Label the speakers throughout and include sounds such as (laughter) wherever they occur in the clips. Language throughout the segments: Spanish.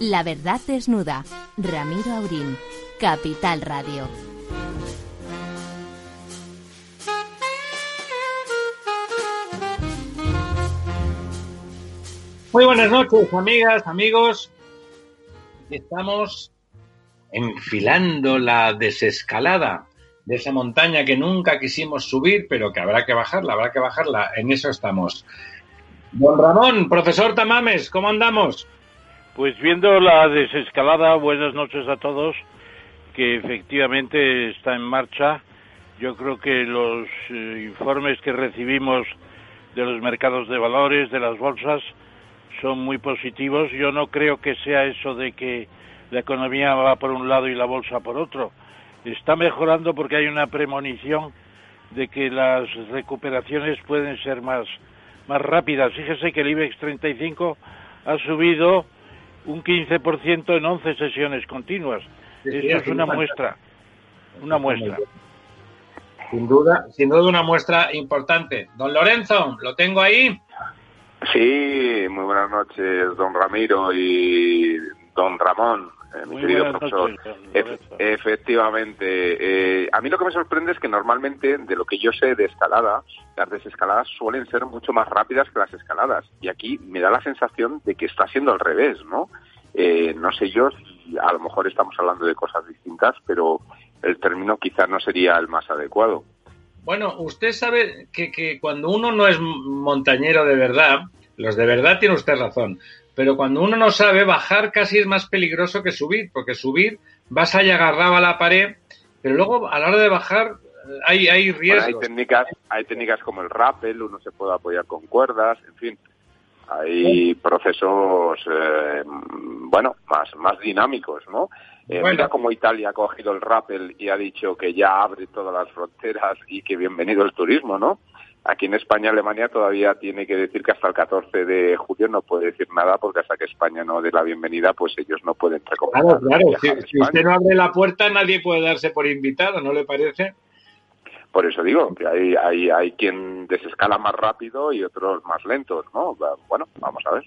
Speaker 1: La verdad desnuda. Ramiro Aurín. Capital Radio.
Speaker 2: Muy buenas noches, amigas, amigos. Estamos enfilando la desescalada de esa montaña que nunca quisimos subir, pero que habrá que bajarla, habrá que bajarla. En eso estamos. Don Ramón, profesor Tamames, ¿cómo andamos?
Speaker 3: Pues viendo la desescalada, buenas noches a todos, que efectivamente está en marcha. Yo creo que los eh, informes que recibimos de los mercados de valores, de las bolsas, son muy positivos. Yo no creo que sea eso de que la economía va por un lado y la bolsa por otro. Está mejorando porque hay una premonición de que las recuperaciones pueden ser más, más rápidas. Fíjese que el IBEX 35 ha subido un 15% en 11 sesiones continuas. Esto es una muestra, una muestra.
Speaker 2: Sin duda, sin duda una muestra importante. Don Lorenzo, ¿lo tengo ahí?
Speaker 4: Sí, muy buenas noches, don Ramiro y don Ramón. Eh, mi querido profesor, efectivamente, eh, a mí lo que me sorprende es que normalmente, de lo que yo sé de escalada, las desescaladas suelen ser mucho más rápidas que las escaladas. Y aquí me da la sensación de que está siendo al revés, ¿no? Eh, no sé yo, a lo mejor estamos hablando de cosas distintas, pero el término quizás no sería el más adecuado.
Speaker 2: Bueno, usted sabe que, que cuando uno no es montañero de verdad, los de verdad tiene usted razón, pero cuando uno no sabe, bajar casi es más peligroso que subir, porque subir vas allá agarrado a la pared, pero luego a la hora de bajar hay, hay riesgos.
Speaker 4: hay, técnicas, hay técnicas como el rappel, uno se puede apoyar con cuerdas, en fin, hay procesos, eh, bueno, más, más dinámicos, ¿no? Eh, Mira cómo Italia ha cogido el rappel y ha dicho que ya abre todas las fronteras y que bienvenido el turismo, ¿no? Aquí en España, Alemania todavía tiene que decir que hasta el 14 de julio no puede decir nada porque hasta que España no dé la bienvenida, pues ellos no pueden
Speaker 2: recomendar. Claro, claro. Si, usted no abre la puerta, nadie puede darse por invitado, ¿no le parece?
Speaker 4: Por eso digo que hay, hay, hay quien desescala más rápido y otros más lentos, ¿no? Bueno, vamos a ver.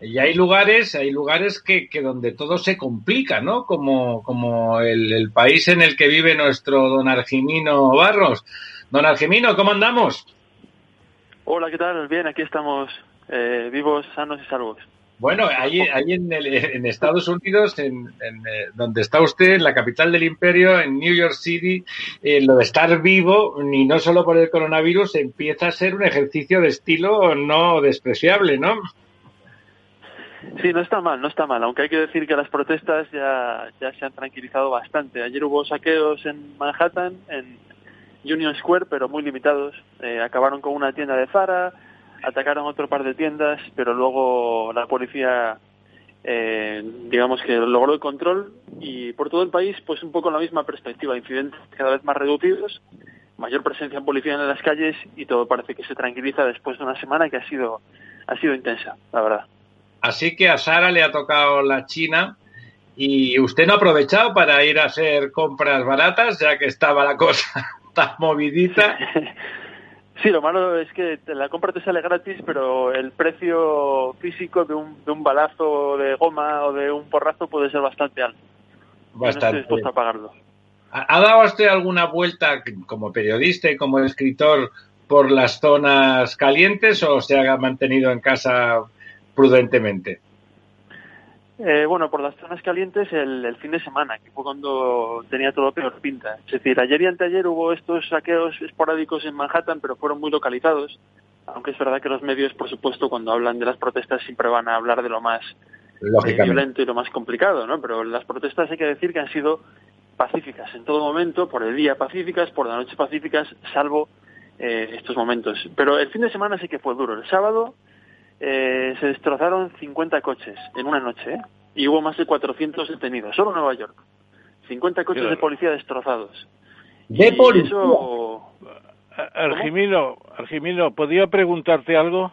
Speaker 2: Y hay lugares, hay lugares que, que donde todo se complica, ¿no? Como, como el, el país en el que vive nuestro don Argimino Barros. Don Argemino, ¿cómo andamos?
Speaker 5: Hola, ¿qué tal? Bien, aquí estamos eh, vivos, sanos y salvos.
Speaker 2: Bueno, ahí, ahí en, en, Estados Unidos, en, eh, donde está usted, en la capital del imperio, en New York City, eh, lo de estar vivo, ni no solo por el coronavirus, empieza a ser un ejercicio de estilo no despreciable, ¿no?
Speaker 5: Sí, no está mal, no está mal, aunque hay que decir que las protestas ya, ya se han tranquilizado bastante. Ayer hubo saqueos en Manhattan, en, Union Square, pero muy limitados. Eh, acabaron con una tienda de Zara, atacaron otro par de tiendas, pero luego la policía, eh, digamos que logró el control y por todo el país, pues un poco la misma perspectiva, incidentes cada vez más reducidos, mayor presencia policial en las calles y todo parece que se tranquiliza después de una semana que ha sido, ha sido intensa, la verdad.
Speaker 2: Así que a Sara le ha tocado la China y usted no ha aprovechado para ir a hacer compras baratas ya que estaba la cosa (laughs) está movidita.
Speaker 5: Sí, lo malo es que la compra te sale gratis, pero el precio físico de un, de un balazo de goma o de un porrazo puede ser bastante alto. Bastante. No estoy dispuesto a pagarlo.
Speaker 2: ¿Ha dado usted alguna vuelta como periodista y como escritor por las zonas calientes o se ha mantenido en casa prudentemente?
Speaker 5: Eh, bueno, por las zonas calientes el, fin de semana, que fue cuando tenía todo peor pinta. Es decir, ayer y anteayer hubo estos saqueos esporádicos en Manhattan, pero fueron muy localizados. Aunque es verdad que los medios, por supuesto, cuando hablan de las protestas siempre van a hablar de lo más eh, violento y lo más complicado, ¿no? Pero las protestas hay que decir que han sido pacíficas en todo momento, por el día pacíficas, por la noche pacíficas, salvo eh, estos momentos. Pero el fin de semana sí que fue duro. El sábado eh, se destrozaron 50 coches en una noche ¿eh? y hubo más de 400 detenidos, solo en Nueva York. 50 coches de policía destrozados.
Speaker 2: ¿De policía?
Speaker 3: Argimino, Argimino, ¿podía preguntarte algo?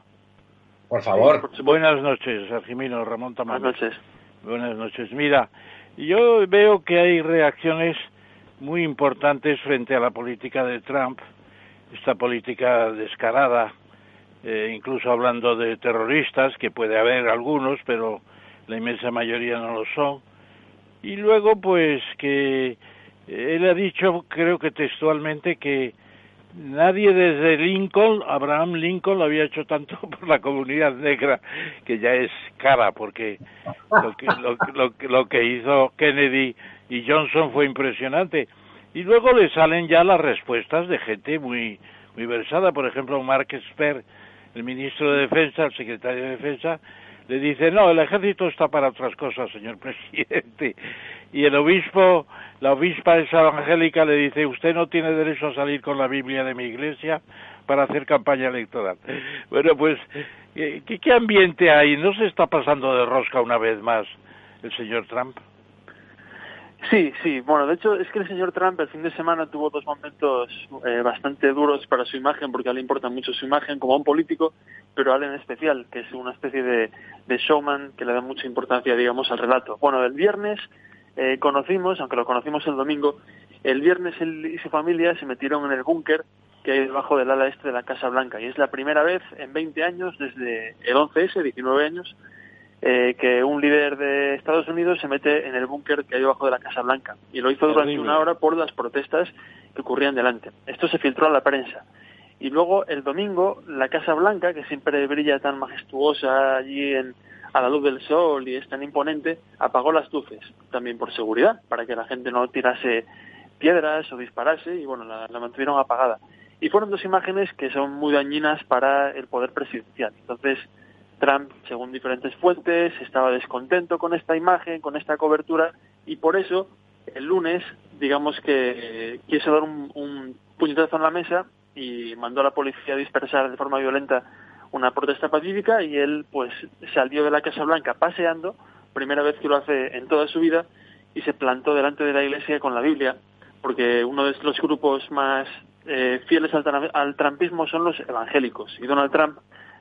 Speaker 2: Por favor.
Speaker 3: Buenas noches, Argimino, Ramón
Speaker 5: Buenas noches.
Speaker 3: Buenas noches. Mira, yo veo que hay reacciones muy importantes frente a la política de Trump, esta política descarada, eh, incluso hablando de terroristas, que puede haber algunos, pero la inmensa mayoría no lo son. Y luego, pues, que él ha dicho, creo que textualmente, que nadie desde Lincoln, Abraham Lincoln, lo había hecho tanto (laughs) por la comunidad negra, que ya es cara, porque lo que, lo, lo que hizo Kennedy y Johnson fue impresionante. Y luego le salen ya las respuestas de gente muy, muy versada. Por ejemplo, Mark Esper, el ministro de Defensa, el secretario de Defensa, le dice, no, el ejército está para otras cosas, señor (laughs) presidente. Y el obispo, la obispa esa evangélica le dice, usted no tiene derecho a salir con la Biblia de mi iglesia para hacer campaña electoral. (laughs) Bueno, pues, ¿qué, qué ambiente hay? ¿No se está pasando de rosca una vez más el señor Trump?
Speaker 5: Sí, sí. Bueno, de hecho es que el señor Trump el fin de semana tuvo dos momentos eh, bastante duros para su imagen, porque a él le importa mucho su imagen como un político, pero a él en especial, que es una especie de, showman que le da mucha importancia, digamos, al relato. Bueno, el viernes eh, conocimos, aunque lo conocimos el domingo, el viernes él y su familia se metieron en el búnker que hay debajo del ala este de la Casa Blanca, y es la primera vez en 20 años, desde el 11S, 19 años, eh, que un líder de Estados Unidos se mete en el búnker que hay debajo de la Casa Blanca. Y lo hizo durante una hora por las protestas que ocurrían delante. Esto se filtró a la prensa. Y luego el domingo, la Casa Blanca, que siempre brilla tan majestuosa allí en, a la luz del sol y es tan imponente, apagó las luces, también por seguridad, para que la gente no tirase piedras o disparase, y bueno, la, la mantuvieron apagada. Y fueron dos imágenes que son muy dañinas para el poder presidencial. Entonces, Trump, según diferentes fuentes, estaba descontento con esta imagen, con esta cobertura, y por eso el lunes, digamos que quiso dar un, puñetazo en la mesa y mandó a la policía a dispersar de forma violenta una protesta pacífica y él pues salió de la Casa Blanca paseando, primera vez que lo hace en toda su vida, y se plantó delante de la iglesia con la Biblia, porque uno de los grupos más eh, fieles al, al trumpismo son los evangélicos, y Donald Trump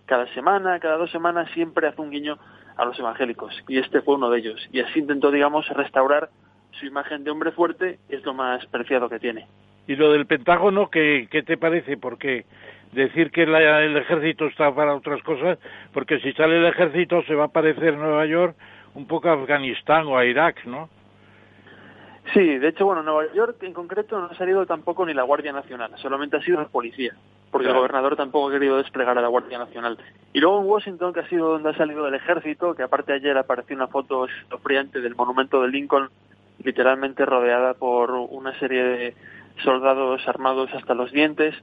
Speaker 5: cada semana, cada dos semanas, siempre hace un guiño a los evangélicos. Y este fue uno de ellos. Y así intentó, digamos, restaurar su imagen de hombre fuerte, es lo más preciado que tiene.
Speaker 3: ¿Y lo del Pentágono, qué, qué te parece? Porque decir que el ejército está para otras cosas, porque si sale el ejército se va a parecer Nueva York un poco a Afganistán o a Irak, ¿no?
Speaker 5: Sí, de hecho, bueno, Nueva York en concreto no ha salido tampoco ni la Guardia Nacional, solamente ha sido la policía, porque el gobernador tampoco ha querido desplegar a la Guardia Nacional. Y luego en Washington, que ha sido donde ha salido el ejército, que aparte ayer apareció una foto escalofriante del monumento de Lincoln, literalmente rodeada por una serie de soldados armados hasta los dientes.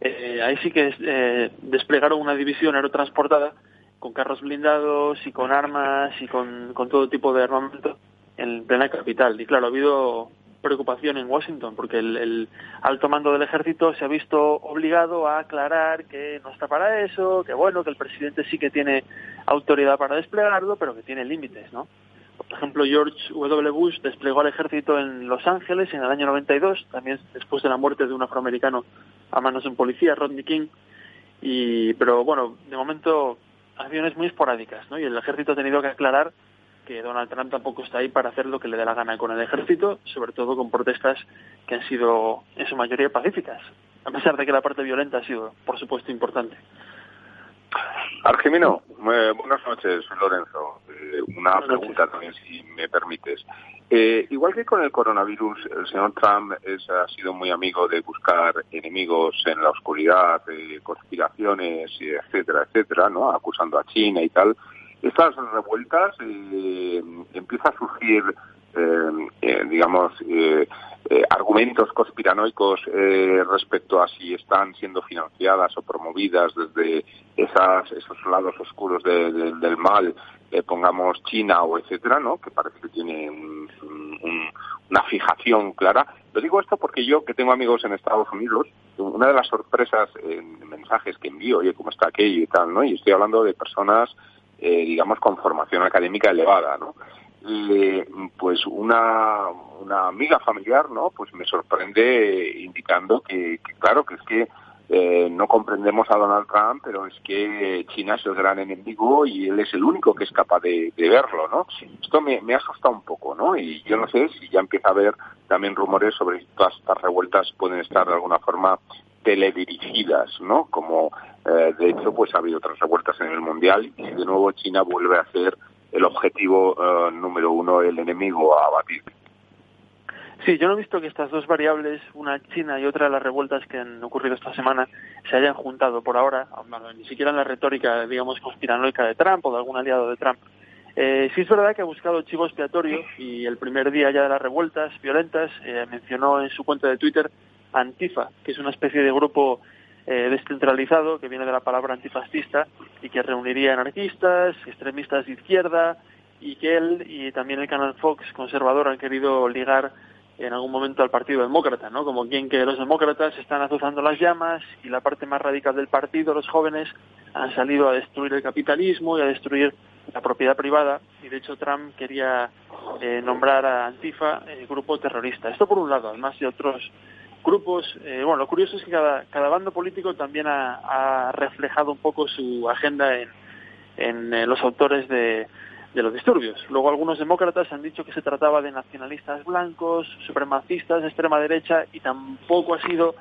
Speaker 5: Eh, ahí sí que eh, desplegaron una división aerotransportada con carros blindados y con armas y con todo tipo de armamento en plena capital. Y claro, ha habido preocupación en Washington porque el, alto mando del ejército se ha visto obligado a aclarar que no está para eso, que bueno, que el presidente sí que tiene autoridad para desplegarlo, pero que tiene límites, ¿no? Por ejemplo, George W. Bush desplegó al ejército en Los Ángeles en el año 92, también después de la muerte de un afroamericano a manos de un policía, Rodney King. Y, pero bueno, de momento acciones muy esporádicas, ¿no? Y el ejército ha tenido que aclarar que Donald Trump tampoco está ahí para hacer lo que le dé la gana con el ejército, sobre todo con protestas que han sido en su mayoría pacíficas, a pesar de que la parte violenta ha sido, por supuesto, importante.
Speaker 4: Argemino, buenas noches, Lorenzo. Eh, una pregunta también, si me permites. Eh, igual que con el coronavirus, el señor Trump ha sido muy amigo de buscar enemigos en la oscuridad, conspiraciones, etcétera, etcétera, ¿no? Acusando a China y tal estas revueltas eh, empieza a surgir, eh, eh, digamos, argumentos conspiranoicos respecto a si están siendo financiadas o promovidas desde esas, esos lados oscuros del mal, pongamos China o etcétera, ¿no? Que parece que tiene una fijación clara. Lo digo esto porque yo, que tengo amigos en Estados Unidos, una de las sorpresas en mensajes que envío, oye, ¿cómo está aquello y tal, no? Y estoy hablando de personas eh, digamos, con formación académica elevada, ¿no? Y, pues una, una amiga familiar, ¿no? Pues me sorprende indicando que, claro, que es que eh, no comprendemos a Donald Trump, pero es que China es el gran enemigo y él es el único que es capaz de, verlo, ¿no? Esto me, me asusta un poco, ¿no? Y yo no sé si ya empieza a haber también rumores sobre si todas estas revueltas pueden estar de alguna forma teledirigidas, ¿no? Como eh, de hecho pues ha habido otras revueltas en el mundial y de nuevo China vuelve a ser el objetivo eh, número uno, el enemigo a abatir.
Speaker 5: Sí, yo no he visto que estas dos variables, una China y otra las revueltas que han ocurrido esta semana, se hayan juntado por ahora, ni siquiera en la retórica, digamos, conspiranoica de Trump o de algún aliado de Trump. Eh, sí es verdad que ha buscado chivo expiatorio y el primer día ya de las revueltas violentas eh, mencionó en su cuenta de Twitter Antifa, que es una especie de grupo eh, descentralizado que viene de la palabra antifascista y que reuniría anarquistas, extremistas de izquierda y que él y también el canal Fox conservador han querido ligar en algún momento al Partido Demócrata, ¿no? Como quien que los demócratas están azuzando las llamas y la parte más radical del partido, los jóvenes, han salido a destruir el capitalismo y a destruir la propiedad privada y de hecho Trump quería eh, nombrar a Antifa eh, grupo terrorista. Esto por un lado, además de otros grupos. Eh, bueno, lo curioso es que cada, cada bando político también ha, reflejado un poco su agenda en, en eh, los autores de, de los disturbios. Luego algunos demócratas han dicho que se trataba de nacionalistas blancos, supremacistas de extrema derecha y tampoco ha sido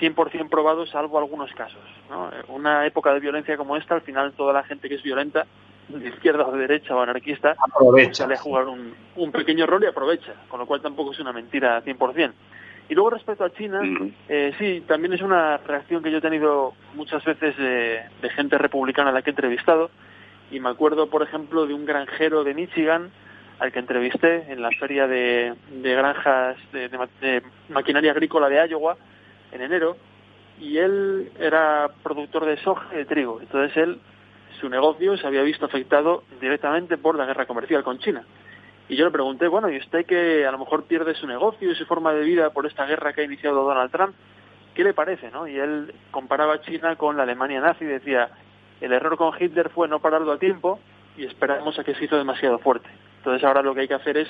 Speaker 5: 100% probado salvo algunos casos. ¿no? Una época de violencia como esta, al final toda la gente que es violenta, de izquierda o de derecha o anarquista,
Speaker 2: aprovecha.
Speaker 5: sale a jugar un, un pequeño rol y aprovecha, con lo cual tampoco es una mentira 100%. Y luego respecto a China, eh, sí, también es una reacción que yo he tenido muchas veces de, gente republicana a la que he entrevistado. Y me acuerdo, por ejemplo, de un granjero de Michigan al que entrevisté en la feria de, granjas de, maquinaria agrícola de Iowa en enero. Y él era productor de soja y de trigo. Entonces él, su negocio se había visto afectado directamente por la guerra comercial con China. Y yo le pregunté, bueno, ¿y usted que a lo mejor pierde su negocio y su forma de vida por esta guerra que ha iniciado Donald Trump? ¿Qué le parece? ¿no? Y él comparaba China con la Alemania nazi y decía, el error con Hitler fue no pararlo a tiempo y esperamos a que se hizo demasiado fuerte. Entonces ahora lo que hay que hacer es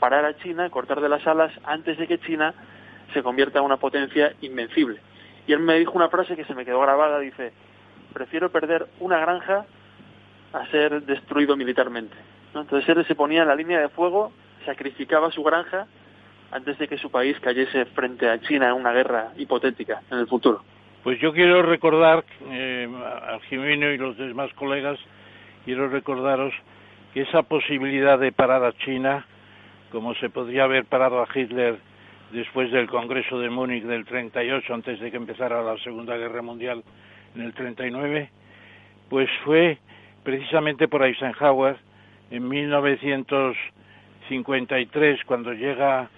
Speaker 5: parar a China, cortar de las alas antes de que China se convierta en una potencia invencible. Y él me dijo una frase que se me quedó grabada, dice, prefiero perder una granja a ser destruido militarmente. Entonces él se ponía en la línea de fuego, sacrificaba su granja antes de que su país cayese frente a China en una guerra hipotética en el futuro.
Speaker 3: Pues yo quiero recordar eh, a Jimeno y los demás colegas, quiero recordaros que esa posibilidad de parar a China, como se podría haber parado a Hitler después del Congreso de Múnich del 38, antes de que empezara la Segunda Guerra Mundial en el 39, pues fue precisamente por Eisenhower en 1953, cuando llega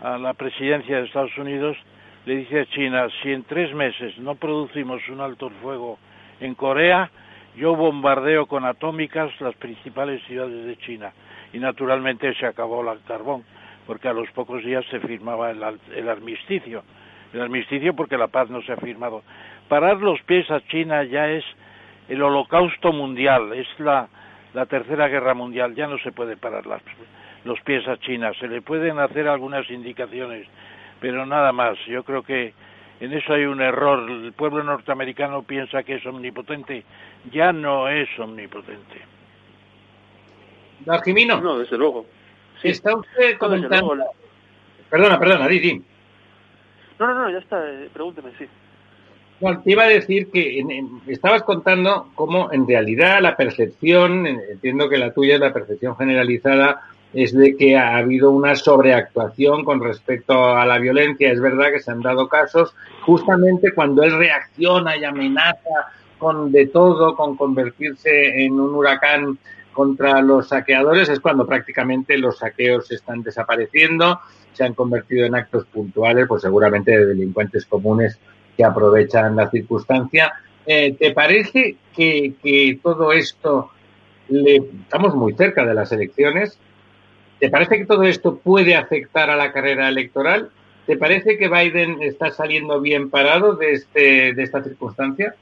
Speaker 3: a la presidencia de Estados Unidos, le dice a China, si en tres meses no producimos un alto fuego en Corea, yo bombardeo con atómicas las principales ciudades de China. Y naturalmente se acabó el carbón, porque a los pocos días se firmaba el, el armisticio. El armisticio porque la paz no se ha firmado. Parar los pies a China ya es el holocausto mundial, es la, la Tercera Guerra Mundial, ya no se puede parar los pies a China, se le pueden hacer algunas indicaciones, pero nada más. Yo creo que en eso hay un error. El pueblo norteamericano piensa que es omnipotente, ya no es omnipotente.
Speaker 2: Jimino.
Speaker 5: No, desde luego.
Speaker 2: Está usted comentando... Perdona, perdona, di,
Speaker 5: No, no, no, ya está, eh, pregúnteme, sí
Speaker 2: te iba a decir que estabas contando cómo en realidad la percepción, entiendo que la tuya es la percepción generalizada, es de que ha habido una sobreactuación con respecto a la violencia. Es verdad que se han dado casos justamente cuando él reacciona y amenaza con de todo, con convertirse en un huracán contra los saqueadores, es cuando prácticamente los saqueos están desapareciendo, se han convertido en actos puntuales, pues seguramente de delincuentes comunes que aprovechan la circunstancia. Eh, ¿Te parece que, que todo esto, le, estamos muy cerca de las elecciones, ¿te parece que todo esto puede afectar a la carrera electoral? ¿Te parece que Biden está saliendo bien parado de, este, de esta circunstancia?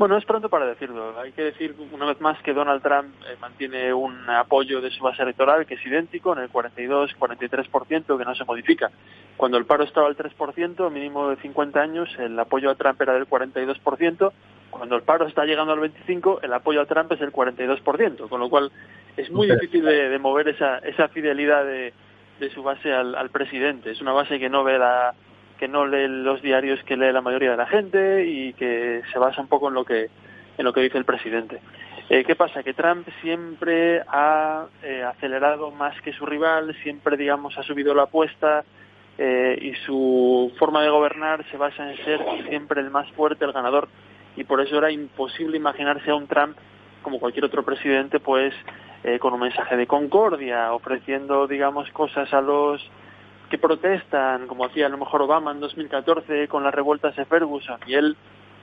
Speaker 5: Bueno, es pronto para decirlo. Hay que decir una vez más que Donald Trump eh, mantiene un apoyo de su base electoral que es idéntico, en el 42-43%, que no se modifica. Cuando el paro estaba al 3%, mínimo de 50 años, el apoyo a Trump era del 42%. Cuando el paro está llegando al 25%, el apoyo a Trump es el 42%, con lo cual es muy difícil de, mover esa, esa fidelidad de, de su base al, al presidente. Es una base que no ve la que no lee los diarios que lee la mayoría de la gente y que se basa un poco en lo que en lo que dice el presidente. Eh, ¿Qué pasa? Que Trump siempre ha eh, acelerado más que su rival, siempre, digamos, ha subido la apuesta eh, y su forma de gobernar se basa en ser siempre el más fuerte, el ganador. Y por eso era imposible imaginarse a un Trump como cualquier otro presidente, pues con un mensaje de concordia, ofreciendo, digamos, cosas a los que protestan, como hacía a lo mejor Obama en 2014 con las revueltas de Ferguson. Y él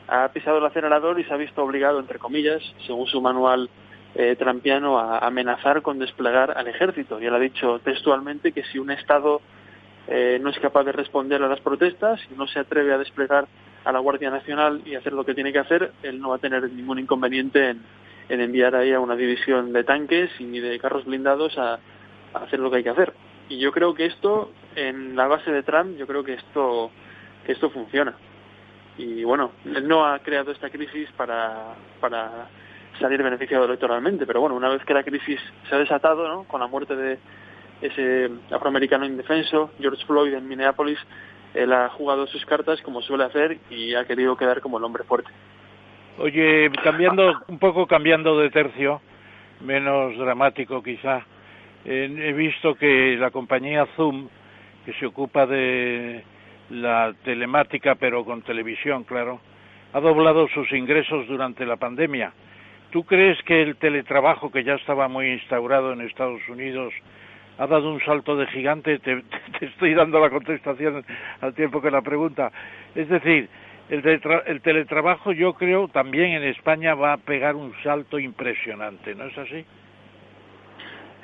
Speaker 5: ha pisado el acelerador y se ha visto obligado, entre comillas, según su manual eh, trampiano, a amenazar con desplegar al ejército. Y él ha dicho textualmente que si un Estado eh, no es capaz de responder a las protestas y no se atreve a desplegar a la Guardia Nacional y hacer lo que tiene que hacer, él no va a tener ningún inconveniente en, enviar ahí a una división de tanques y de carros blindados a hacer lo que hay que hacer. Y yo creo que esto, en la base de Trump, yo creo que esto, que esto funciona y bueno, él no ha creado esta crisis para, para salir beneficiado electoralmente, pero bueno, una vez que la crisis se ha desatado, ¿no? con la muerte de ese afroamericano indefenso, George Floyd en Minneapolis, él ha jugado sus cartas como suele hacer y ha querido quedar como el hombre fuerte.
Speaker 3: Oye, cambiando un poco cambiando de tercio, menos dramático quizá, he visto que la compañía Zoom, que se ocupa de la telemática, pero con televisión, claro, ha doblado sus ingresos durante la pandemia. ¿Tú crees que el teletrabajo, que ya estaba muy instaurado en Estados Unidos, ha dado un salto de gigante? Te, (laughs) estoy dando la contestación al tiempo que la pregunta. Es decir, el, el teletrabajo yo creo también en España va a pegar un salto impresionante, ¿no es así?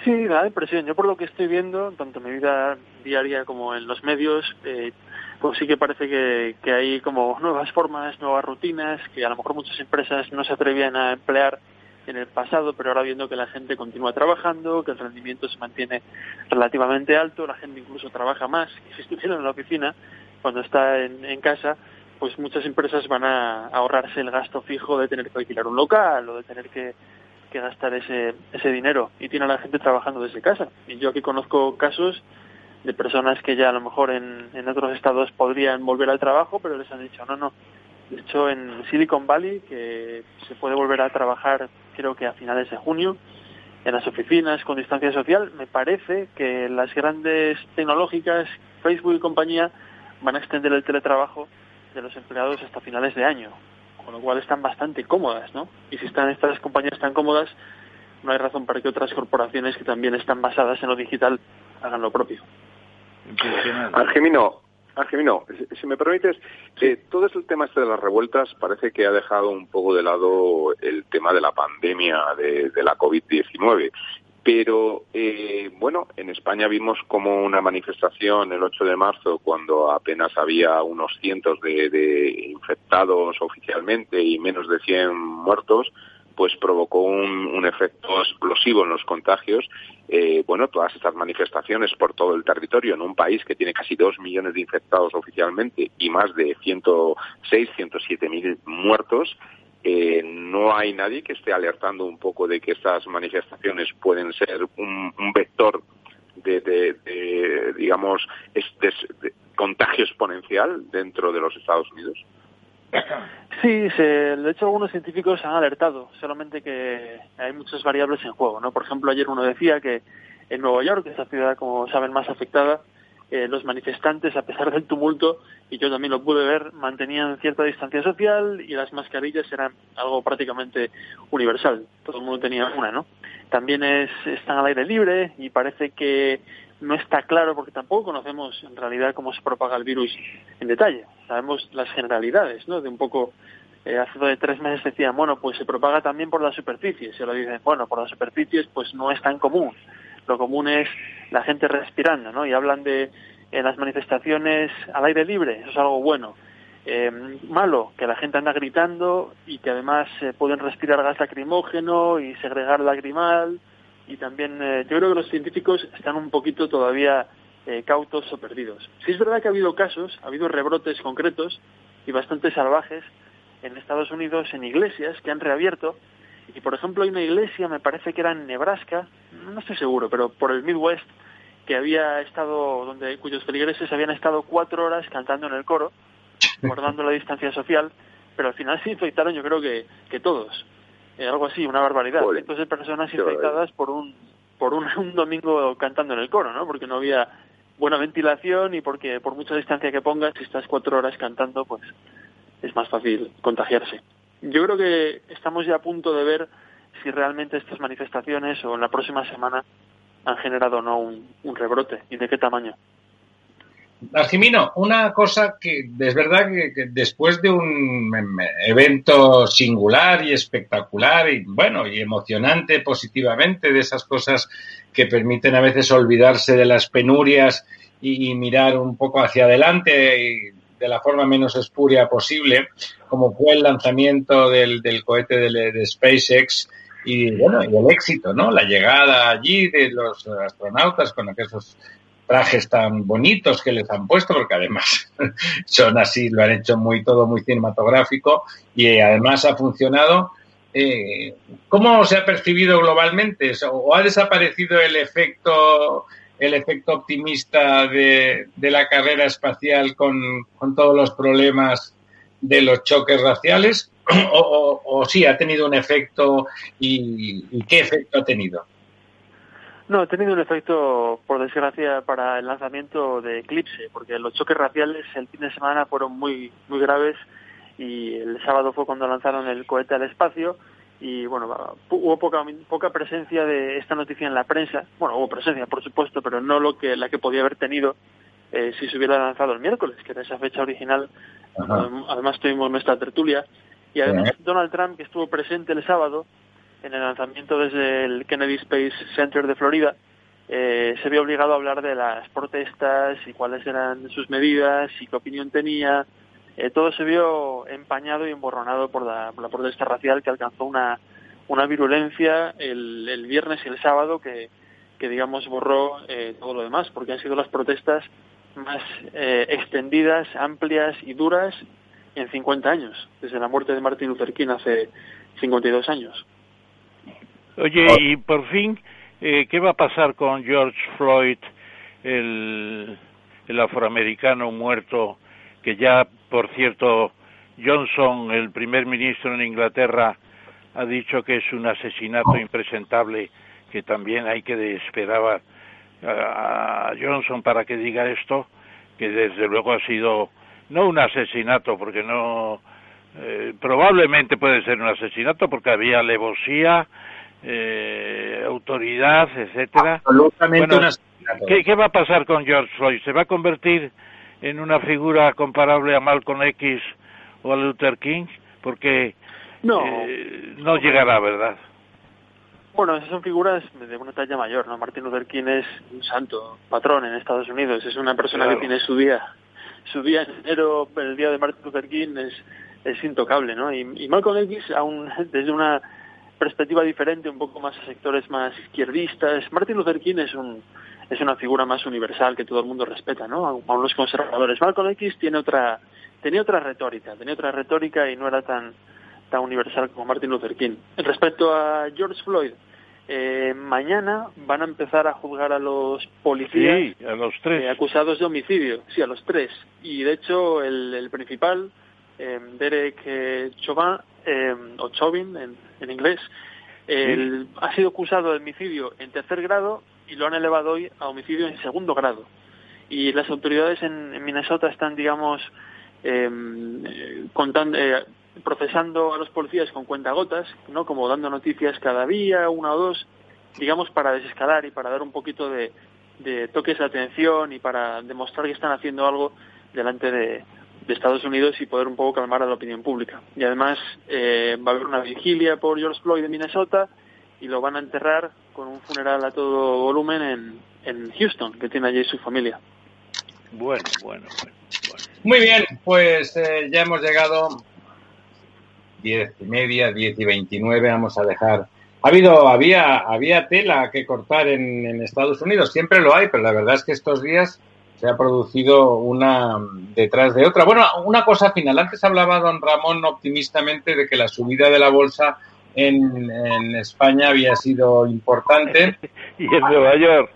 Speaker 5: Sí, da impresión. Yo por lo que estoy viendo, tanto en mi vida diaria como en los medios, eh, pues sí que parece que, que hay como nuevas formas, nuevas rutinas, que a lo mejor muchas empresas no se atrevían a emplear en el pasado, pero ahora viendo que la gente continúa trabajando, que el rendimiento se mantiene relativamente alto, la gente incluso trabaja más que si estuviera en la oficina cuando está en, casa, pues muchas empresas van a ahorrarse el gasto fijo de tener que alquilar un local o de tener que, que gastar ese, ese dinero y tiene a la gente trabajando desde casa. Y yo aquí conozco casos de personas que ya a lo mejor en, en otros estados podrían volver al trabajo, pero les han dicho no, no. De hecho, en Silicon Valley, que se puede volver a trabajar creo que a finales de junio, en las oficinas con distancia social, me parece que las grandes tecnológicas, Facebook y compañía, van a extender el teletrabajo de los empleados hasta finales de año, con lo cual están bastante cómodas, ¿no? Y si están estas compañías tan cómodas, no hay razón para que otras corporaciones que también están basadas en lo digital hagan lo propio.
Speaker 4: Argemino, Argemino, si me permites, eh, todo el tema este de las revueltas parece que ha dejado un poco de lado el tema de la pandemia de, la COVID-19. Pero, eh, bueno, en España vimos como una manifestación el 8 de marzo, cuando apenas había unos cientos de, de infectados oficialmente y menos de 100 muertos, pues provocó un, efecto explosivo en los contagios. Eh, bueno, todas estas manifestaciones por todo el territorio en un país que tiene casi dos millones de infectados oficialmente y más de 106, 107 mil muertos. Eh, no hay nadie que esté alertando un poco de que estas manifestaciones pueden ser un, vector de, digamos, de contagio exponencial dentro de los Estados Unidos.
Speaker 5: Sí, se, de hecho algunos científicos han alertado, solamente que hay muchas variables en juego, ¿no? Por ejemplo, ayer uno decía que en Nueva York, esta ciudad, como saben, más afectada, eh, los manifestantes, a pesar del tumulto, y yo también lo pude ver, mantenían cierta distancia social y las mascarillas eran algo prácticamente universal. Todo el mundo tenía una, ¿no? También es, están al aire libre y parece que no está claro porque tampoco conocemos en realidad cómo se propaga el virus en detalle. Sabemos las generalidades, ¿no? De un poco, eh, hace tres meses decían, bueno, pues se propaga también por las superficies. Se lo dicen, bueno, por las superficies pues no es tan común. Lo común es la gente respirando, ¿no? Y hablan de en las manifestaciones al aire libre, eso es algo bueno. Eh, malo, que la gente anda gritando y que además eh, pueden respirar gas lacrimógeno y segregar lagrimal y también eh, yo creo que los científicos están un poquito todavía eh, cautos o perdidos. Sí es verdad que ha habido casos, ha habido rebrotes concretos y bastante salvajes en Estados Unidos en iglesias que han reabierto y por ejemplo hay una iglesia, me parece que era en Nebraska, no estoy seguro, pero por el Midwest que había estado, donde cuyos feligreses habían estado cuatro horas cantando en el coro, (laughs) guardando la distancia social, pero al final se infectaron yo creo que, que todos. eh, algo así, una barbaridad. Entonces personas infectadas por un por un, (laughs) un, domingo cantando en el coro, ¿no? Porque no había buena ventilación y porque por mucha distancia que pongas, si estás cuatro horas cantando, pues es más fácil contagiarse. Yo creo que estamos ya a punto de ver si realmente estas manifestaciones o en la próxima semana han generado o no un, rebrote y de qué tamaño.
Speaker 2: Argimino, una cosa que es verdad que, después de un evento singular y espectacular y bueno y emocionante positivamente de esas cosas que permiten a veces olvidarse de las penurias y, mirar un poco hacia adelante de la forma menos espuria posible, como fue el lanzamiento del, cohete de, SpaceX y bueno, y el éxito, ¿no? La llegada allí de los astronautas con esos trajes tan bonitos que les han puesto, porque además (laughs) son así, lo han hecho muy todo muy cinematográfico y además ha funcionado. Eh, ¿Cómo se ha percibido globalmente? ¿O ha desaparecido el efecto el efecto optimista de, la carrera espacial con, todos los problemas de los choques raciales? ¿O, sí ha tenido un efecto y, qué efecto ha tenido?
Speaker 5: No, ha tenido un efecto, por desgracia, para el lanzamiento de Eclipse, porque los choques raciales el fin de semana fueron muy, muy graves y el sábado fue cuando lanzaron el cohete al espacio y bueno, hubo poca, poca presencia de esta noticia en la prensa. Bueno, hubo presencia, por supuesto, pero no lo que la que podía haber tenido eh, si se hubiera lanzado el miércoles, que era esa fecha original. Además tuvimos nuestra tertulia. Y además Donald Trump, que estuvo presente el sábado en el lanzamiento desde el Kennedy Space Center de Florida, eh, se vio obligado a hablar de las protestas y cuáles eran sus medidas y qué opinión tenía eh, todo se vio empañado y emborronado por la, protesta racial que alcanzó una, una virulencia el, el viernes y el sábado que, que digamos, borró eh, todo lo demás, porque han sido las protestas más eh, extendidas, amplias y duras en 50 años, desde la muerte de Martin Luther King hace 52 años.
Speaker 3: Oye, y por fin, ¿qué va a pasar con George Floyd, el, el afroamericano muerto que ya, por cierto, Johnson, el primer ministro en Inglaterra, ha dicho que es un asesinato impresentable, que también hay que esperar a Johnson para que diga esto, que desde luego ha sido no un asesinato, porque no eh, probablemente puede ser un asesinato porque había alevosía, eh, autoridad, etcétera.
Speaker 2: Absolutamente
Speaker 3: ¿qué, ¿Qué va a pasar con George Floyd? ¿Se va a convertir en una figura comparable a Malcolm X o a Luther King? Porque no, eh, no llegará, ¿verdad?
Speaker 5: Bueno, esas son figuras de una talla mayor, ¿no? Martin Luther King es un santo, patrón en Estados Unidos, es una persona que tiene su día, su día en enero, el día de Martin Luther King es, es intocable, ¿no? Y, y Malcolm X, aún desde una perspectiva diferente, un poco más a sectores más izquierdistas, Martin Luther King es un, es una figura más universal que todo el mundo respeta, ¿no? Aún los conservadores. Malcolm X tiene otra, tenía otra retórica, tenía otra retórica y no era tan, tan universal como Martin Luther King. Respecto a George Floyd, eh, mañana van a empezar a juzgar a los policías
Speaker 3: a los tres.
Speaker 5: Eh, acusados de homicidio, sí, a los tres. Y de hecho el, principal, eh, Derek Chauvin, o Chauvin en, en inglés, ha sido acusado de homicidio en tercer grado y lo han elevado hoy a homicidio en segundo grado. Y las autoridades en, Minnesota están, digamos, em, eh, contando, eh, procesando a los policías con cuentagotas, ¿no? Como dando noticias cada día, una o dos, digamos, para desescalar y para dar un poquito de, toques de atención y para demostrar que están haciendo algo delante de, Estados Unidos y poder un poco calmar a la opinión pública. Y además eh, va a haber una vigilia por George Floyd de Minnesota y lo van a enterrar con un funeral a todo volumen en, en Houston, que tiene allí su familia.
Speaker 3: Bueno, bueno, bueno.
Speaker 2: Muy bien, pues eh, ya hemos llegado diez y media, diez y veintinueve, vamos a dejar. Ha habido, había, había tela que cortar en, en Estados Unidos, siempre lo hay, pero la verdad es que estos días se ha producido una detrás de otra. Bueno, una cosa final. Antes hablaba don Ramón optimistamente de que la subida de la bolsa en, en España había sido importante. (laughs)
Speaker 3: y en Nueva York.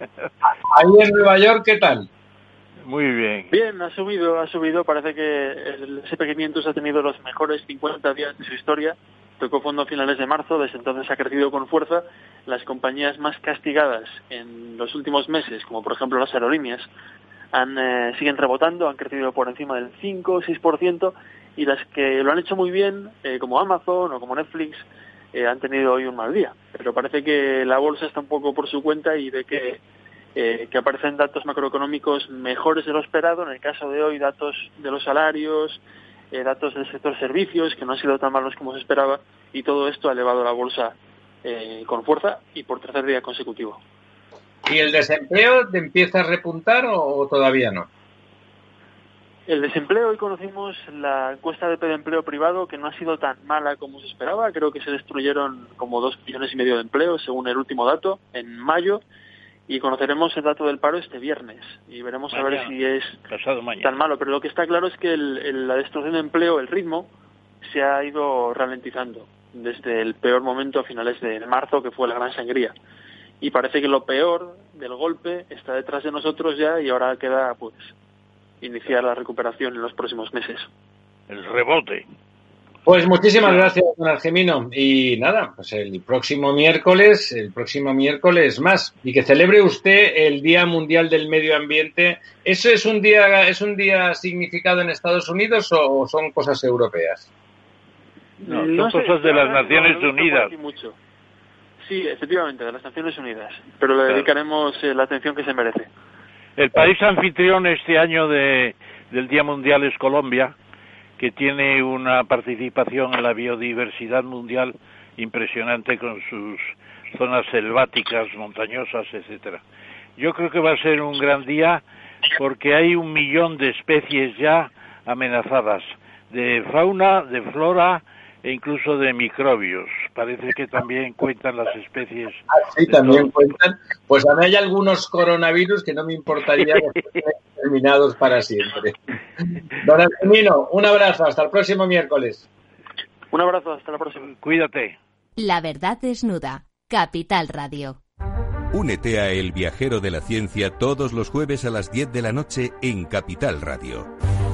Speaker 3: (laughs)
Speaker 2: Ahí en Nueva York, ¿qué tal?
Speaker 3: Muy bien.
Speaker 5: Bien, ha subido, ha subido. Parece que el SP500 ha tenido los mejores 50 días de su historia. tocó fondo a finales de marzo, desde entonces ha crecido con fuerza. Las compañías más castigadas en los últimos meses, como por ejemplo las aerolíneas, han, eh, siguen rebotando, han crecido por encima del 5 o 6%, y las que lo han hecho muy bien, eh, como Amazon o como Netflix, eh, han tenido hoy un mal día. Pero parece que la bolsa está un poco por su cuenta y de que, que aparecen datos macroeconómicos mejores de lo esperado. En el caso de hoy, datos de los salarios, datos del sector servicios, que no han sido tan malos como se esperaba, y todo esto ha elevado la bolsa con fuerza y por tercer día consecutivo.
Speaker 2: ¿Y el desempleo empieza a repuntar o, todavía no?
Speaker 5: El desempleo, hoy conocimos la encuesta de empleo privado que no ha sido tan mala como se esperaba. Creo que se destruyeron como dos millones y medio de empleos según el último dato en mayo. Y conoceremos el dato del paro este viernes. Y veremos a ver si es tan malo. Pero lo que está claro es que la destrucción de empleo, el ritmo, se ha ido ralentizando desde el peor momento a finales de marzo, que fue la gran sangría. Y parece que lo peor del golpe está detrás de nosotros ya y ahora queda pues iniciar la recuperación en los próximos meses.
Speaker 3: El rebote.
Speaker 2: Pues muchísimas gracias, don Argemino. Y nada, pues el próximo miércoles, el próximo miércoles más. Y que celebre usted el Día Mundial del Medio Ambiente. ¿Eso es un día, es un día significado en Estados Unidos o son cosas europeas?
Speaker 3: No, son cosas de las Naciones Unidas.
Speaker 5: Sí, efectivamente, de las Naciones Unidas, pero le dedicaremos eh, la atención que se merece.
Speaker 3: El país anfitrión este año de, del Día Mundial es Colombia, que tiene una participación en la biodiversidad mundial impresionante con sus zonas selváticas, montañosas, etcétera. Yo creo que va a ser un gran día porque hay un millón de especies ya amenazadas, de fauna, de flora e incluso de microbios. Parece que también cuentan las especies.
Speaker 2: Ah, sí, también cuentan. Pues a mí hay algunos coronavirus que no me importaría (laughs) terminados para siempre. Don Antonino, un abrazo. Hasta el próximo miércoles.
Speaker 5: Un abrazo. Hasta la próxima.
Speaker 3: Cuídate.
Speaker 1: La verdad desnuda. Capital Radio.
Speaker 6: Únete a El Viajero de la Ciencia todos los jueves a las 10 de la noche en Capital Radio.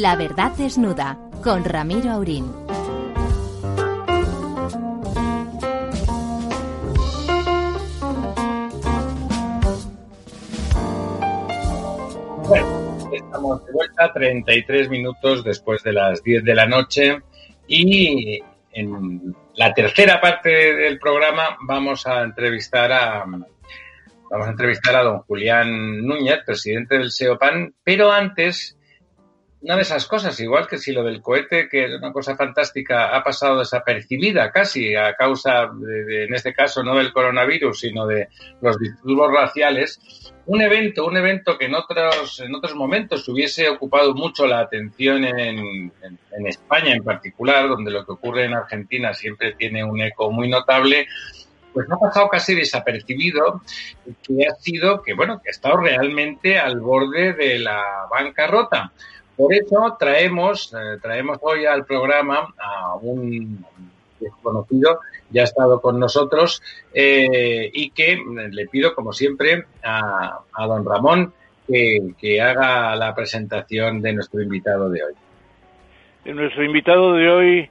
Speaker 1: La verdad desnuda con Ramiro Aurín.
Speaker 2: Bueno, estamos de vuelta 33 minutos después de las 10 de la noche y en la tercera parte del programa vamos a entrevistar a vamos a entrevistar a don Julián Núñez, presidente del SEOPAN, pero antes una de esas cosas, igual que si lo del cohete, que es una cosa fantástica, ha pasado desapercibida casi a causa, de, en este caso, no del coronavirus, sino de los disturbios raciales, un evento, un evento que en otros, en otros momentos hubiese ocupado mucho la atención en, España en particular, donde lo que ocurre en Argentina siempre tiene un eco muy notable, pues ha pasado casi desapercibido, que ha sido que, bueno, que ha estado realmente al borde de la bancarrota. Por eso traemos, eh, traemos hoy al programa a un desconocido, ya ha estado con nosotros, eh, y que le pido, como siempre, a, don Ramón que, haga la presentación de nuestro invitado de hoy.
Speaker 3: Nuestro invitado de hoy,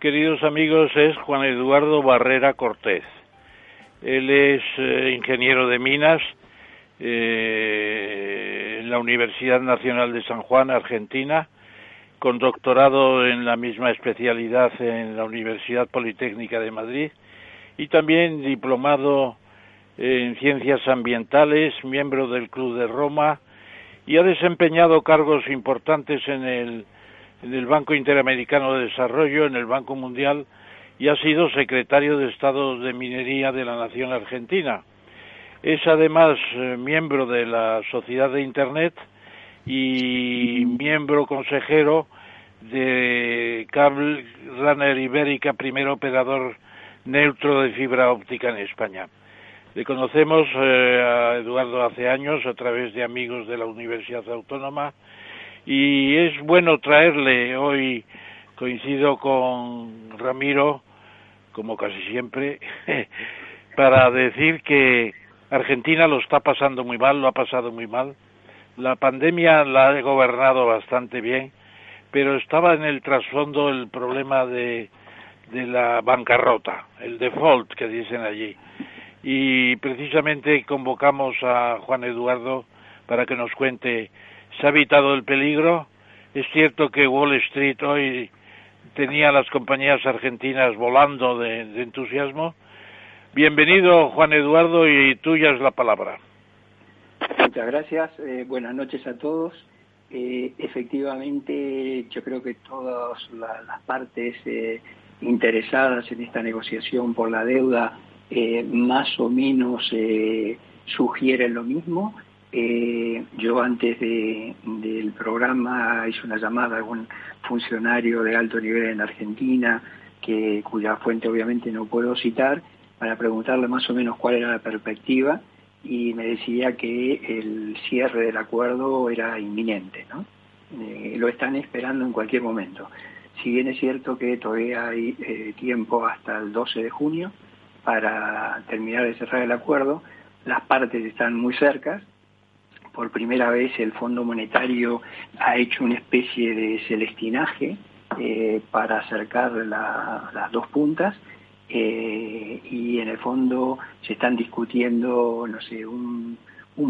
Speaker 3: queridos amigos, es Juan Eduardo Barrera Cortés. Él es eh, ingeniero de minas, eh, en la Universidad Nacional de San Juan, Argentina, con doctorado en la misma especialidad en la Universidad Politécnica de Madrid y también diplomado en ciencias ambientales, miembro del Club de Roma y ha desempeñado cargos importantes en el, en el Banco Interamericano de Desarrollo, en el Banco Mundial y ha sido secretario de Estado de Minería de la Nación Argentina. Es además eh, miembro de la Sociedad de Internet y miembro consejero de Cable Runner Ibérica, primer operador neutro de fibra óptica en España. Le conocemos eh, a Eduardo hace años a través de amigos de la Universidad Autónoma y es bueno traerle hoy, coincido con Ramiro, como casi siempre, (laughs) para decir que Argentina lo está pasando muy mal, lo ha pasado muy mal. La pandemia la ha gobernado bastante bien, pero estaba en el trasfondo el problema de, de la bancarrota, el default que dicen allí. Y precisamente convocamos a Juan Eduardo para que nos cuente, ¿se ha evitado el peligro? Es cierto que Wall Street hoy tenía las compañías argentinas volando de, entusiasmo. Bienvenido, Juan Eduardo, y tuya es la palabra.
Speaker 7: Muchas gracias. Eh, buenas noches a todos. Eh, efectivamente, yo creo que todas las partes eh, interesadas en esta negociación por la deuda más o menos sugieren lo mismo. Eh, yo antes del programa hice una llamada a un funcionario de alto nivel en Argentina, que, cuya fuente obviamente no puedo citar, para preguntarle más o menos cuál era la perspectiva y me decía que el cierre del acuerdo era inminente, ¿no? Eh, lo están esperando en cualquier momento. Si bien es cierto que todavía hay eh, tiempo hasta el 12 de junio para terminar de cerrar el acuerdo, las partes están muy cercas por primera vez el Fondo Monetario ha hecho una especie de celestinaje eh, para acercar las dos puntas eh, y en el fondo se están discutiendo, no sé, un,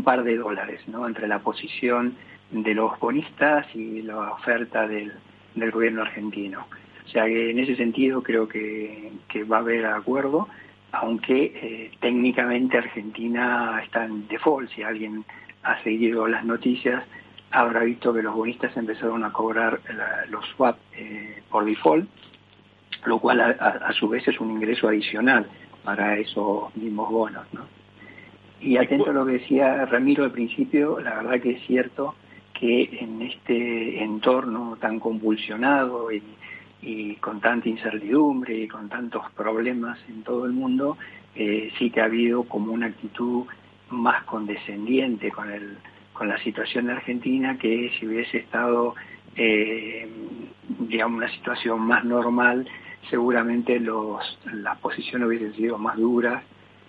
Speaker 7: par de dólares ¿no? entre la posición de los bonistas y la oferta del, gobierno argentino. O sea que en ese sentido creo que, va a haber acuerdo, aunque eh, técnicamente Argentina está en default. Si alguien ha seguido las noticias, habrá visto que los bonistas empezaron a cobrar los swap eh, por default, lo cual a, su vez es un ingreso adicional para esos mismos bonos. ¿no? Y atento a lo que decía Ramiro al principio, la verdad que es cierto que en este entorno tan convulsionado y, con tanta incertidumbre y con tantos problemas en todo el mundo, eh, sí que ha habido como una actitud más condescendiente con, el, con la situación de Argentina que si hubiese estado, eh, digamos, una situación más normal, seguramente los, las posiciones hubiesen sido más duras,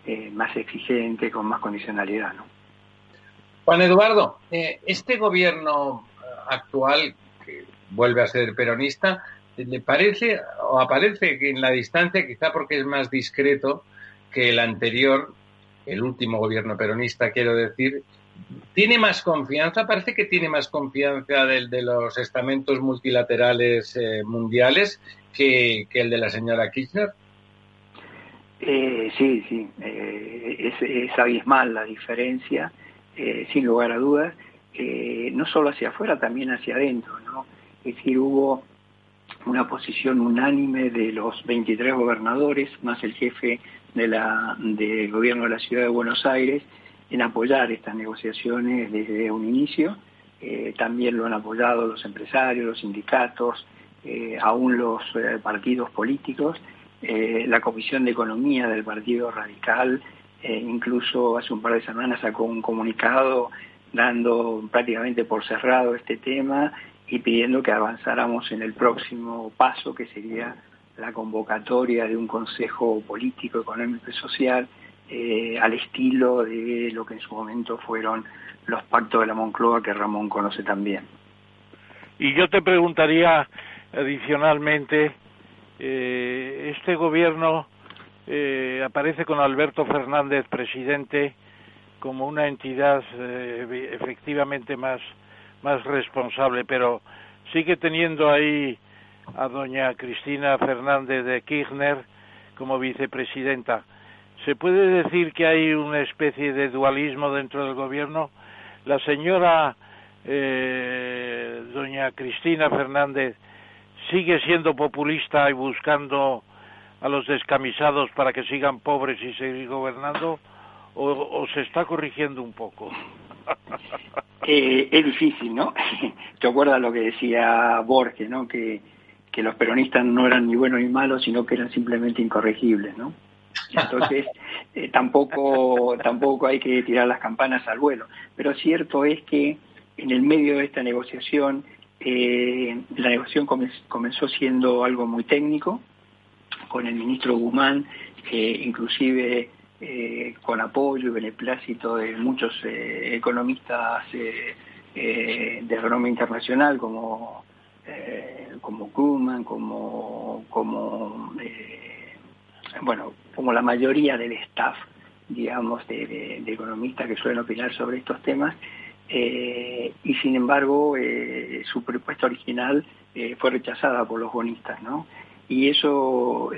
Speaker 7: eh, más exigentes, con más condicionalidad. ¿no?
Speaker 2: Juan Eduardo, eh, este gobierno actual, que vuelve a ser peronista, ¿le parece o aparece que en la distancia, quizá porque es más discreto que el anterior, el último gobierno peronista, quiero decir, tiene más confianza, parece que tiene más confianza del de los estamentos multilaterales eh, mundiales que, el de la señora Kirchner.
Speaker 7: Eh, sí, sí, eh, es, abismal la diferencia, sin lugar a dudas, no solo hacia afuera, también hacia adentro, ¿no? Es decir, hubo una posición unánime de los 23 gobernadores, más el jefe de la, del gobierno de la ciudad de Buenos Aires en apoyar estas negociaciones desde un inicio. Eh, también lo han apoyado los empresarios, los sindicatos, eh, aún los eh, partidos políticos. la Comisión de Economía del Partido Radical incluso hace un par de semanas sacó un comunicado dando prácticamente por cerrado este tema y pidiendo que avanzáramos en el próximo paso que sería la convocatoria de un Consejo Político, Económico y Social eh, al estilo de lo que en su momento fueron los pactos de la Moncloa que Ramón conoce también.
Speaker 3: Y yo te preguntaría adicionalmente, eh, este gobierno eh, aparece con Alberto Fernández presidente como una entidad efectivamente más, más responsable, pero sigue teniendo ahí a doña Cristina Fernández de Kirchner como vicepresidenta. ¿Se puede decir que hay una especie de dualismo dentro del gobierno? La señora eh, doña Cristina Fernández sigue siendo populista y buscando a los descamisados para que sigan pobres y seguir gobernando o, se está corrigiendo un poco? (laughs)
Speaker 7: Eh, es difícil, ¿no? (laughs) ¿Te acuerdas lo que decía Borges, ¿no? Que, que los peronistas no eran ni buenos ni malos, sino que eran simplemente incorregibles, ¿no? Entonces, eh, tampoco, tampoco hay que tirar las campanas al vuelo. Pero cierto es que en el medio de esta negociación, eh, la negociación comenzó siendo algo muy técnico, con el ministro Guzmán, que inclusive eh, con apoyo y beneplácito de muchos eh, economistas de renombre internacional como como Krugman, como como bueno como la mayoría del staff digamos de economistas que suelen opinar sobre estos temas eh, y sin embargo eh, su propuesta original eh, fue rechazada por los bonistas, ¿no? Y eso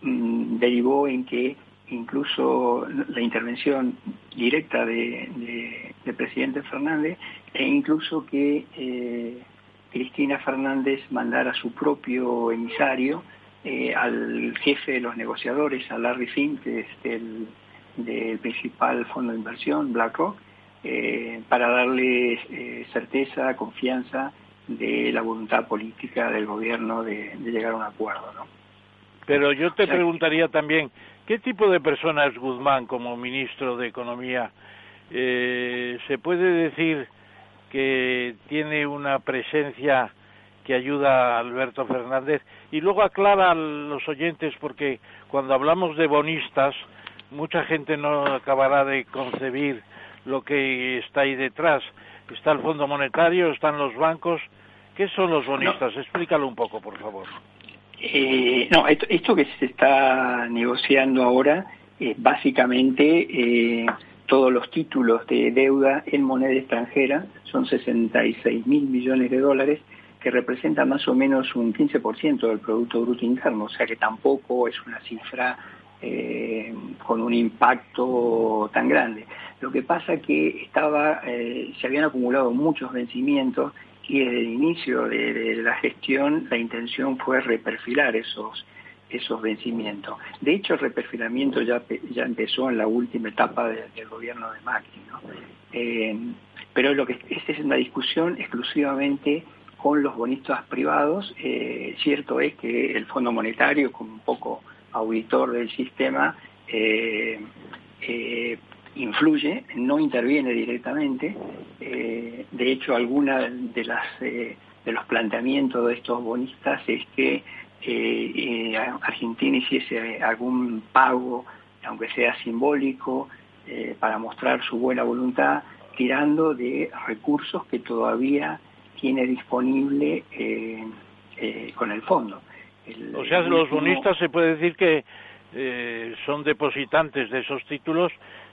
Speaker 7: mm, derivó en que incluso la intervención directa de, del presidente Fernández e incluso que Cristina Fernández mandara su propio emisario al jefe de los negociadores, a Larry Fink, que es el del principal fondo de inversión, BlackRock, eh, para darle eh, certeza, confianza de la voluntad política del gobierno de, llegar a un acuerdo. ¿no?
Speaker 3: Pero yo te preguntaría también, ¿qué tipo de persona es Guzmán como ministro de Economía? Eh, ¿Se puede decir que tiene una presencia que ayuda a Alberto Fernández? Y luego aclara a los oyentes, porque cuando hablamos de bonistas, mucha gente no acabará de concebir lo que está ahí detrás. Está el Fondo Monetario, están los bancos. ¿Qué son los bonistas? Explícalo un poco, por favor.
Speaker 7: Eh, no, esto, que se está negociando ahora es básicamente eh, todos los títulos de deuda en moneda extranjera, son 66 mil millones de dólares, que representa más o menos un 15% del Producto Bruto Interno, o sea que tampoco es una cifra eh, con un impacto tan grande. Lo que pasa que estaba, eh, se habían acumulado muchos vencimientos y desde el inicio de, la gestión la intención fue reperfilar esos esos vencimientos. De hecho, el reperfilamiento ya, ya empezó en la última etapa del gobierno de Macri. ¿no? Eh, pero lo que esta es una discusión exclusivamente con los bonistas privados. Eh, cierto es que el Fondo Monetario, como un poco auditor del sistema, eh, influye, no interviene directamente. Eh, de hecho, alguna de las eh, de los planteamientos de estos bonistas es que eh, Argentina hiciese algún pago, aunque sea simbólico, para mostrar su buena voluntad, tirando de recursos que todavía tiene disponible con el fondo.
Speaker 3: o sea, los bonistas se puede decir que son depositantes de esos títulos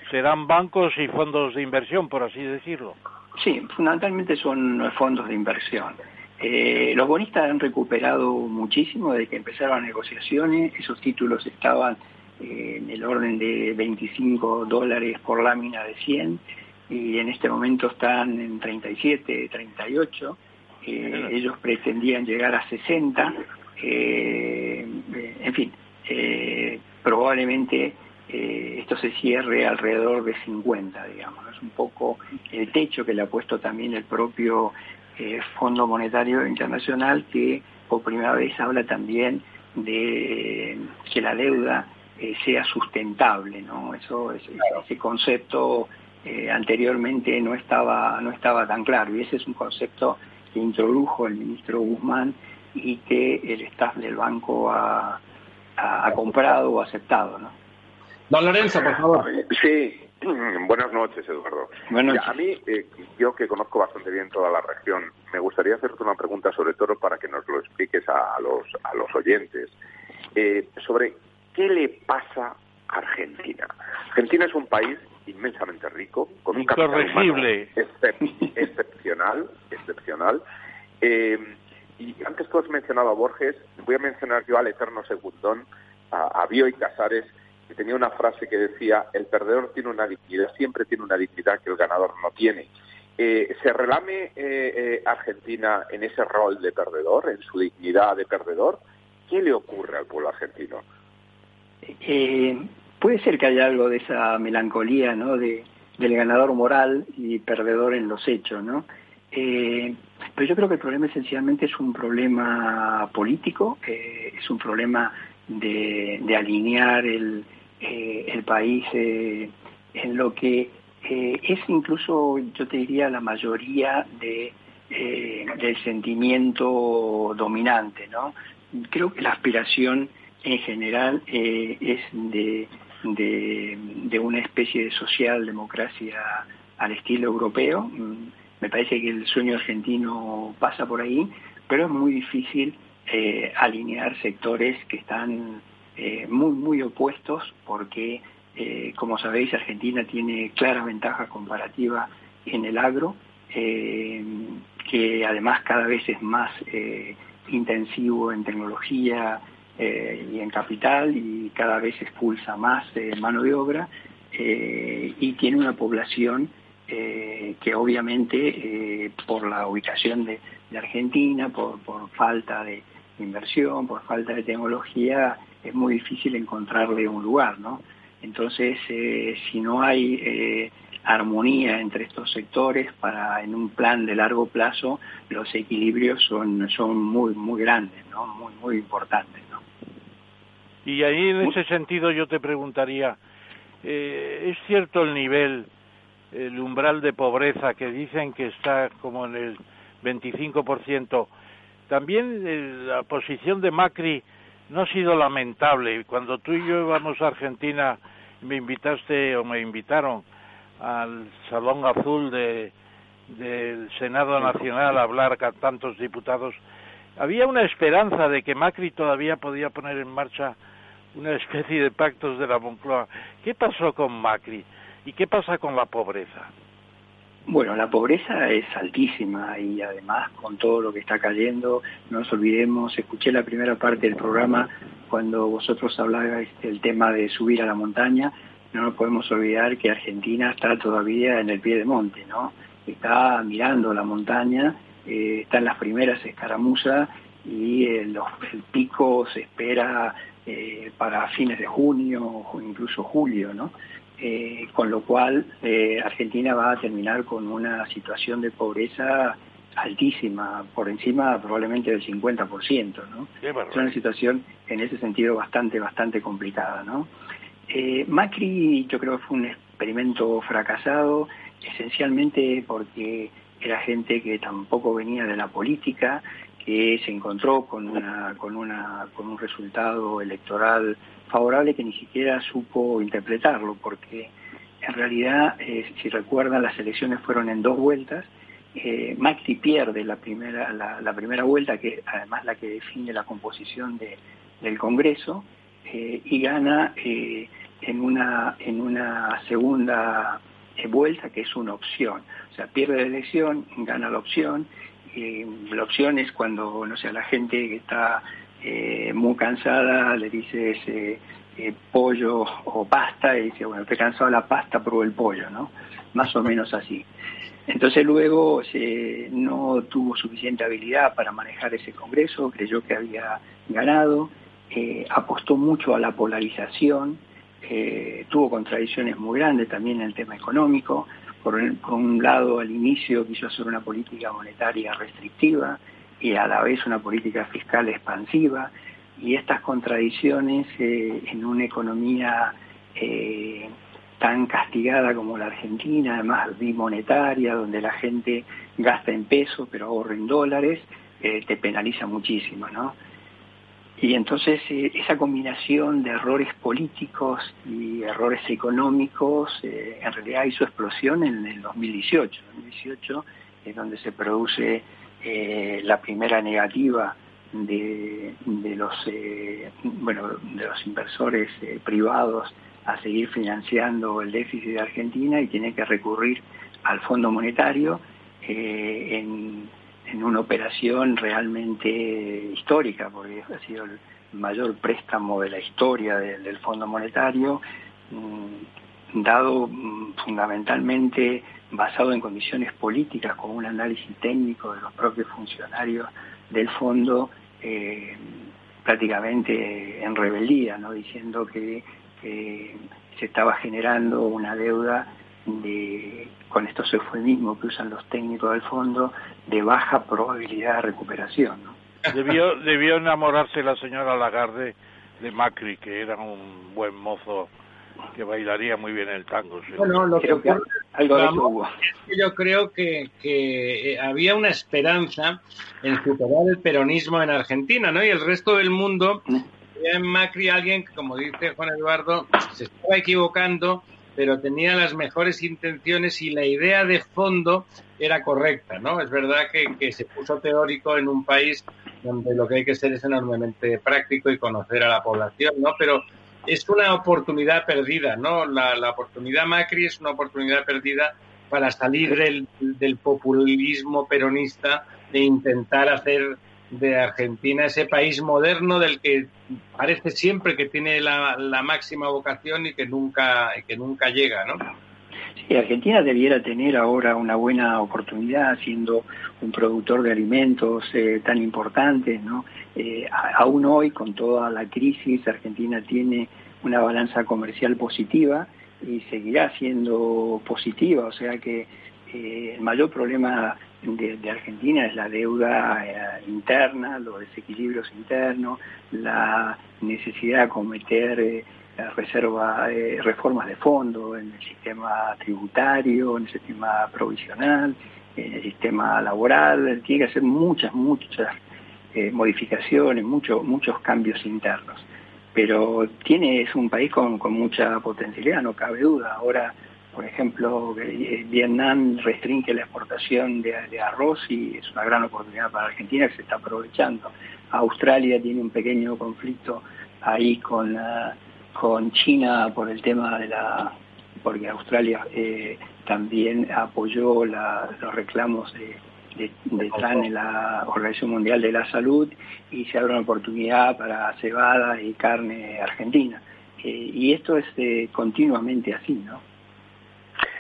Speaker 3: serán bancos y fondos de inversión, por así decirlo.
Speaker 7: Sí, fundamentalmente son fondos de inversión. Eh, los bonistas han recuperado muchísimo desde que empezaron las negociaciones. Esos títulos estaban eh, en el orden de 25 dólares por lámina de 100 y en este momento están en 37, 38. Eh, ellos pretendían llegar a 60. en fin, probablemente eh, esto se cierre alrededor de 50, digamos. Es un poco el techo que le ha puesto también el propio eh, Fondo Monetario Internacional, que por primera vez habla también de que la deuda eh, sea sustentable, ¿no? Eso, ese concepto anteriormente no estaba, no estaba tan claro, y ese es un concepto que introdujo el ministro Guzmán y que el staff del banco ha, ha, ha comprado o aceptado, ¿no?
Speaker 2: Don Lorenzo, por favor.
Speaker 4: Sí, (clears throat) buenas noches, Eduardo. a mí, eh, yo que conozco bastante bien toda la región, me gustaría hacerte una pregunta sobre todo para que nos lo expliques a, los, a los oyentes. Eh, sobre qué le pasa a Argentina. Argentina es un país inmensamente rico, con un capital humano excepcional, excepcional. Eh, y antes tú has mencionado a Borges, voy a mencionar yo al eterno segundón a, Bioy Casares, que tenía una frase que decía, el perdedor tiene una dignidad, siempre tiene una dignidad que el ganador no tiene. Eh, ¿Se relame eh, eh, Argentina en ese rol de perdedor, en su dignidad de perdedor? ¿Qué le ocurre al pueblo argentino?
Speaker 7: Puede ser que haya algo de esa melancolía, ¿no? De, del ganador moral y perdedor en los hechos, ¿no? pero yo creo que el problema esencialmente es un problema político, es un problema de, alinear el, el país en lo que eh, es incluso, yo te diría, la mayoría de, eh, del sentimiento dominante, ¿no? Creo que la aspiración en general eh, es de, de, una especie de socialdemocracia al estilo europeo. Mm, me parece que el sueño argentino pasa por ahí, pero es muy difícil alinear sectores que están muy, muy opuestos porque eh, como sabéis, Argentina tiene clara ventaja comparativa en el agro, eh, que además cada vez es más eh, intensivo en tecnología y en capital y cada vez expulsa más mano de obra y tiene una población que obviamente por la ubicación de, Argentina, por, por falta de inversión, por falta de tecnología, es muy difícil encontrarle un lugar, ¿no? Entonces, eh, si no hay eh, armonía entre estos sectores para en un plan de largo plazo, los equilibrios son, son muy, muy grandes, ¿no? muy, muy importantes.
Speaker 3: Y ahí en ese sentido yo te preguntaría, eh, ¿es cierto el nivel, el umbral de pobreza que dicen que está como en el 25%? También la posición de Macri no ha sido lamentable. Cuando tú y yo íbamos a Argentina me invitaste o me invitaron al Salón Azul de, del Senado Nacional a hablar con tantos diputados, había una esperanza de que Macri todavía podía poner en marcha una especie de pactos de la Moncloa. ¿Qué pasó con Macri? ¿Y qué pasa con la pobreza?
Speaker 7: Bueno, la pobreza es altísima y además con todo lo que está cayendo, no nos olvidemos, escuché la primera parte del programa cuando vosotros hablabais del tema de subir a la montaña, no nos podemos olvidar que Argentina está todavía en el pie de monte, ¿no? Está mirando la montaña, eh, está las primeras escaramuzas y el, pico se espera eh, para fines de junio o incluso julio, ¿no? Eh, con lo cual eh, Argentina va a terminar con una situación de pobreza altísima, por encima probablemente del 50%, ¿no? Es una situación en ese sentido bastante, bastante complicada, ¿no? Eh, Macri yo creo que fue un experimento fracasado, esencialmente porque era gente que tampoco venía de la política, que se encontró con una, con una, con un resultado electoral favorable que ni siquiera supo interpretarlo, porque en realidad, eh, si recuerdan, las elecciones fueron en dos vueltas. Eh, pierde la primera, la, primera vuelta, que además la que define la composición de, del Congreso, eh, y gana eh, en, una, en una segunda vuelta, que es una opción. O sea, pierde la elección, gana la opción, y la opción es cuando, no sé, la gente que está eh, muy cansada, le dices eh, eh, pollo o pasta y dice, bueno, estoy cansado la pasta, pruebo el pollo, ¿no? Más o menos así. Entonces luego no tuvo suficiente habilidad para manejar ese Congreso, creyó que había ganado, apostó mucho a la polarización, tuvo contradicciones muy grandes también en el tema económico. Por, un lado, al inicio quiso hacer una política monetaria restrictiva, y a la vez una política fiscal expansiva y estas contradicciones eh, en una economía eh, tan castigada como la Argentina, además bimonetaria, donde la gente gasta en pesos pero ahorra en dólares, eh, te penaliza muchísimo, ¿no? Y entonces esa combinación de errores políticos y errores económicos en realidad hizo explosión en el 2018. 2018 es donde se produce eh, la primera negativa de, los eh, bueno de los inversores eh, privados a seguir financiando el déficit de Argentina y tiene que recurrir al Fondo Monetario en, una operación realmente histórica porque ha sido mayor préstamo de la historia del Fondo Monetario, mm, dado mm, fundamentalmente basado en condiciones políticas, con un análisis técnico de los propios funcionarios del fondo, eh, prácticamente en rebeldía, ¿no? diciendo que se estaba generando una deuda de, con estos eufemismos que usan los técnicos del fondo, de baja probabilidad de recuperación.
Speaker 3: Debió, debió enamorarse la señora Lagarde de Macri, que era un buen mozo que bailaría muy bien el tango.
Speaker 2: Bueno, lo creo que, algo yo creo que, que, eh, había una esperanza en superar el peronismo en Argentina, ¿no? Y el resto del mundo, en Macri alguien que, como dice Juan Eduardo, se estaba equivocando, pero tenía las mejores intenciones y la idea de fondo era correcta, ¿no? Es verdad que, que se puso teórico en un país donde lo que hay que ser es enormemente práctico y conocer a la población, ¿no? Pero es una oportunidad perdida, ¿no? La, la oportunidad Macri es una oportunidad perdida para salir del, del populismo peronista e intentar hacer de Argentina ese país moderno del que parece siempre que tiene la, la máxima vocación y que nunca que nunca llega, ¿no?
Speaker 7: Sí, Argentina debiera tener ahora una buena oportunidad siendo un productor de alimentos eh, tan importante, ¿no? Eh, aún hoy, con toda la crisis, Argentina tiene una balanza comercial positiva y seguirá siendo positiva, o sea que eh, el mayor problema de, Argentina es la deuda eh, interna, los desequilibrios internos, la necesidad de cometer eh, reserva, eh, reformas de fondo en el sistema tributario, en el sistema provisional, en el sistema laboral, tiene que hacer muchas, muchas modificaciones, muchos, muchos cambios internos. Pero tiene, es un país con, con mucha potencialidad, no cabe duda. Ahora por ejemplo, eh, Vietnam restringe la exportación de, arroz y es una gran oportunidad para Argentina que se está aprovechando. Australia tiene un pequeño conflicto ahí con, con China por el tema de la... porque Australia eh, también apoyó los reclamos de, de, TRAN en la Organización Mundial de la Salud y se abre una oportunidad para cebada y carne argentina. Eh, y esto es continuamente así, ¿no?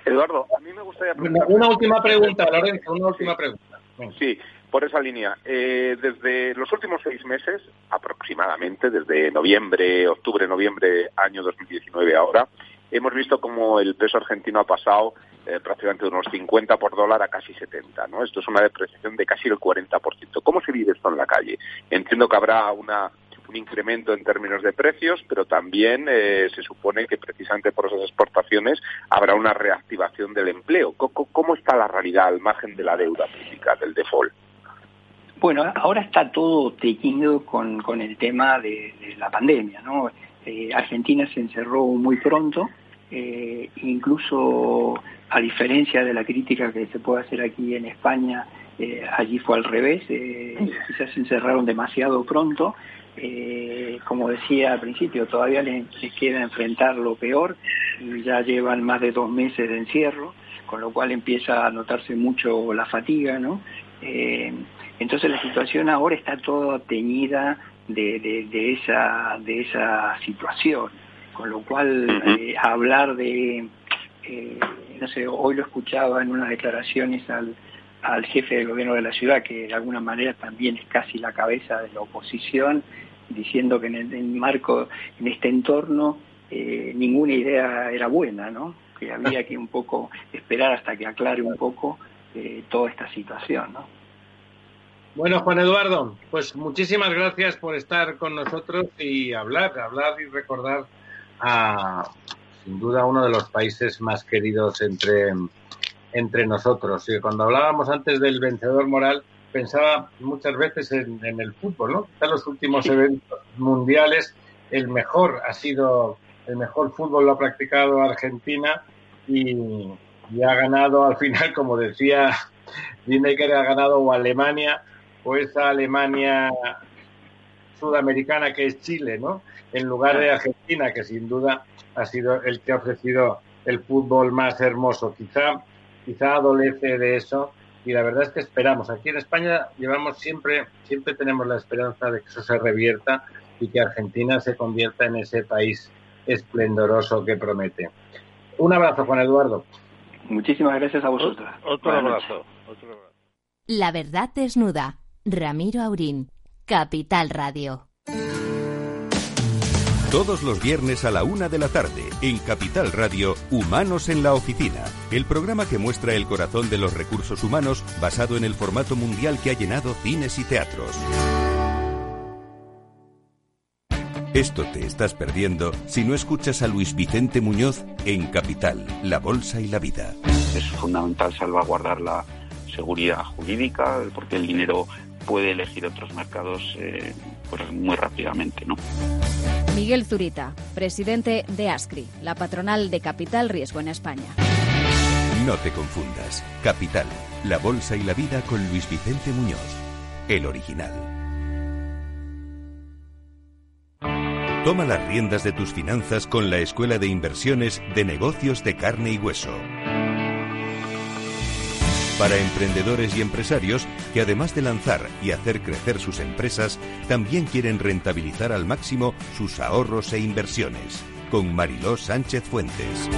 Speaker 4: Eduardo, a mí me gustaría
Speaker 2: Una, última pregunta, Lorenzo, una última pregunta.
Speaker 4: Sí, por esa línea. Eh, desde los últimos seis meses, aproximadamente, desde noviembre, octubre, noviembre, año 2019 ahora, hemos visto como el peso argentino ha pasado eh, prácticamente de unos 50 por dólar a casi 70, ¿no? Esto es una depreciación de casi el 40%. ¿Cómo se vive esto en la calle? Entiendo que habrá una un incremento en términos de precios, pero también eh, se supone que precisamente por esas exportaciones habrá una reactivación del empleo. ¿Cómo, está la realidad al margen de la deuda física, del default?
Speaker 7: Bueno, ahora está todo teñido con, el tema de, la pandemia, ¿no? Eh, Argentina se encerró muy pronto, eh, incluso a diferencia de la crítica que se puede hacer aquí en España, allí fue al revés, quizás se encerraron demasiado pronto eh, como decía al principio, todavía les, queda enfrentar lo peor y ya llevan más de dos meses de encierro, con lo cual empieza a notarse mucho la fatiga, ¿no? Eh, entonces la situación ahora está toda teñida de, de, esa, de esa situación, con lo cual eh, hablar de, eh, no sé, hoy lo escuchaba en unas declaraciones al, al jefe del gobierno de la ciudad, que de alguna manera también es casi la cabeza de la oposición, diciendo que en el, marco, en este entorno, eh, ninguna idea era buena, ¿no? Que había que un poco esperar hasta que aclare un poco eh, toda esta situación, ¿no?
Speaker 2: Bueno, Juan Eduardo, pues muchísimas gracias por estar con nosotros y hablar, hablar y recordar a, sin duda, uno de los países más queridos entre entre nosotros. Y cuando hablábamos antes del vencedor moral, pensaba muchas veces en, el fútbol, ¿no? En los últimos eventos mundiales, el mejor ha sido, el mejor fútbol lo ha practicado Argentina y, ha ganado al final, (laughs) como decía Lineker, ha ganado o Alemania o esa Alemania sudamericana que es Chile, ¿no? En lugar de Argentina, que sin duda ha sido el que ha ofrecido el fútbol más hermoso. Quizá quizá adolece de eso y la verdad es que esperamos. Aquí en España llevamos siempre, siempre tenemos la esperanza de que eso se revierta y que Argentina se convierta en ese país esplendoroso que promete. Un abrazo, Juan Eduardo.
Speaker 7: Muchísimas gracias a vosotros.
Speaker 3: Otro abrazo.
Speaker 1: La verdad desnuda. Ramiro Aurín, Capital Radio.
Speaker 6: Todos los viernes a la una de la tarde, en Capital Radio, Humanos en la Oficina, el programa que muestra el corazón de los recursos humanos basado en el formato mundial que ha llenado cines y teatros. Esto te estás perdiendo si no escuchas a Luis Vicente Muñoz en Capital, La Bolsa y la Vida.
Speaker 8: Es fundamental salvaguardar la seguridad jurídica porque el dinero puede elegir otros mercados eh, pues muy rápidamente. ¿no?
Speaker 9: Miguel Zurita, presidente de ASCRI, la patronal de Capital Riesgo en España.
Speaker 6: No te confundas. Capital, la bolsa y la vida con Luis Vicente Muñoz, el original. Toma las riendas de tus finanzas con la Escuela de Inversiones de Negocios de Carne y Hueso para emprendedores y empresarios que además de lanzar y hacer crecer sus empresas, también quieren rentabilizar al máximo sus ahorros e inversiones. Con Mariló Sánchez Fuentes.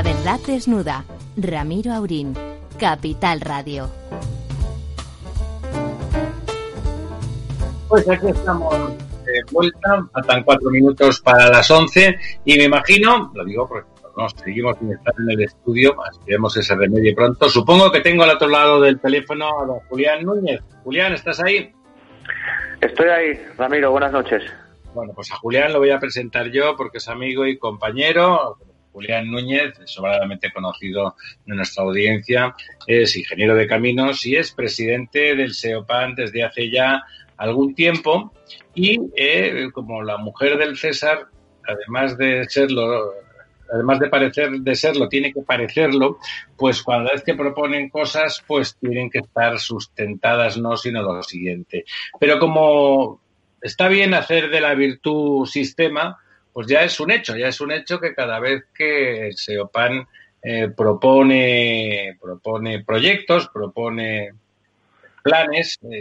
Speaker 1: La verdad desnuda. Ramiro Aurín, Capital Radio.
Speaker 2: Pues aquí estamos de vuelta, faltan cuatro minutos para las once y me imagino, lo digo porque nos seguimos sin estar en el estudio, esperemos ese remedio pronto. Supongo que tengo al otro lado del teléfono a don Julián Núñez. Julián, ¿estás ahí?
Speaker 10: Estoy ahí, Ramiro, buenas noches.
Speaker 2: Bueno, pues a Julián lo voy a presentar yo porque es amigo y compañero, Julián Núñez, sobradamente conocido en nuestra audiencia, es ingeniero de caminos y es presidente del SEOPAN desde hace ya algún tiempo y eh, como la mujer del César, además de serlo, además de parecer de serlo, tiene que parecerlo, pues cuando es que proponen cosas, pues tienen que estar sustentadas, no sino lo siguiente. Pero como está bien hacer de la virtud sistema, pues ya es un hecho, ya es un hecho que cada vez que SEOPAN eh, propone, propone proyectos, propone planes, eh,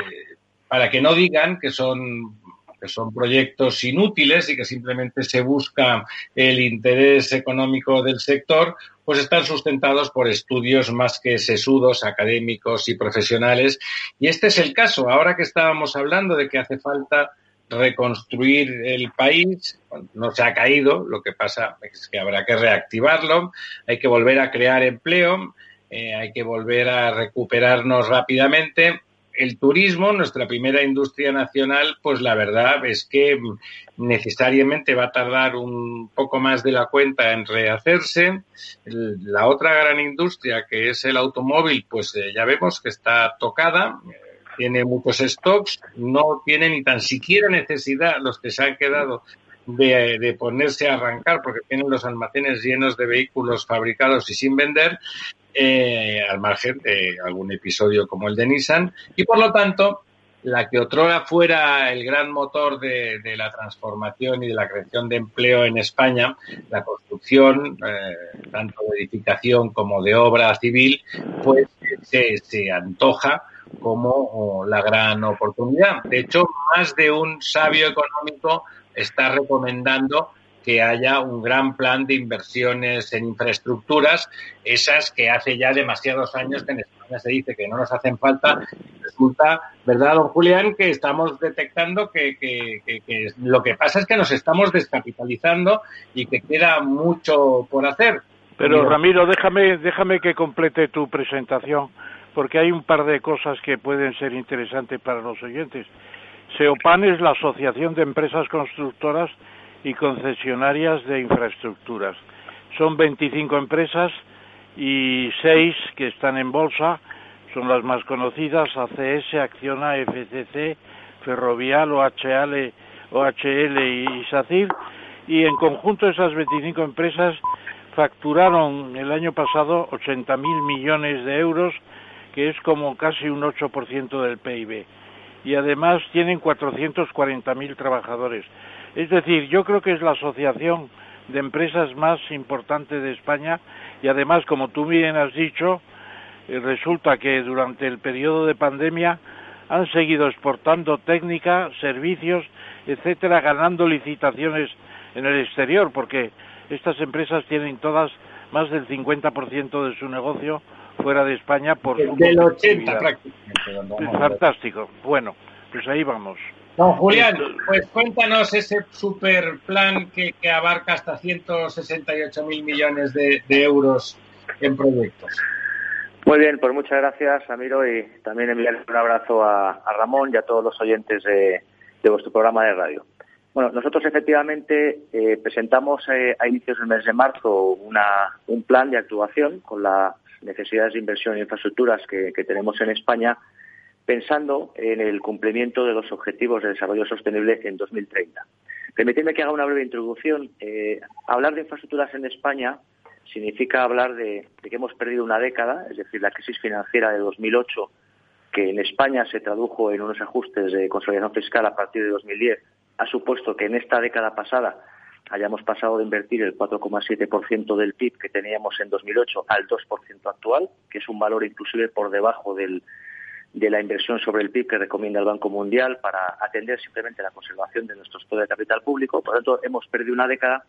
Speaker 2: para que no digan que son que son proyectos inútiles y que simplemente se busca el interés económico del sector, pues están sustentados por estudios más que sesudos, académicos y profesionales. Y este es el caso. Ahora que estábamos hablando de que hace falta reconstruir el país, no se ha caído, lo que pasa es que habrá que reactivarlo, hay que volver a crear empleo, eh, hay que volver a recuperarnos rápidamente. El turismo, nuestra primera industria nacional, pues la verdad es que necesariamente va a tardar un poco más de la cuenta en rehacerse. La otra gran industria, que es el automóvil, pues eh, ya vemos que está tocada tiene muchos stocks, no tiene ni tan siquiera necesidad los que se han quedado de, ponerse a arrancar porque tienen los almacenes llenos de vehículos fabricados y sin vender, eh, al margen de algún episodio como el de Nissan, y por lo tanto, la que otrora fuera el gran motor de, la transformación y de la creación de empleo en España, la construcción, eh, tanto de edificación como de obra civil, pues se, se antoja como la gran oportunidad. De hecho, más de un sabio económico está recomendando que haya un gran plan de inversiones en infraestructuras, esas que hace ya demasiados años que en España se dice que no nos hacen falta. Resulta, ¿verdad, don Julián, que estamos detectando que, que lo que pasa es que nos estamos descapitalizando y que queda mucho por hacer?
Speaker 3: Pero Ramiro, déjame, déjame que complete tu presentación porque hay un par de cosas que pueden ser interesantes para los oyentes. SEOPAN es la Asociación de Empresas Constructoras y Concesionarias de Infraestructuras. Son 25 empresas y 6 que están en bolsa, son las más conocidas, ACS, Acciona, FCC, Ferrovial, OHL, OHL y SACIR, y en conjunto esas 25 empresas facturaron el año pasado 80.000 millones de euros que es como casi un 8% del PIB. y además tienen 440.000 trabajadores. Es decir, yo creo que es la asociación de empresas más importante de España y además, como tú bien has dicho, eh, resulta que durante el periodo de pandemia han seguido exportando técnica, servicios, etcétera, ganando licitaciones en el exterior, porque estas empresas tienen todas más del 50% de su negocio fuera de España por
Speaker 2: su del 80 prácticamente.
Speaker 3: Fantástico. Bueno, pues ahí vamos.
Speaker 2: Don Julián, pues cuéntanos ese super plan que, abarca hasta 168 mil millones de, euros en proyectos.
Speaker 10: Muy bien, pues muchas gracias, Amiro, y también enviarles un abrazo a, Ramón y a todos los oyentes de, vuestro programa de radio. Bueno, nosotros efectivamente eh, presentamos eh, a inicios del mes de marzo un plan de actuación con las necesidades de inversión en infraestructuras que tenemos en España pensando en el cumplimiento de los objetivos de desarrollo sostenible en 2030. Permitidme que haga una breve introducción. Eh, hablar de infraestructuras en España significa hablar de, que hemos perdido una década, es decir, la crisis financiera de 2008, que en España se tradujo en unos ajustes de consolidación fiscal a partir de 2010, ha supuesto que en esta década pasada hayamos pasado de invertir el 4,7% del PIB que teníamos en 2008 al 2% actual, que es un valor inclusive por debajo del, de la inversión sobre el PIB que recomienda el Banco Mundial para atender simplemente la conservación de nuestros poderes de capital público. Por lo tanto, hemos perdido una década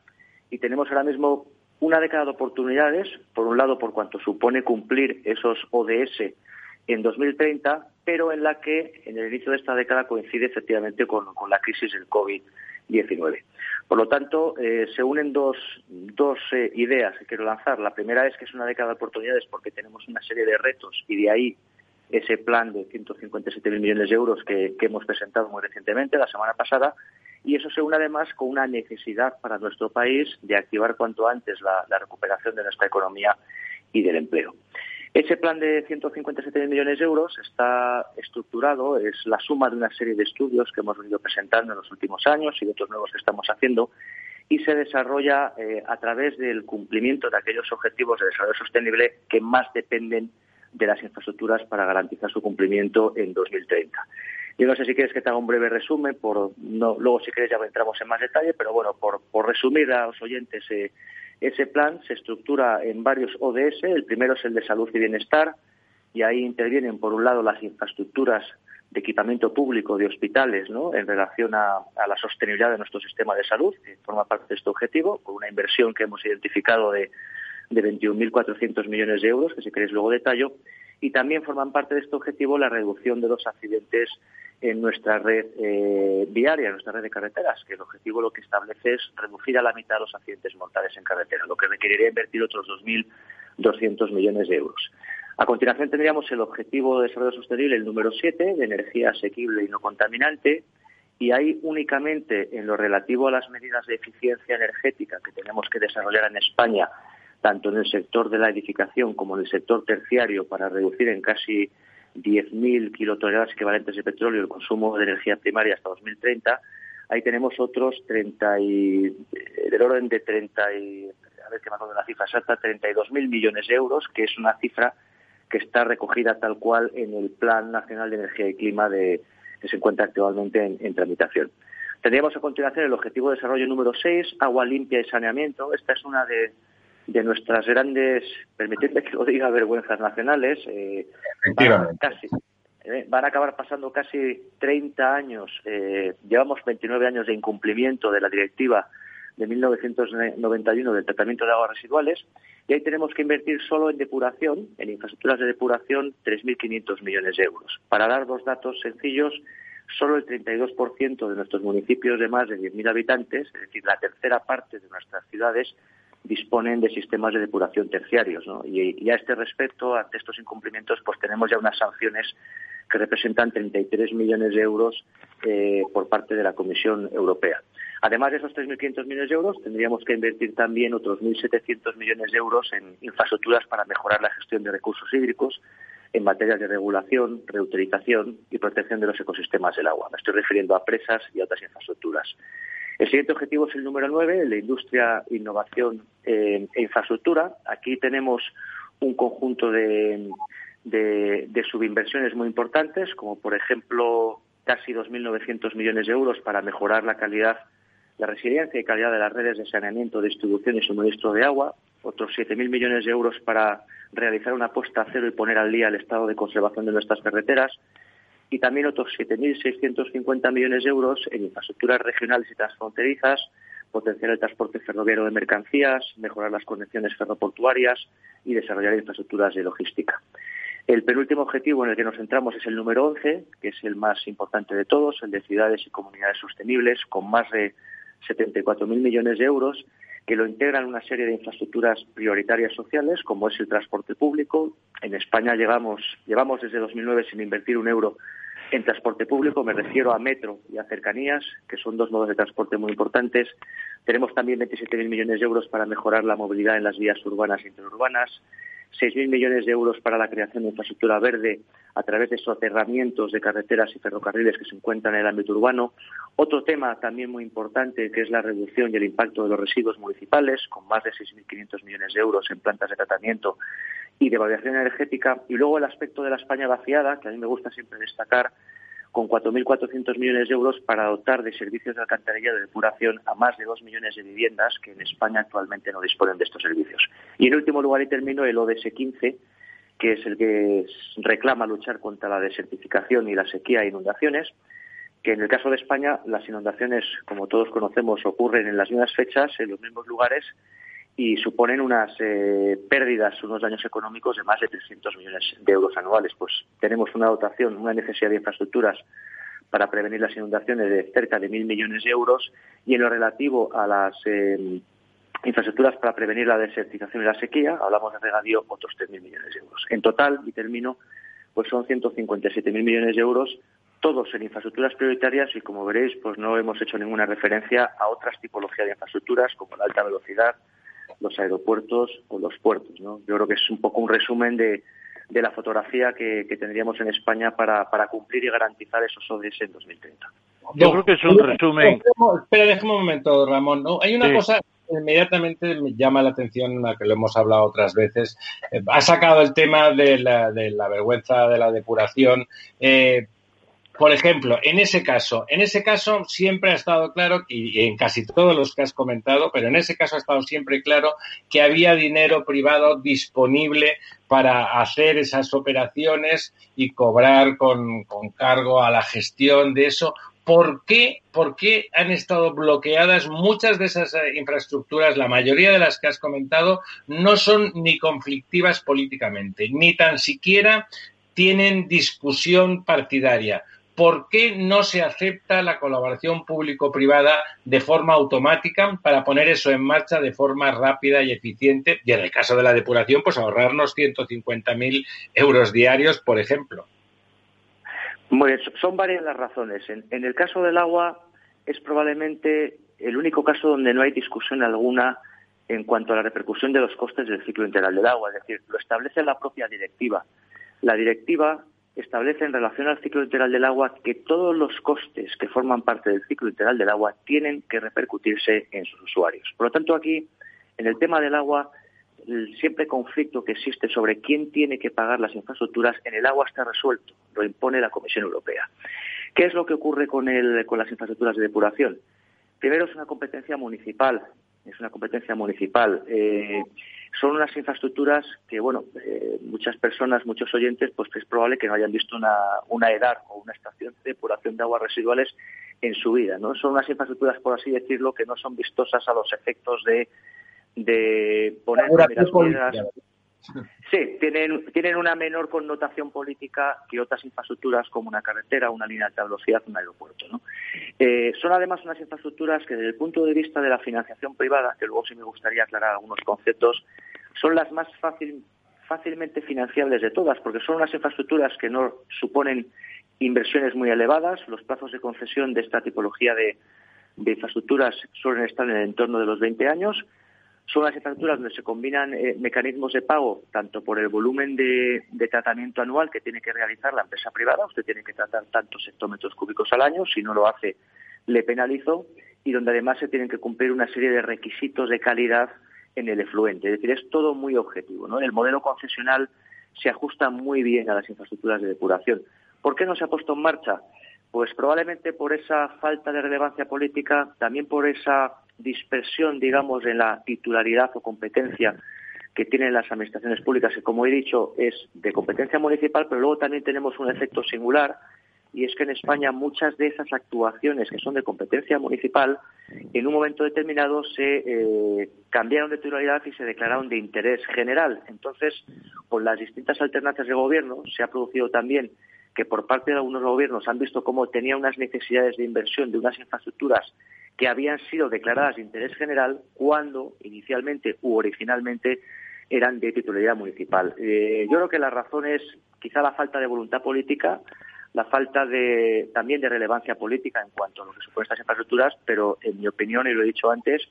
Speaker 10: y tenemos ahora mismo una década de oportunidades, por un lado, por cuanto supone cumplir esos ODS en 2030, pero en la que en el inicio de esta década coincide efectivamente con, la crisis del COVID-19. Por lo tanto, eh, se unen dos, dos eh, ideas que quiero lanzar. La primera es que es una década de oportunidades porque tenemos una serie de retos y de ahí ese plan de 157.000 millones de euros que, hemos presentado muy recientemente, la semana pasada, y eso se une además con una necesidad para nuestro país de activar cuanto antes la, recuperación de nuestra economía y del empleo. Ese plan de 157.000 millones de euros está estructurado, es la suma de una serie de estudios que hemos venido presentando en los últimos años y de otros nuevos que estamos haciendo, y se desarrolla eh, a través del cumplimiento de aquellos objetivos de desarrollo sostenible que más dependen de las infraestructuras para garantizar su cumplimiento en 2030. Yo no sé si quieres que te haga un breve resumen, por, no, luego si quieres ya entramos en más detalle, pero bueno, por, resumir a los oyentes, eh, ese plan se estructura en varios ODS. El primero es el de salud y bienestar, y ahí intervienen, por un lado, las infraestructuras de equipamiento público de hospitales ¿no? en relación a, a, la sostenibilidad de nuestro sistema de salud, que forma parte de este objetivo, con una inversión que hemos identificado de de 21.400 millones de euros, que si queréis luego detallo, y también forman parte de este objetivo la reducción de los accidentes en nuestra red eh, viaria, en nuestra red de carreteras, que el objetivo lo que establece es reducir a la mitad los accidentes mortales en carretera, lo que requeriría invertir otros 2.200 millones de euros. A continuación tendríamos el objetivo de desarrollo sostenible, el número 7, de energía asequible y no contaminante, y ahí únicamente en lo relativo a las medidas de eficiencia energética que tenemos que desarrollar en España tanto en el sector de la edificación como en el sector terciario para reducir en casi 10.000 kilotoneladas equivalentes de petróleo el consumo de energía primaria hasta 2030. Ahí tenemos otros 30 y, del orden de 30 y, a ver qué me acuerdo de la cifra exacta, 32.000 millones de euros, que es una cifra que está recogida tal cual en el Plan Nacional de Energía y Clima de, que se encuentra actualmente en, en tramitación. Tendríamos a continuación el objetivo de desarrollo número 6, agua limpia y saneamiento. Esta es una de de nuestras grandes, permitidme que lo diga, vergüenzas nacionales, eh, van, casi, eh, van a acabar pasando casi 30 años, eh, llevamos 29 años de incumplimiento de la directiva de 1991 del tratamiento de aguas residuales y ahí tenemos que invertir solo en depuración, en infraestructuras de depuración, 3.500 millones de euros. Para dar dos datos sencillos, solo el 32% de nuestros municipios de más de 10.000 habitantes, es decir, la tercera parte de nuestras ciudades, disponen de sistemas de depuración terciarios. Y, a este respecto, ante estos incumplimientos, pues tenemos ya unas sanciones que representan 33 millones de euros eh, por parte de la Comisión Europea. Además de esos 3.500 millones de euros, tendríamos que invertir también otros 1.700 millones de euros en infraestructuras para mejorar la gestión de recursos hídricos en materias de regulación, reutilización y protección de los ecosistemas del agua. Me estoy refiriendo a presas y a otras infraestructuras. El siguiente objetivo es el número nueve, el de industria, innovación eh, e infraestructura. Aquí tenemos un conjunto de, subinversiones muy importantes, como por ejemplo casi 2.900 millones de euros para mejorar la calidad, la resiliencia y calidad de las redes de saneamiento, distribución y suministro de agua, otros 7.000 millones de euros para realizar una puesta a cero y poner al día el estado de conservación de nuestras carreteras, y también otros 7.650 millones de euros en infraestructuras regionales y transfronterizas, potenciar el transporte ferroviario de mercancías, mejorar las conexiones ferroportuarias y desarrollar infraestructuras de logística. El penúltimo objetivo en el que nos centramos es el número 11, que es el más importante de todos, el de ciudades y comunidades sostenibles, con más de 74.000 millones de euros, que lo integran una serie de infraestructuras prioritarias sociales, como es el transporte público. En España llegamos, llevamos desde 2009 sin invertir un euro en transporte público, me refiero a metro y a cercanías, que son dos modos de transporte muy importantes. Tenemos también 27.000 millones de euros para mejorar la movilidad en las vías urbanas e interurbanas. 6.000 millones de euros para la creación de infraestructura verde a través de soterramientos de carreteras y ferrocarriles que se encuentran en el ámbito urbano. Otro tema también muy importante que es la reducción y el impacto de los residuos municipales, con más de 6.500 millones de euros en plantas de tratamiento y de variación energética. Y luego el aspecto de la España vaciada, que a mí me gusta siempre destacar, con 4.400 millones de euros para dotar de servicios de alcantarilla de depuración a más de 2 millones de viviendas que en España actualmente no disponen de estos servicios. Y en último lugar, y termino, el ODS 15, que es el que reclama luchar contra la desertificación y la sequía e inundaciones, que en el caso de España las inundaciones, como todos conocemos, ocurren en las mismas fechas, en los mismos lugares y suponen unas eh, pérdidas, unos daños económicos de más de 300 millones de euros anuales. Pues tenemos una dotación, una necesidad de infraestructuras para prevenir las inundaciones de cerca de mil millones de euros y en lo relativo a las eh, infraestructuras para prevenir la desertización y la sequía, hablamos de regadío, otros 3.000 millones de euros. En total, y termino, pues son 157.000 millones de euros, todos en infraestructuras prioritarias y, como veréis, pues no hemos hecho ninguna referencia a otras tipologías de infraestructuras como la alta velocidad, los aeropuertos o los puertos. ¿no? Yo creo que es un poco un resumen de, de la fotografía que, tendríamos en España para, para, cumplir y garantizar esos ODS en 2030.
Speaker 3: Yo creo que es un resumen.
Speaker 2: Espera, déjame un momento, Ramón. ¿no? Hay una cosa que inmediatamente me llama la atención, a que lo hemos hablado otras veces. Eh, ha sacado el tema de la, de la vergüenza de la depuración. Eh, por ejemplo, en ese caso, en ese caso siempre ha estado claro, y en casi todos los que has comentado, pero en ese caso ha estado siempre claro que había dinero privado disponible para hacer esas operaciones y cobrar con, cargo a la gestión de eso. ¿Por qué, ¿Por qué han estado bloqueadas muchas de esas eh, infraestructuras? La mayoría de las que has comentado no son ni conflictivas políticamente, ni tan siquiera tienen discusión partidaria. ¿Por qué no se acepta la colaboración público-privada de forma automática para poner eso en marcha de forma rápida y eficiente? Y en el caso de la depuración, pues ahorrarnos 150.000 euros diarios, por ejemplo.
Speaker 10: Bueno, son varias las razones. En, en el caso del agua es probablemente el único caso donde no hay discusión alguna en cuanto a la repercusión de los costes del ciclo integral del agua, es decir, lo establece la propia directiva. La directiva establece en relación al ciclo integral del agua que todos los costes que forman parte del ciclo integral del agua tienen que repercutirse en sus usuarios. Por lo tanto, aquí, en el tema del agua, el siempre conflicto que existe sobre quién tiene que pagar las infraestructuras en el agua está resuelto, lo impone la Comisión Europea. ¿Qué es lo que ocurre con, el, con las infraestructuras de depuración? Primero es una competencia municipal, es una competencia municipal. Eh, son unas infraestructuras que, bueno, eh, muchas personas, muchos oyentes, pues es probable que no hayan visto una, una EDAR o una estación de depuración de aguas residuales en su vida, ¿no? Son unas infraestructuras, por así decirlo, que no son vistosas a los efectos de, de poner piedras, Sí, tienen, tienen una menor connotación política que otras infraestructuras como una carretera, una línea de alta velocidad, un aeropuerto. ¿no? Eh, son además unas infraestructuras que desde el punto de vista de la financiación privada, que luego sí me gustaría aclarar algunos conceptos, son las más fácil, fácilmente financiables de todas, porque son unas infraestructuras que no suponen inversiones muy elevadas, los plazos de concesión de esta tipología de, de infraestructuras suelen estar en el entorno de los 20 años, son las infraestructuras donde se combinan eh, mecanismos de pago tanto por el volumen de, tratamiento anual que tiene que realizar la empresa privada, usted tiene que tratar tantos hectómetros cúbicos al año, si no lo hace le penalizo, y donde además se tienen que cumplir una serie de requisitos de calidad en el efluente. Es decir, es todo muy objetivo. ¿no? El modelo concesional se ajusta muy bien a las infraestructuras de depuración. ¿Por qué no se ha puesto en marcha? Pues probablemente por esa falta de relevancia política, también por esa dispersión, digamos, en la titularidad o competencia que tienen las administraciones públicas, que como he dicho es de competencia municipal, pero luego también tenemos un efecto singular y es que en España muchas de esas actuaciones que son de competencia municipal en un momento determinado se eh, cambiaron de titularidad y se declararon de interés general. Entonces, con las distintas alternancias de gobierno se ha producido también que por parte de algunos gobiernos han visto cómo tenía unas necesidades de inversión de unas infraestructuras que habían sido declaradas de interés general cuando inicialmente u originalmente eran de titularidad municipal. Eh, yo creo que la razón es quizá la falta de voluntad política, la falta de, también de relevancia política en cuanto a lo que suponen estas infraestructuras, pero en mi opinión, y lo he dicho antes,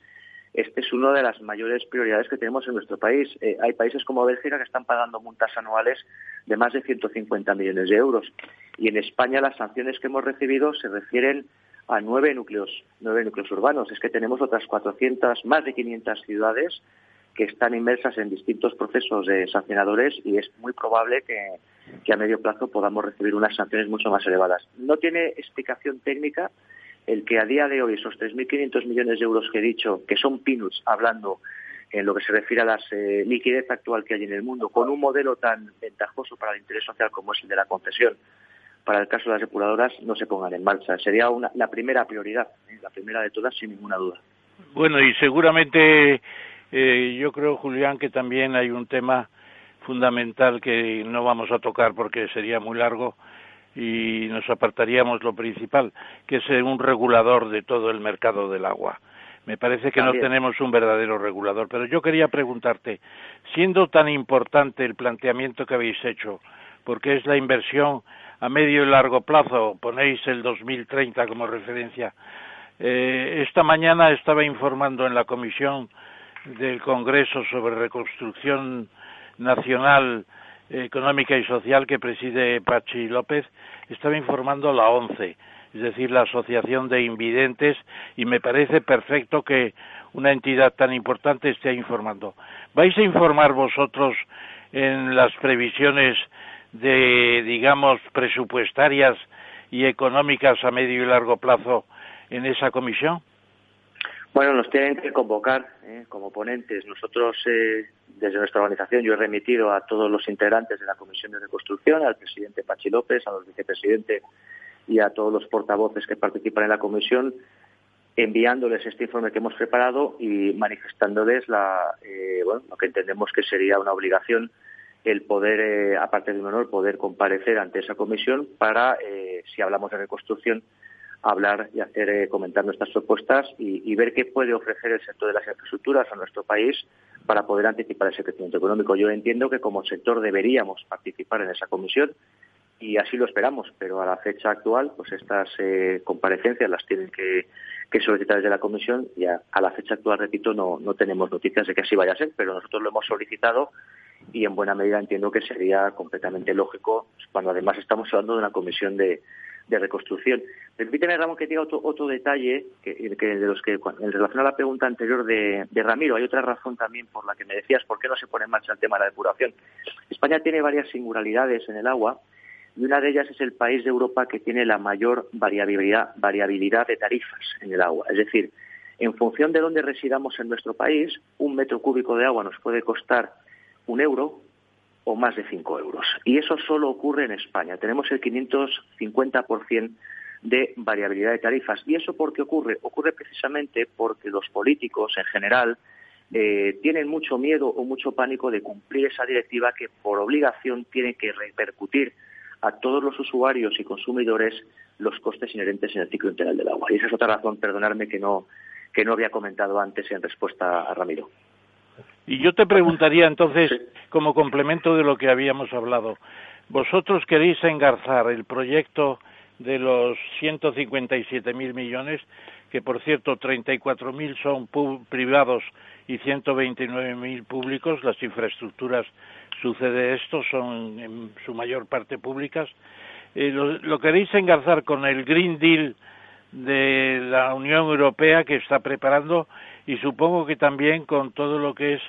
Speaker 10: este es una de las mayores prioridades que tenemos en nuestro país. Eh, hay países como Bélgica que están pagando multas anuales de más de 150 millones de euros. Y en España las sanciones que hemos recibido se refieren a nueve núcleos, nueve núcleos urbanos. Es que tenemos otras 400, más de 500 ciudades que están inmersas en distintos procesos de sancionadores y es muy probable que, a medio plazo podamos recibir unas sanciones mucho más elevadas. No tiene explicación técnica el que a día de hoy esos 3.500 millones de euros que he dicho, que son peanuts hablando en lo que se refiere a la eh, liquidez actual que hay en el mundo, con un modelo tan ventajoso para el interés social como es el de la concesión, para el caso de las depuradoras, no se pongan en marcha. Sería la primera prioridad, ¿eh? la primera de todas, sin ninguna duda.
Speaker 3: Bueno, y seguramente eh, yo creo, Julián, que también hay un tema fundamental que no vamos a tocar porque sería muy largo y nos apartaríamos lo principal, que es un regulador de todo el mercado del agua. Me parece que no tenemos un verdadero regulador, pero yo quería preguntarte, siendo tan importante el planteamiento que habéis hecho, porque es la inversión a medio y largo plazo, ponéis el 2030 como referencia, eh, esta mañana estaba informando en la comisión del Congreso sobre Reconstrucción Nacional Económica y Social que preside Pachi López, estaba informando la ONCE, es decir, la Asociación de Invidentes, y me parece perfecto que una entidad tan importante esté informando. ¿Vais a informar vosotros en las previsiones de, digamos, presupuestarias y económicas a medio y largo plazo en esa comisión?
Speaker 10: Bueno, nos tienen que convocar ¿eh? como ponentes. Nosotros, eh, desde nuestra organización, yo he remitido a todos los integrantes de la Comisión de Reconstrucción, al presidente Pachi López, a los vicepresidentes y a todos los portavoces que participan en la comisión, enviándoles este informe que hemos preparado y manifestándoles la, eh, bueno, lo que entendemos que sería una obligación el poder, aparte de un honor, poder comparecer ante esa comisión para, si hablamos de reconstrucción, hablar y hacer eh, comentar nuestras propuestas y, ver qué puede ofrecer el sector de las infraestructuras a nuestro país para poder anticipar ese crecimiento económico. Yo entiendo que como sector deberíamos participar en esa comisión y así lo esperamos, pero a la fecha actual, pues estas eh, comparecencias las tienen que, solicitar desde la comisión y a, la fecha actual, repito, no, no tenemos noticias de que así vaya a ser, pero nosotros lo hemos solicitado y en buena medida entiendo que sería completamente lógico cuando además estamos hablando de una comisión de, de reconstrucción. Permíteme, Ramón, que diga otro, otro detalle que, de los que, en relación a la pregunta anterior de, Ramiro, hay otra razón también por la que me decías por qué no se pone en marcha el tema de la depuración. España tiene varias singularidades en el agua y una de ellas es el país de Europa que tiene la mayor variabilidad, variabilidad de tarifas en el agua. Es decir, en función de dónde residamos en nuestro país, un metro cúbico de agua nos puede costar un euro o más de 5 euros. Y eso solo ocurre en España. Tenemos el 550% de variabilidad de tarifas. ¿Y eso por qué ocurre? Ocurre precisamente porque los políticos en general eh, tienen mucho miedo o mucho pánico de cumplir esa directiva que por obligación tiene que repercutir a todos los usuarios y consumidores los costes inherentes en el ciclo integral del agua. Y esa es otra razón, perdonarme, que no, que no había comentado antes en respuesta a Ramiro.
Speaker 3: Y yo te preguntaría entonces, como complemento de lo que habíamos hablado, ¿vosotros queréis engarzar el proyecto de los 157.000 millones, que por cierto 34.000 son privados y 129.000 públicos, las infraestructuras sucede esto, son en su mayor parte públicas. Eh, lo, queréis engarzar con el Green Deal de la Unión Europea que está preparando y supongo que también con todo lo que es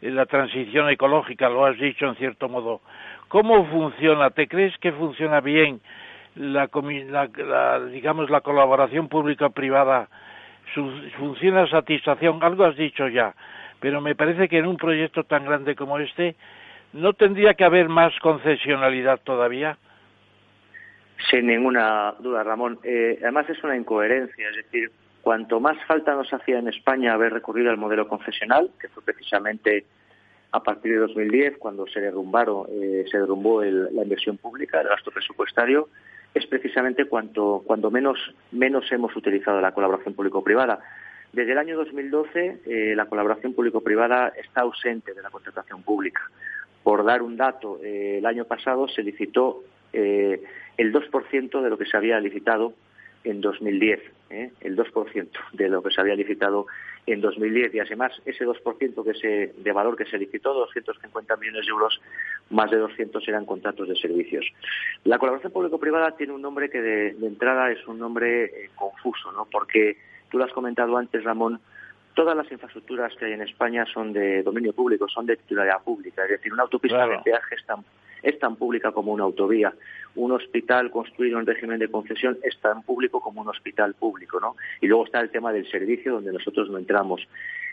Speaker 3: eh, la transición ecológica, lo has dicho en cierto modo. ¿Cómo funciona? ¿Te crees que funciona bien la, digamos la colaboración pública privada funciona satisfacción algo has dicho ya pero me parece que en un proyecto tan grande como este no tendría que haber más concesionalidad todavía
Speaker 10: sin ninguna duda Ramón eh, además es una incoherencia es decir cuanto más falta nos hacía en España haber recurrido al modelo concesional que fue precisamente a partir de 2010, cuando se derrumbaron, eh, se derrumbó la inversión pública, el gasto presupuestario, es precisamente cuanto, cuando menos, hemos utilizado la colaboración público-privada. Desde el año 2012, eh, la colaboración público-privada está ausente de la contratación pública. Por dar un dato, eh, el año pasado se licitó el 2% de lo que se había licitado en 2010, el 2% de lo que se había licitado en 2010 y además ese 2% que se, de valor que se licitó, 250 millones de euros, más de 200 eran contratos de servicios. La colaboración público-privada tiene un nombre que de, entrada es un nombre eh, confuso, ¿no? porque tú lo has comentado antes, Ramón, todas las infraestructuras que hay en España son de dominio público, son de titularidad pública, es decir, una autopista de peaje está es tan pública como una autovía. Un hospital construido en régimen de concesión es tan público como un hospital público, ¿no? Y luego está el tema del servicio, donde nosotros no entramos.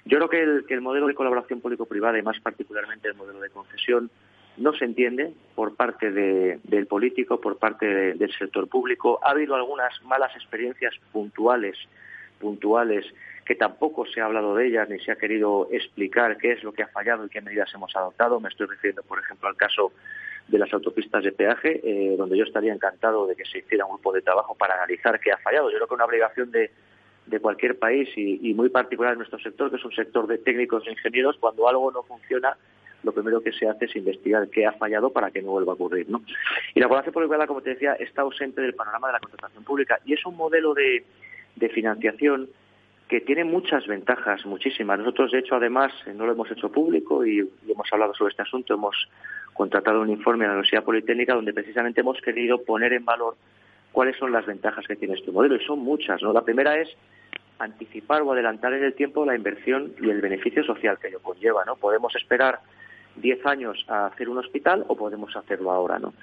Speaker 10: Yo creo que el, modelo de colaboración público-privada, y más particularmente el modelo de concesión, no se entiende por parte del político, por parte del sector público. Ha habido algunas malas experiencias puntuales, puntuales, que tampoco se ha hablado de ellas ni se ha querido explicar qué es lo que ha fallado y qué medidas hemos adoptado. Me estoy refiriendo, por ejemplo, al caso de las autopistas de peaje, eh, donde yo estaría encantado de que se hiciera un grupo de trabajo para analizar qué ha fallado. Yo creo que una obligación de, de cualquier país y, muy particular en nuestro sector, que es un sector de técnicos e ingenieros, cuando algo no funciona, lo primero que se hace es investigar qué ha fallado para que no vuelva a ocurrir. ¿no? Y la población pública, como te decía, está ausente del panorama de la contratación pública y es un modelo de, de financiación que tiene muchas ventajas, muchísimas. Nosotros, de hecho, además, no lo hemos hecho público y hemos hablado sobre este asunto, hemos contratado un informe a la Universidad Politécnica donde precisamente hemos querido poner en valor cuáles son las ventajas que tiene este modelo. Y son muchas. ¿no? La primera es anticipar o adelantar en el tiempo la inversión y el beneficio social que ello conlleva. ¿no? Podemos esperar 10 años a hacer un hospital o podemos hacerlo ahora. ¿no?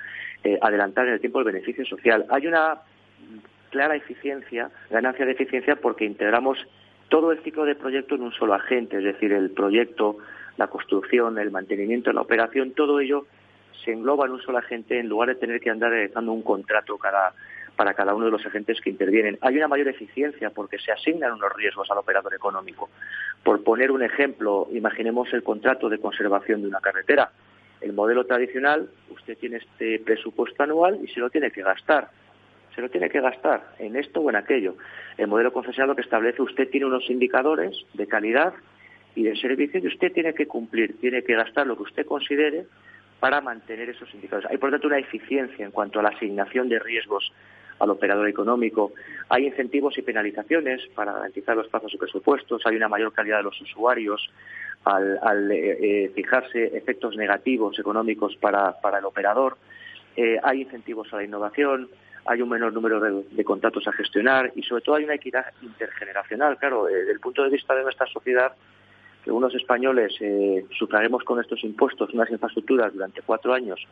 Speaker 10: Eh, adelantar en el tiempo el beneficio social. Hay una clara eficiencia, ganancia de eficiencia, porque integramos todo el ciclo de proyecto en un solo agente, es decir, el proyecto, la construcción, el mantenimiento, la operación, todo ello se engloba en un solo agente en lugar de tener que andar realizando un contrato para cada uno de los agentes que intervienen. Hay una mayor eficiencia porque se asignan unos riesgos al operador económico. Por poner un ejemplo, imaginemos el contrato de conservación de una carretera. El modelo tradicional, usted tiene este presupuesto anual y se lo tiene que gastar se lo tiene que gastar en esto o en aquello. El modelo concesional lo que establece usted tiene unos indicadores de calidad y de servicio y usted tiene que cumplir, tiene que gastar lo que usted considere para mantener esos indicadores. Hay, por tanto, una eficiencia en cuanto a la asignación de riesgos al operador económico. Hay incentivos y penalizaciones para garantizar los plazos y presupuestos. Hay una mayor calidad de los usuarios al, eh, eh, fijarse efectos negativos económicos para, el operador. Eh, hay incentivos a la innovación hay un menor número de, contratos a gestionar y sobre todo hay una equidad intergeneracional. Claro, eh, desde el punto de vista de nuestra sociedad, que unos españoles eh, sufragemos con estos impuestos unas infraestructuras durante cuatro años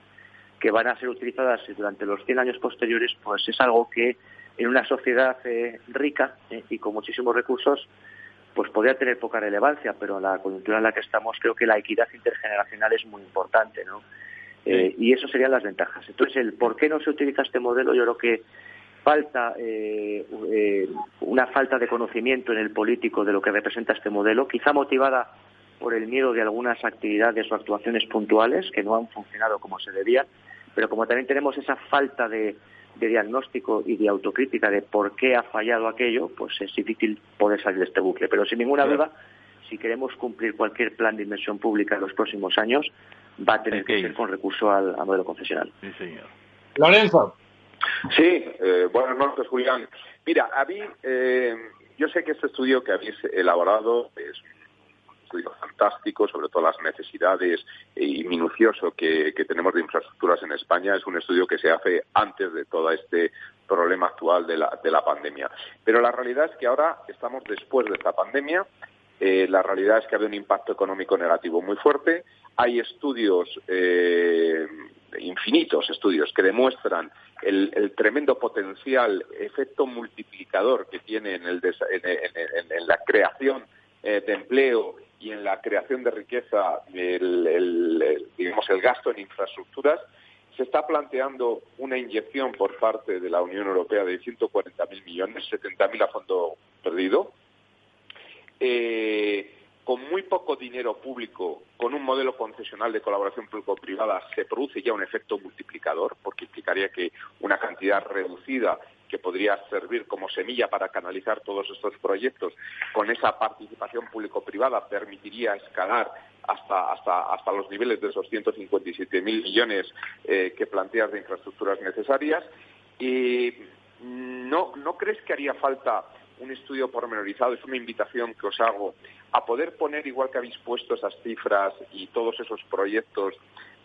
Speaker 10: que van a ser utilizadas durante los 100 años posteriores, pues es algo que en una sociedad eh, rica eh, y con muchísimos recursos, pues podría tener poca relevancia, pero en la coyuntura en la que estamos creo que la equidad intergeneracional es muy importante, ¿no? Eh, y eso serían las ventajas. Entonces, el por qué no se utiliza este modelo, yo creo que falta eh, eh, una falta de conocimiento en el político de lo que representa este modelo, quizá motivada por el miedo de algunas actividades o actuaciones puntuales que no han funcionado como se debían, pero como también tenemos esa falta de, diagnóstico y de autocrítica de por qué ha fallado aquello, pues es difícil poder salir de este bucle. Pero sin ninguna duda, si queremos cumplir cualquier plan de inversión pública en los próximos años, va a tener que, ser con recurso al, modelo concesional.
Speaker 3: Sí, señor.
Speaker 2: Lorenzo.
Speaker 4: Sí, eh, buenas noches, Julián. Mira, a mí, eh, yo sé que este estudio que habéis elaborado es un estudio fantástico sobre todas las necesidades y minucioso que, tenemos de infraestructuras en España. Es un estudio que se hace antes de todo este problema actual de la, de la pandemia. Pero la realidad es que ahora estamos después de esta pandemia eh, la realidad es que ha habido un impacto económico negativo muy fuerte. Hay estudios eh, infinitos estudios que demuestran el, tremendo potencial, efecto multiplicador que tiene en, el, en, la creación eh, de empleo y en la creación de riqueza, el, digamos, el gasto en infraestructuras, se está planteando una inyección por parte de la Unión Europea de 140.000 millones, 70.000 a fondo perdido. Eh, con muy poco dinero público, con un modelo concesional de colaboración público-privada, se produce ya un efecto multiplicador, porque implicaría que una cantidad reducida que podría servir como semilla para canalizar todos estos proyectos, con esa participación público-privada permitiría escalar hasta, hasta, hasta los niveles de esos 157.000 millones eh, que planteas de infraestructuras necesarias. Y no, ¿No crees que haría falta un estudio pormenorizado, es una invitación que os hago a poder poner, igual que habéis puesto esas cifras y todos esos proyectos,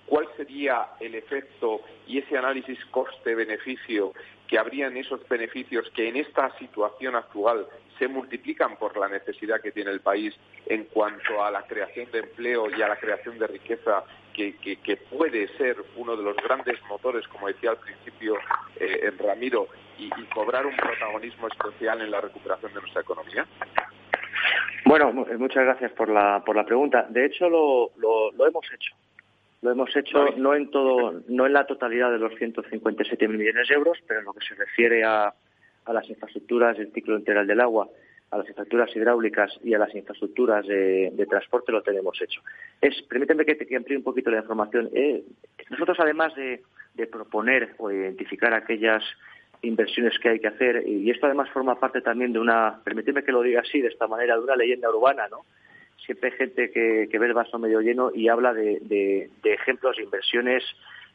Speaker 4: cuál sería el efecto y ese análisis coste-beneficio que habrían esos beneficios que en esta situación actual se multiplican por la necesidad que tiene el país en cuanto a la creación de empleo y a la creación de riqueza que, puede ser uno de los grandes motores, como decía al principio eh, Ramiro, y, cobrar un protagonismo especial en la recuperación de nuestra economía?
Speaker 10: Bueno, muchas gracias por la, por la pregunta. De hecho, lo, lo, hemos hecho. Lo hemos hecho no en todo, no en la totalidad de los 157.000 millones de euros, pero en lo que se refiere a, a las infraestructuras del ciclo integral del agua, a las infraestructuras hidráulicas y a las infraestructuras de, transporte lo tenemos hecho. Es, permíteme que te amplíe un poquito la información. Eh, nosotros, además de, de proponer o identificar aquellas inversiones que hay que hacer y esto además forma parte también de una, permíteme que lo diga así, de esta manera, de una leyenda urbana, ¿no? Siempre hay gente que, ve el vaso medio lleno y habla de, de, ejemplos de inversiones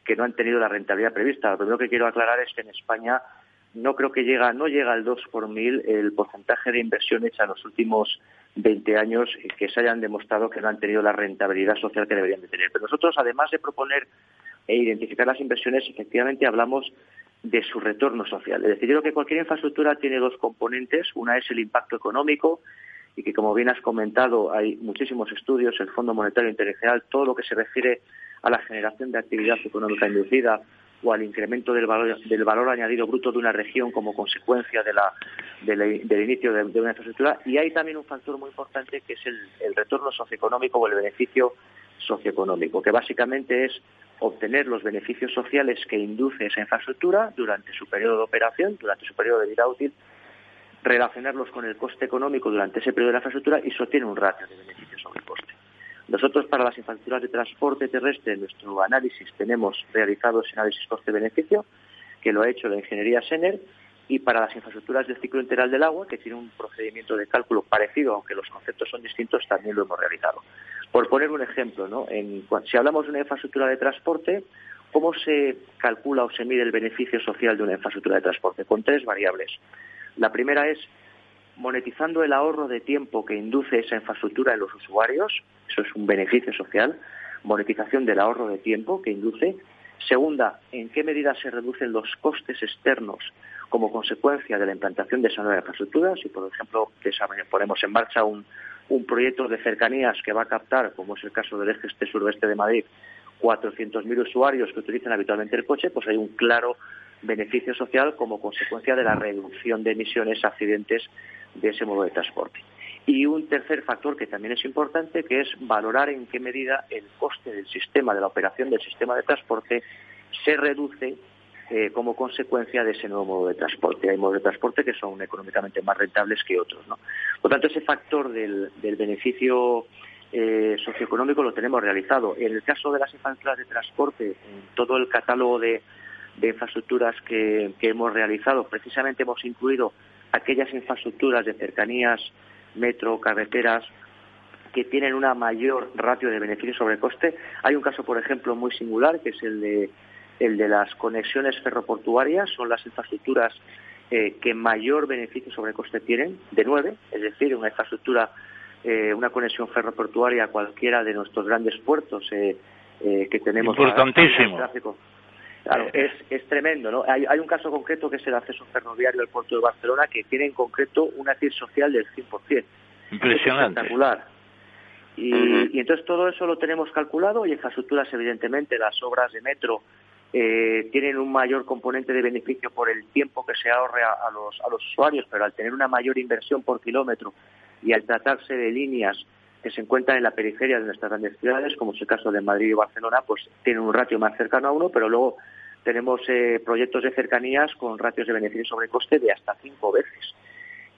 Speaker 10: que no han tenido la rentabilidad prevista. Lo primero que quiero aclarar es que en España no creo que llega, no llega al 2 por mil el porcentaje de inversión hecha en los últimos 20 años que se hayan demostrado que no han tenido la rentabilidad social que deberían de tener. Pero nosotros, además de proponer e identificar las inversiones, efectivamente hablamos de su retorno social. Es decir, yo creo que cualquier infraestructura tiene dos componentes. Una es el impacto económico y que, como bien has comentado, hay muchísimos estudios, el Fondo Monetario Internacional, todo lo que se refiere a la generación de actividad económica inducida o al incremento del valor, del valor añadido bruto de una región como consecuencia de la, del inicio de, una infraestructura. Y hay también un factor muy importante que es el, el retorno socioeconómico o el beneficio socioeconómico, que básicamente es obtener los beneficios sociales que induce esa infraestructura durante su periodo de operación, durante su periodo de vida útil, relacionarlos con el coste económico durante ese periodo de la infraestructura y sostiene un ratio de beneficios sobre el coste. Nosotros para las infraestructuras de transporte terrestre, en nuestro análisis tenemos realizado ese análisis coste-beneficio, que lo ha hecho la ingeniería SENER, y para las infraestructuras del ciclo integral del agua, que tiene un procedimiento de cálculo parecido, aunque los conceptos son distintos, también lo hemos realizado. Por poner un ejemplo, ¿no? si hablamos de una infraestructura de transporte, ¿cómo se calcula o se mide el beneficio social de una infraestructura de transporte? Con tres variables. La primera es monetizando el ahorro de tiempo que induce esa infraestructura en los usuarios, eso es un beneficio social, monetización del ahorro de tiempo que induce. Segunda, en qué medida se reducen los costes externos como consecuencia de la implantación de esa nueva infraestructura. Si, por ejemplo, ponemos en marcha un, proyecto de cercanías que va a captar, como es el caso del eje este suroeste de Madrid, 400.000 usuarios que utilizan habitualmente el coche, pues hay un claro beneficio social como consecuencia de la reducción de emisiones accidentes de ese modo de transporte. Y un tercer factor que también es importante, que es valorar en qué medida el coste del sistema, de la operación del sistema de transporte, se reduce eh, como consecuencia de ese nuevo modo de transporte. Hay modos de transporte que son económicamente más rentables que otros. ¿no? Por tanto, ese factor del, beneficio eh, socioeconómico lo tenemos realizado. En el caso de las infraestructuras de transporte, en todo el catálogo de, infraestructuras que, hemos realizado, precisamente hemos incluido aquellas infraestructuras de cercanías, metro, carreteras, que tienen una mayor ratio de beneficio sobre coste. Hay un caso, por ejemplo, muy singular, que es el de el de las conexiones ferroportuarias son las infraestructuras eh, que mayor beneficio sobre coste tienen, de nueve, es decir, una infraestructura, eh, una conexión ferroportuaria a cualquiera de nuestros grandes puertos eh, que tenemos.
Speaker 3: Importantísimo.
Speaker 10: Claro, es, es tremendo, ¿no? Hay, hay, un caso concreto que es el acceso ferroviario al puerto de Barcelona que tiene en concreto una TIR social del 100%.
Speaker 3: Impresionante.
Speaker 10: espectacular Y, entonces todo eso lo tenemos calculado y infraestructuras, evidentemente, las obras de metro eh, tienen un mayor componente de beneficio por el tiempo que se ahorre a, los, a los usuarios, pero al tener una mayor inversión por kilómetro y al tratarse de líneas que se encuentran en la periferia de nuestras grandes ciudades, como es el caso de Madrid y Barcelona, pues tienen un ratio más cercano a uno, pero luego tenemos eh, proyectos de cercanías con ratios de beneficio sobre coste de hasta cinco veces.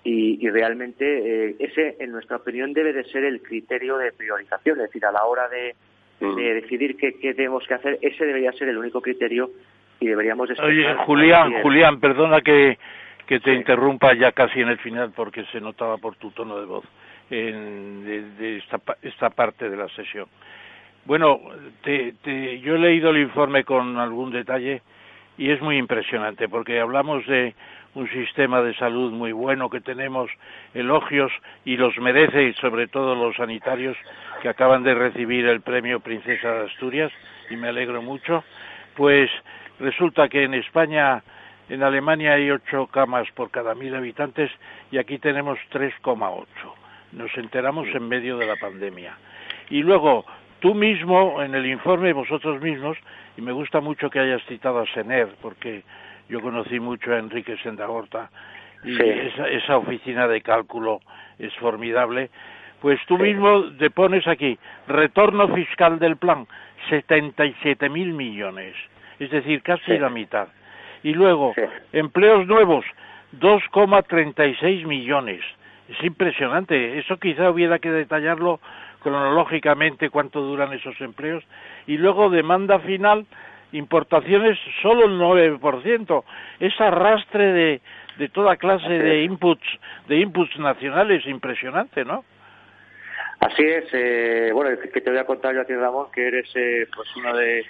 Speaker 10: Y, realmente eh, ese, en nuestra opinión, debe de ser el criterio de priorización, es decir, a la hora de, mm. decidir qué, tenemos que hacer, ese debería ser el único criterio y deberíamos...
Speaker 3: Oye, Julián, Julián, perdona que, que te interrumpa ya casi en el final porque se notaba por tu tono de voz en, de, esta, esta, parte de la sesión. Bueno, te, te, yo he leído el informe con algún detalle y es muy impresionante porque hablamos de un sistema de salud muy bueno que tenemos, elogios y los merece, y sobre todo los sanitarios que acaban de recibir el premio Princesa de Asturias, y me alegro mucho, pues resulta que en España, en Alemania hay ocho camas por cada mil habitantes y aquí tenemos 3,8. Nos enteramos en medio de la pandemia. Y luego, tú mismo, en el informe, vosotros mismos, y me gusta mucho que hayas citado a Sener, porque yo conocí mucho a Enrique Sendagorta y esa, oficina de cálculo es formidable. Pues tú mismo te pones aquí, retorno fiscal del plan, 77 mil millones, es decir, casi la mitad. Y luego, empleos nuevos, 2,36 millones. Es impresionante. Eso quizá hubiera que detallarlo cronológicamente cuánto duran esos empleos. Y luego demanda final, importaciones solo el 9%. Es arrastre de, de toda clase de inputs, de inputs nacionales, impresionante, ¿no?
Speaker 10: Así es. Eh, bueno, que te voy a contar yo a ti, Ramón, que eres eh, pues una de,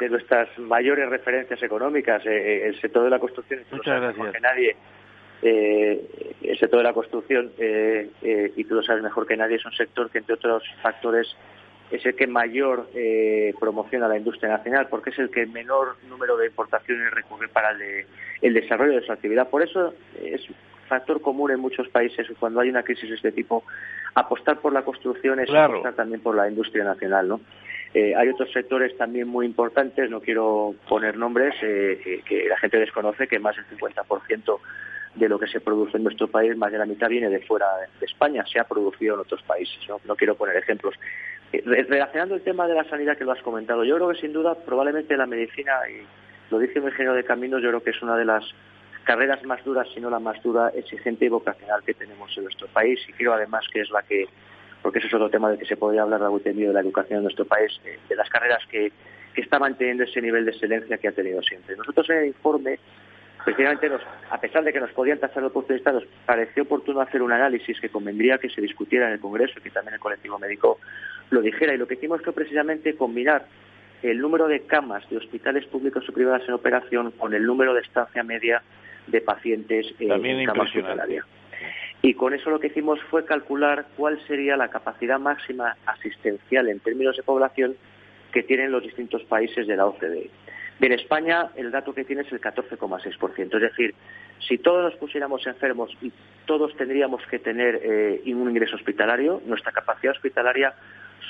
Speaker 10: de nuestras mayores referencias económicas. Eh, eh el sector de la construcción,
Speaker 3: Muchas gracias.
Speaker 10: que nadie, eh, el sector de la construcción, eh, eh, y tú lo sabes mejor que nadie, es un sector que, entre otros factores, es el que mayor eh, promociona la industria nacional, porque es el que menor número de importaciones recurre para el, el desarrollo de su actividad. Por eso es factor común en muchos países cuando hay una crisis de este tipo, apostar por la construcción es apostar también por la industria nacional, ¿no? Eh, hay otros sectores también muy importantes, no quiero poner nombres, eh, que la gente desconoce, que más del 50% de lo que se produce en nuestro país, más de la mitad viene de fuera de España, se ha producido en otros países. No, quiero poner ejemplos. Eh, relacionando el tema de la sanidad que lo has comentado, yo creo que sin duda probablemente la medicina, y lo dice mi ingeniero de caminos, yo creo que es una de las carreras más duras, si no la más dura, exigente y vocacional que tenemos en nuestro país y creo además que es la que, porque ese es otro tema del que se podría hablar, Raúl, de la educación en nuestro país, eh, de las carreras que está manteniendo ese nivel de excelencia que ha tenido siempre. Nosotros en el informe Precisamente, a pesar de que nos podían tachar de oportunistas, nos pareció oportuno hacer un análisis que convendría que se discutiera en el Congreso y que también el colectivo médico lo dijera. Y lo que hicimos fue precisamente combinar el número de camas de hospitales públicos o privadas en operación con el número de estancia media de pacientes en camas hospitalarias. Y con eso lo que hicimos fue calcular cuál sería la capacidad máxima asistencial en términos de población que tienen los distintos países de la OCDE. En España el dato que tiene es el 14,6%. Es decir, si todos nos pusiéramos enfermos y todos tendríamos que tener eh, un ingreso hospitalario, nuestra capacidad hospitalaria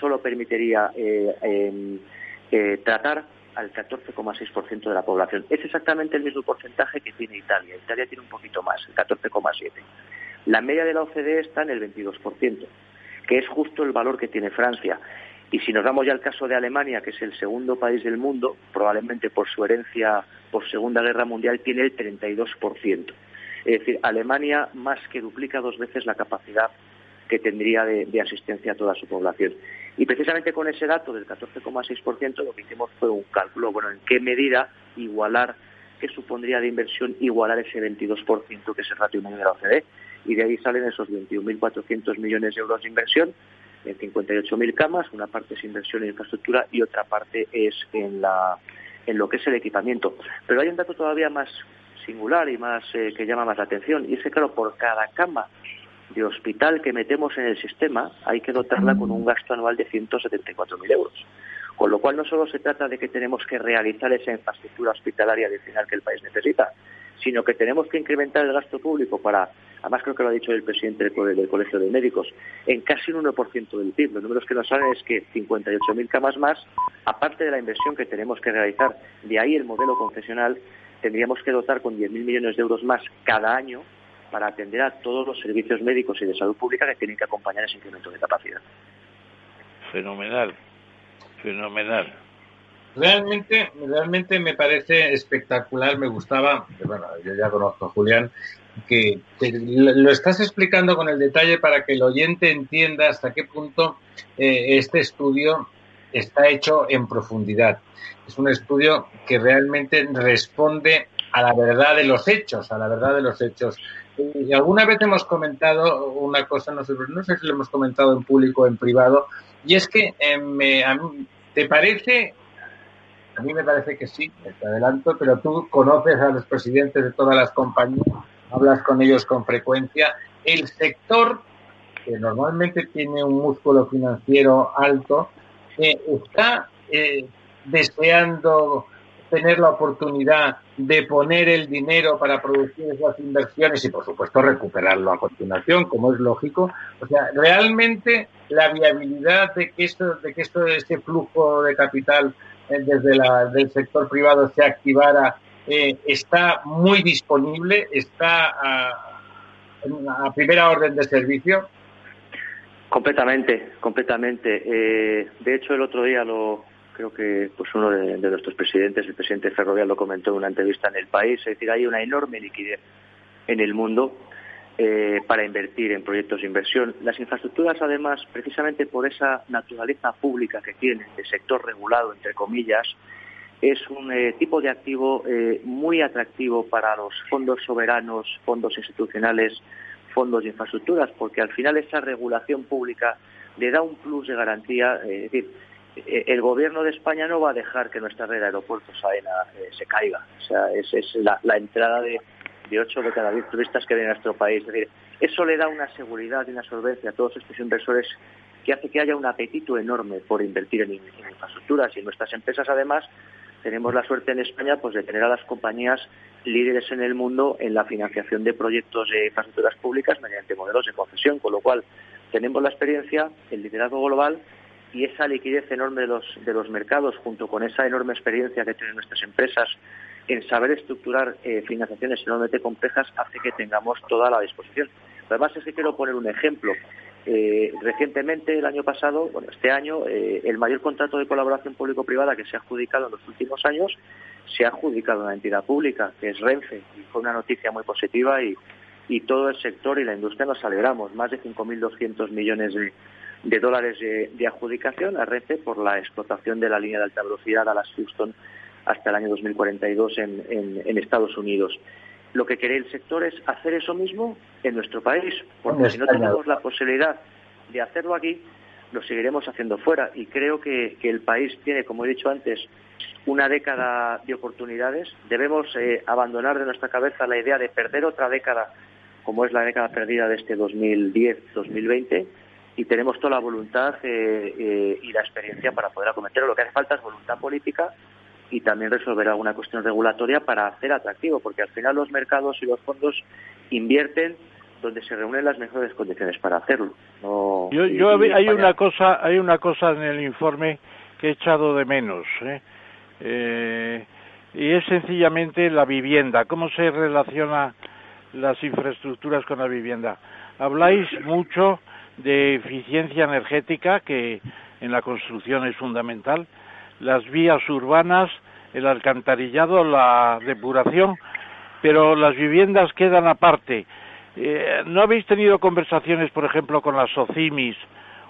Speaker 10: solo permitiría eh, eh, tratar al 14,6% de la población. Es exactamente el mismo porcentaje que tiene Italia. Italia tiene un poquito más, el 14,7%. La media de la OCDE está en el 22%, que es justo el valor que tiene Francia. Y si nos damos ya al caso de Alemania, que es el segundo país del mundo, probablemente por su herencia por Segunda Guerra Mundial, tiene el 32%. Es decir, Alemania más que duplica dos veces la capacidad que tendría de, asistencia a toda su población. Y precisamente con ese dato del 14,6% lo que hicimos fue un cálculo, bueno, en qué medida igualar, qué supondría de inversión igualar ese 22% que es el ratio medio de la OCDE. Y de ahí salen esos 21.400 millones de euros de inversión en 58.000 camas, una parte es inversión en infraestructura y otra parte es en, la, en lo que es el equipamiento. Pero hay un dato todavía más singular y más eh, que llama más la atención, y es que, claro, por cada cama de hospital que metemos en el sistema hay que dotarla con un gasto anual de 174.000 euros. Con lo cual no solo se trata de que tenemos que realizar esa infraestructura hospitalaria adicional que el país necesita, sino que tenemos que incrementar el gasto público para además creo que lo ha dicho el presidente del, Colegio de Médicos, en casi un 1% del PIB. Los números que nos salen es que 58.000 camas más, aparte de la inversión que tenemos que realizar, de ahí el modelo confesional, tendríamos que dotar con 10.000 millones de euros más cada año para atender a todos los servicios médicos y de salud pública que tienen que acompañar ese incremento de capacidad.
Speaker 3: Fenomenal, fenomenal.
Speaker 2: Realmente, realmente me parece espectacular, me gustaba, bueno, yo ya conozco a Julián, que, lo estás explicando con el detalle para que el oyente entienda hasta qué punto eh, este estudio está hecho en profundidad. Es un estudio que realmente responde a la verdad de los hechos, a la verdad de los hechos. Y alguna vez hemos comentado una cosa, no sé, si lo hemos comentado en público o en privado, y es que eh, me, ¿te parece a mí me parece que sí, te adelanto, pero tú conoces a los presidentes de todas las compañías, hablas con ellos con frecuencia. El sector, que normalmente tiene un músculo financiero alto, eh, está eh, deseando tener la oportunidad de poner el dinero para producir esas inversiones y, por supuesto, recuperarlo a continuación, como es lógico. O sea, realmente la viabilidad de que esto, de que esto, este flujo de capital eh, desde la, del sector privado se activara eh, está muy disponible, está a, primera orden de servicio.
Speaker 10: Completamente, completamente. Eh, de hecho, el otro día lo creo que pues uno de, de, nuestros presidentes, el presidente Ferrovial, lo comentó en una entrevista en el país. Es decir, hay una enorme liquidez en el mundo eh, para invertir en proyectos de inversión. Las infraestructuras, además, precisamente por esa naturaleza pública que tienen, de sector regulado, entre comillas, es un eh, tipo de activo eh, muy atractivo para los fondos soberanos, fondos institucionales, fondos de infraestructuras, porque al final esa regulación pública le da un plus de garantía. es decir, el gobierno de España no va a dejar que nuestra red de aeropuertos AENA se caiga. O sea, es, es la entrada de de 8 de cada 10 turistas que vienen a nuestro país. Es decir, eso le da una seguridad y una solvencia a todos estos inversores que hace que haya un apetito enorme por invertir en, infraestructuras y en nuestras empresas además tenemos la suerte en España pues de tener a las compañías líderes en el mundo en la financiación de proyectos de infraestructuras públicas mediante modelos de concesión, con lo cual tenemos la experiencia, el liderazgo global y esa liquidez enorme de los, de los mercados junto con esa enorme experiencia que tienen nuestras empresas en saber estructurar eh, financiaciones enormemente complejas hace que tengamos toda la disposición. Además es que quiero poner un ejemplo. Eh, recientemente, el año pasado, bueno, este año, eh, el mayor contrato de colaboración público-privada que se ha adjudicado en los últimos años se ha adjudicado a una entidad pública, que es Renfe, y fue una noticia muy positiva y, y todo el sector y la industria nos alegramos. Más de 5.200 millones de, de dólares de, de, adjudicación a Renfe por la explotación de la línea de alta velocidad a las Houston hasta el año 2042 en, en, en Estados Unidos. Lo que quiere el sector es hacer eso mismo en nuestro país, porque si no tenemos la posibilidad de hacerlo aquí, lo seguiremos haciendo fuera. Y creo que, que el país tiene, como he dicho antes, una década de oportunidades. Debemos eh, abandonar de nuestra cabeza la idea de perder otra década, como es la década perdida de este 2010-2020, y tenemos toda la voluntad eh, eh, y la experiencia para poder acometerlo. Lo que hace falta es voluntad política y también resolver alguna cuestión regulatoria para hacer atractivo, porque al final los mercados y los fondos invierten donde se reúnen las mejores condiciones para hacerlo.
Speaker 3: yo, hay una cosa, hay una cosa en el informe que he echado de menos, ¿eh? Eh, y es sencillamente la vivienda. ¿Cómo se relaciona las infraestructuras con la vivienda? Habláis mucho de eficiencia energética, que en la construcción es fundamental, las vías urbanas, el alcantarillado, la depuración, pero las viviendas quedan aparte. Eh, ¿No habéis tenido conversaciones, por ejemplo, con las OCIMIS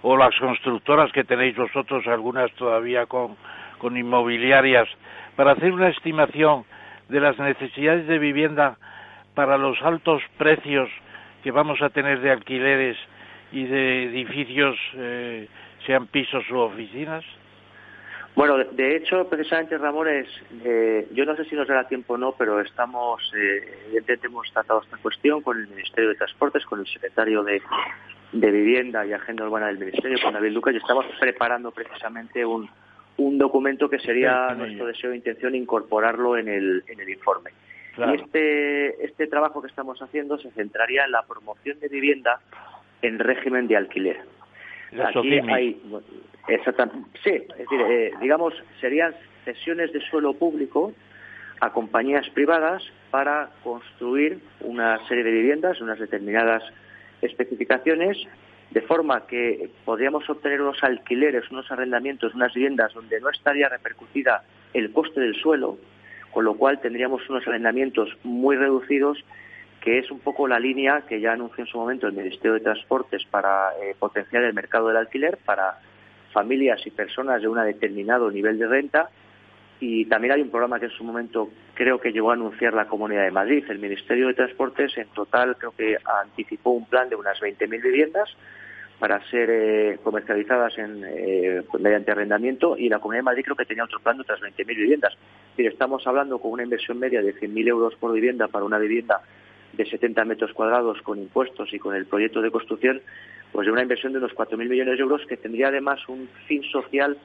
Speaker 3: o las constructoras que tenéis vosotros, algunas todavía con, inmobiliarias, para hacer una estimación de las necesidades de vivienda para los altos precios que vamos a tener de alquileres y de edificios, eh, sean pisos u oficinas?
Speaker 10: Bueno, de, hecho, precisamente, Ramón, es, eh, yo no sé si nos dará tiempo o no, pero estamos, eh, evidentemente hemos tratado esta cuestión con el Ministerio de Transportes, con el secretario de, Vivienda y Agenda Urbana del Ministerio, con David Lucas, y estamos preparando precisamente un, un documento que sería nuestro deseo e intención incorporarlo en el, en el informe. Y este, este trabajo que estamos haciendo se centraría en la promoción de vivienda en régimen de alquiler. Aquí hay, sí, es decir, eh, digamos, serían cesiones de suelo público a compañías privadas para construir una serie de viviendas, unas determinadas especificaciones, de forma que podríamos obtener unos alquileres, unos arrendamientos, unas viviendas donde no estaría repercutida el coste del suelo, con lo cual tendríamos unos arrendamientos muy reducidos, que es un poco la línea que ya anunció en su momento el Ministerio de Transportes para eh, potenciar el mercado del alquiler para familias y personas de un determinado nivel de renta y también hay un programa que en su momento creo que llegó a anunciar la Comunidad de Madrid. El Ministerio de Transportes en total creo que anticipó un plan de unas 20.000 viviendas para ser eh, comercializadas en, eh, mediante arrendamiento y la Comunidad de Madrid creo que tenía otro plan de otras 20.000 viviendas. Estamos hablando con una inversión media de 100.000 euros por vivienda para una vivienda de 70 metros cuadrados con impuestos y con el proyecto de construcción, pues de una inversión de unos 4.000 millones de euros que tendría además un fin social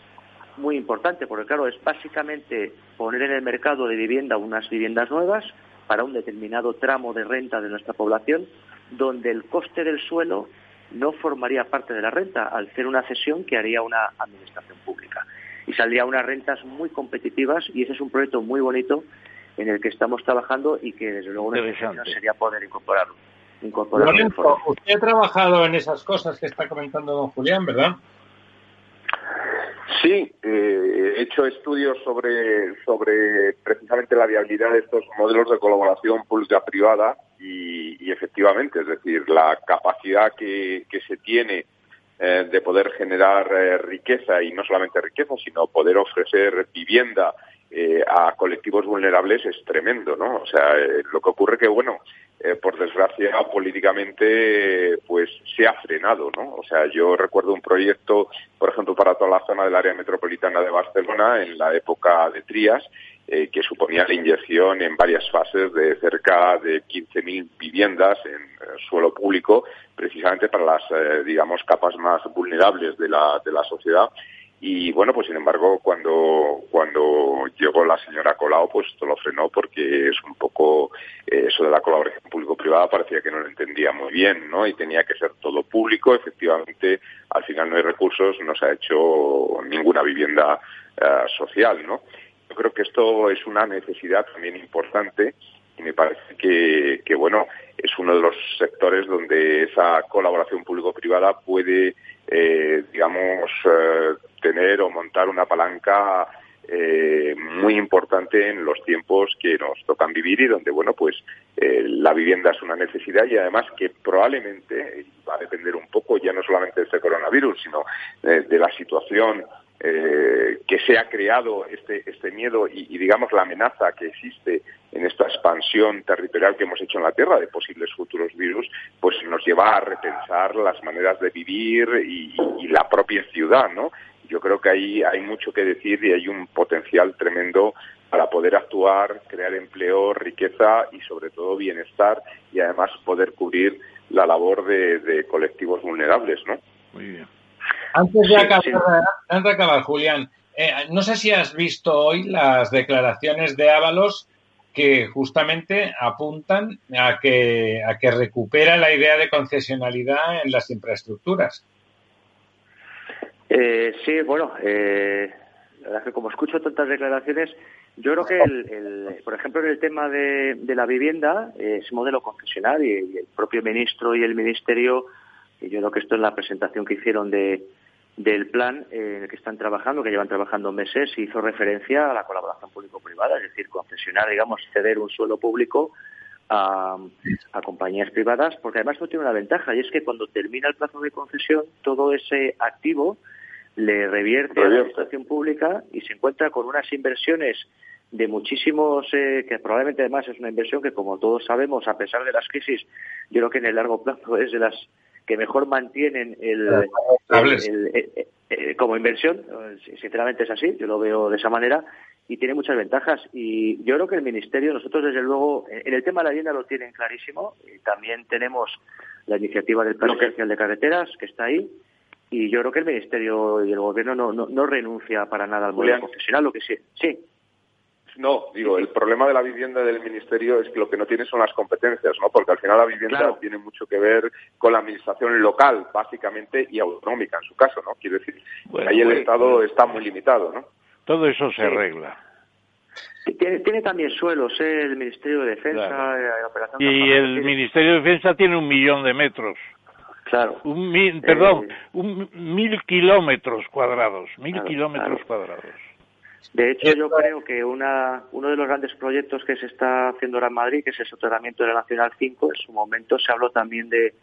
Speaker 10: muy importante, porque claro, es básicamente poner en el mercado de vivienda unas viviendas nuevas para un determinado tramo de renta de nuestra población, donde el coste del suelo no formaría parte de la renta, al ser una cesión que haría una administración pública. Y saldría unas rentas muy competitivas y ese es un proyecto muy bonito en el que estamos trabajando y que desde luego una sería poder incorporarlo. incorporarlo
Speaker 2: usted ha trabajado en esas cosas que está comentando don Julián, ¿verdad?
Speaker 4: Sí, eh, he hecho estudios sobre, sobre precisamente la viabilidad de estos modelos de colaboración pública-privada y, efectivamente, es decir, la capacidad que, se tiene eh, de poder generar eh, riqueza y no solamente riqueza, sino poder ofrecer vivienda a colectivos vulnerables es tremendo, ¿no? O sea, lo que ocurre que, bueno, eh, por desgracia, políticamente, pues se ha frenado, ¿no? O sea, yo recuerdo un proyecto, por ejemplo, para toda la zona del área metropolitana de Barcelona en la época de Trías, eh, que suponía la inyección en varias fases de cerca de 15.000 viviendas en eh, suelo público, precisamente para las, digamos, capas más vulnerables de la, de la sociedad y bueno, pues sin embargo, cuando, cuando llegó la señora Colau, pues esto lo frenó porque es un poco eh, eso de la colaboración público-privada parecía que no lo entendía muy bien, ¿no? Y tenía que ser todo público. Efectivamente, al final no hay recursos, no se ha hecho ninguna vivienda eh, social, ¿no? Yo creo que esto es una necesidad también importante me parece que, que bueno, es uno de los sectores donde esa colaboración público-privada puede, eh, digamos, eh, tener o montar una palanca eh, muy importante en los tiempos que nos tocan vivir y donde, bueno, pues eh, la vivienda es una necesidad y además que probablemente va a depender un poco ya no solamente de este coronavirus, sino eh, de la situación que se ha creado este, este miedo y, y, digamos, la amenaza que existe en esta expansión territorial que hemos hecho en la Tierra de posibles futuros virus, pues nos lleva a repensar las maneras de vivir y la propia ciudad, ¿no? yo creo que ahí hay mucho que decir y hay un potencial tremendo para poder actuar, crear empleo, riqueza y sobre todo bienestar y además poder cubrir la labor de, colectivos vulnerables, ¿no?
Speaker 2: Muy bien. Antes de, acabar, Antes de acabar, Julián, eh, no sé si has visto hoy las declaraciones de Ábalos que justamente apuntan a que, a que recupera la idea de concesionalidad en las infraestructuras.
Speaker 10: Eh, sí, bueno, eh, la verdad es que como escucho tantas declaraciones, yo creo que, el, por ejemplo, en el tema de, la vivienda, eh, ese modelo concesionario y, el propio ministro y el ministerio, yo creo que esto en la presentación que hicieron de, del plan en el que están trabajando, que llevan trabajando meses, hizo referencia a la colaboración público-privada, es decir, concesionar, digamos, ceder un suelo público a, a, compañías privadas, porque además esto tiene una ventaja, y es que cuando termina el plazo de concesión, todo ese activo le revierte a la administración pública y se encuentra con unas inversiones de muchísimos, eh, que probablemente además es una inversión que, como todos sabemos, a pesar de las crisis, yo creo que en el largo plazo es de las que mejor mantienen el, eh, eh, como inversión. Sinceramente es así, yo lo veo de esa manera y tiene muchas ventajas. Y yo creo que el Ministerio, nosotros desde luego, en el tema de la vivienda lo tienen clarísimo. Y también tenemos la iniciativa del Plan Especial de Carreteras, que está ahí y yo creo que el Ministerio y el Gobierno no, no, renuncia para nada al modelo profesional, lo que sí. Sí.
Speaker 4: No, digo, el problema de la vivienda del ministerio es que lo que no tiene son las competencias, ¿no? Porque al final la vivienda tiene mucho que ver con la administración local, básicamente, y autonómica en su caso, ¿no? Quiero decir, ahí el Estado está muy limitado, ¿no?
Speaker 3: Todo eso se arregla.
Speaker 10: Tiene, también suelos, ¿eh? el Ministerio de Defensa,
Speaker 3: eh, Y el Ministerio de Defensa tiene un millón de metros.
Speaker 10: Claro.
Speaker 3: Un perdón, eh, un mil kilómetros cuadrados, mil kilómetros cuadrados.
Speaker 10: De hecho, yo creo que una, uno de los grandes proyectos que se está haciendo ahora en Madrid, que es el soterramiento de la Nacional 5, en su momento se habló también de,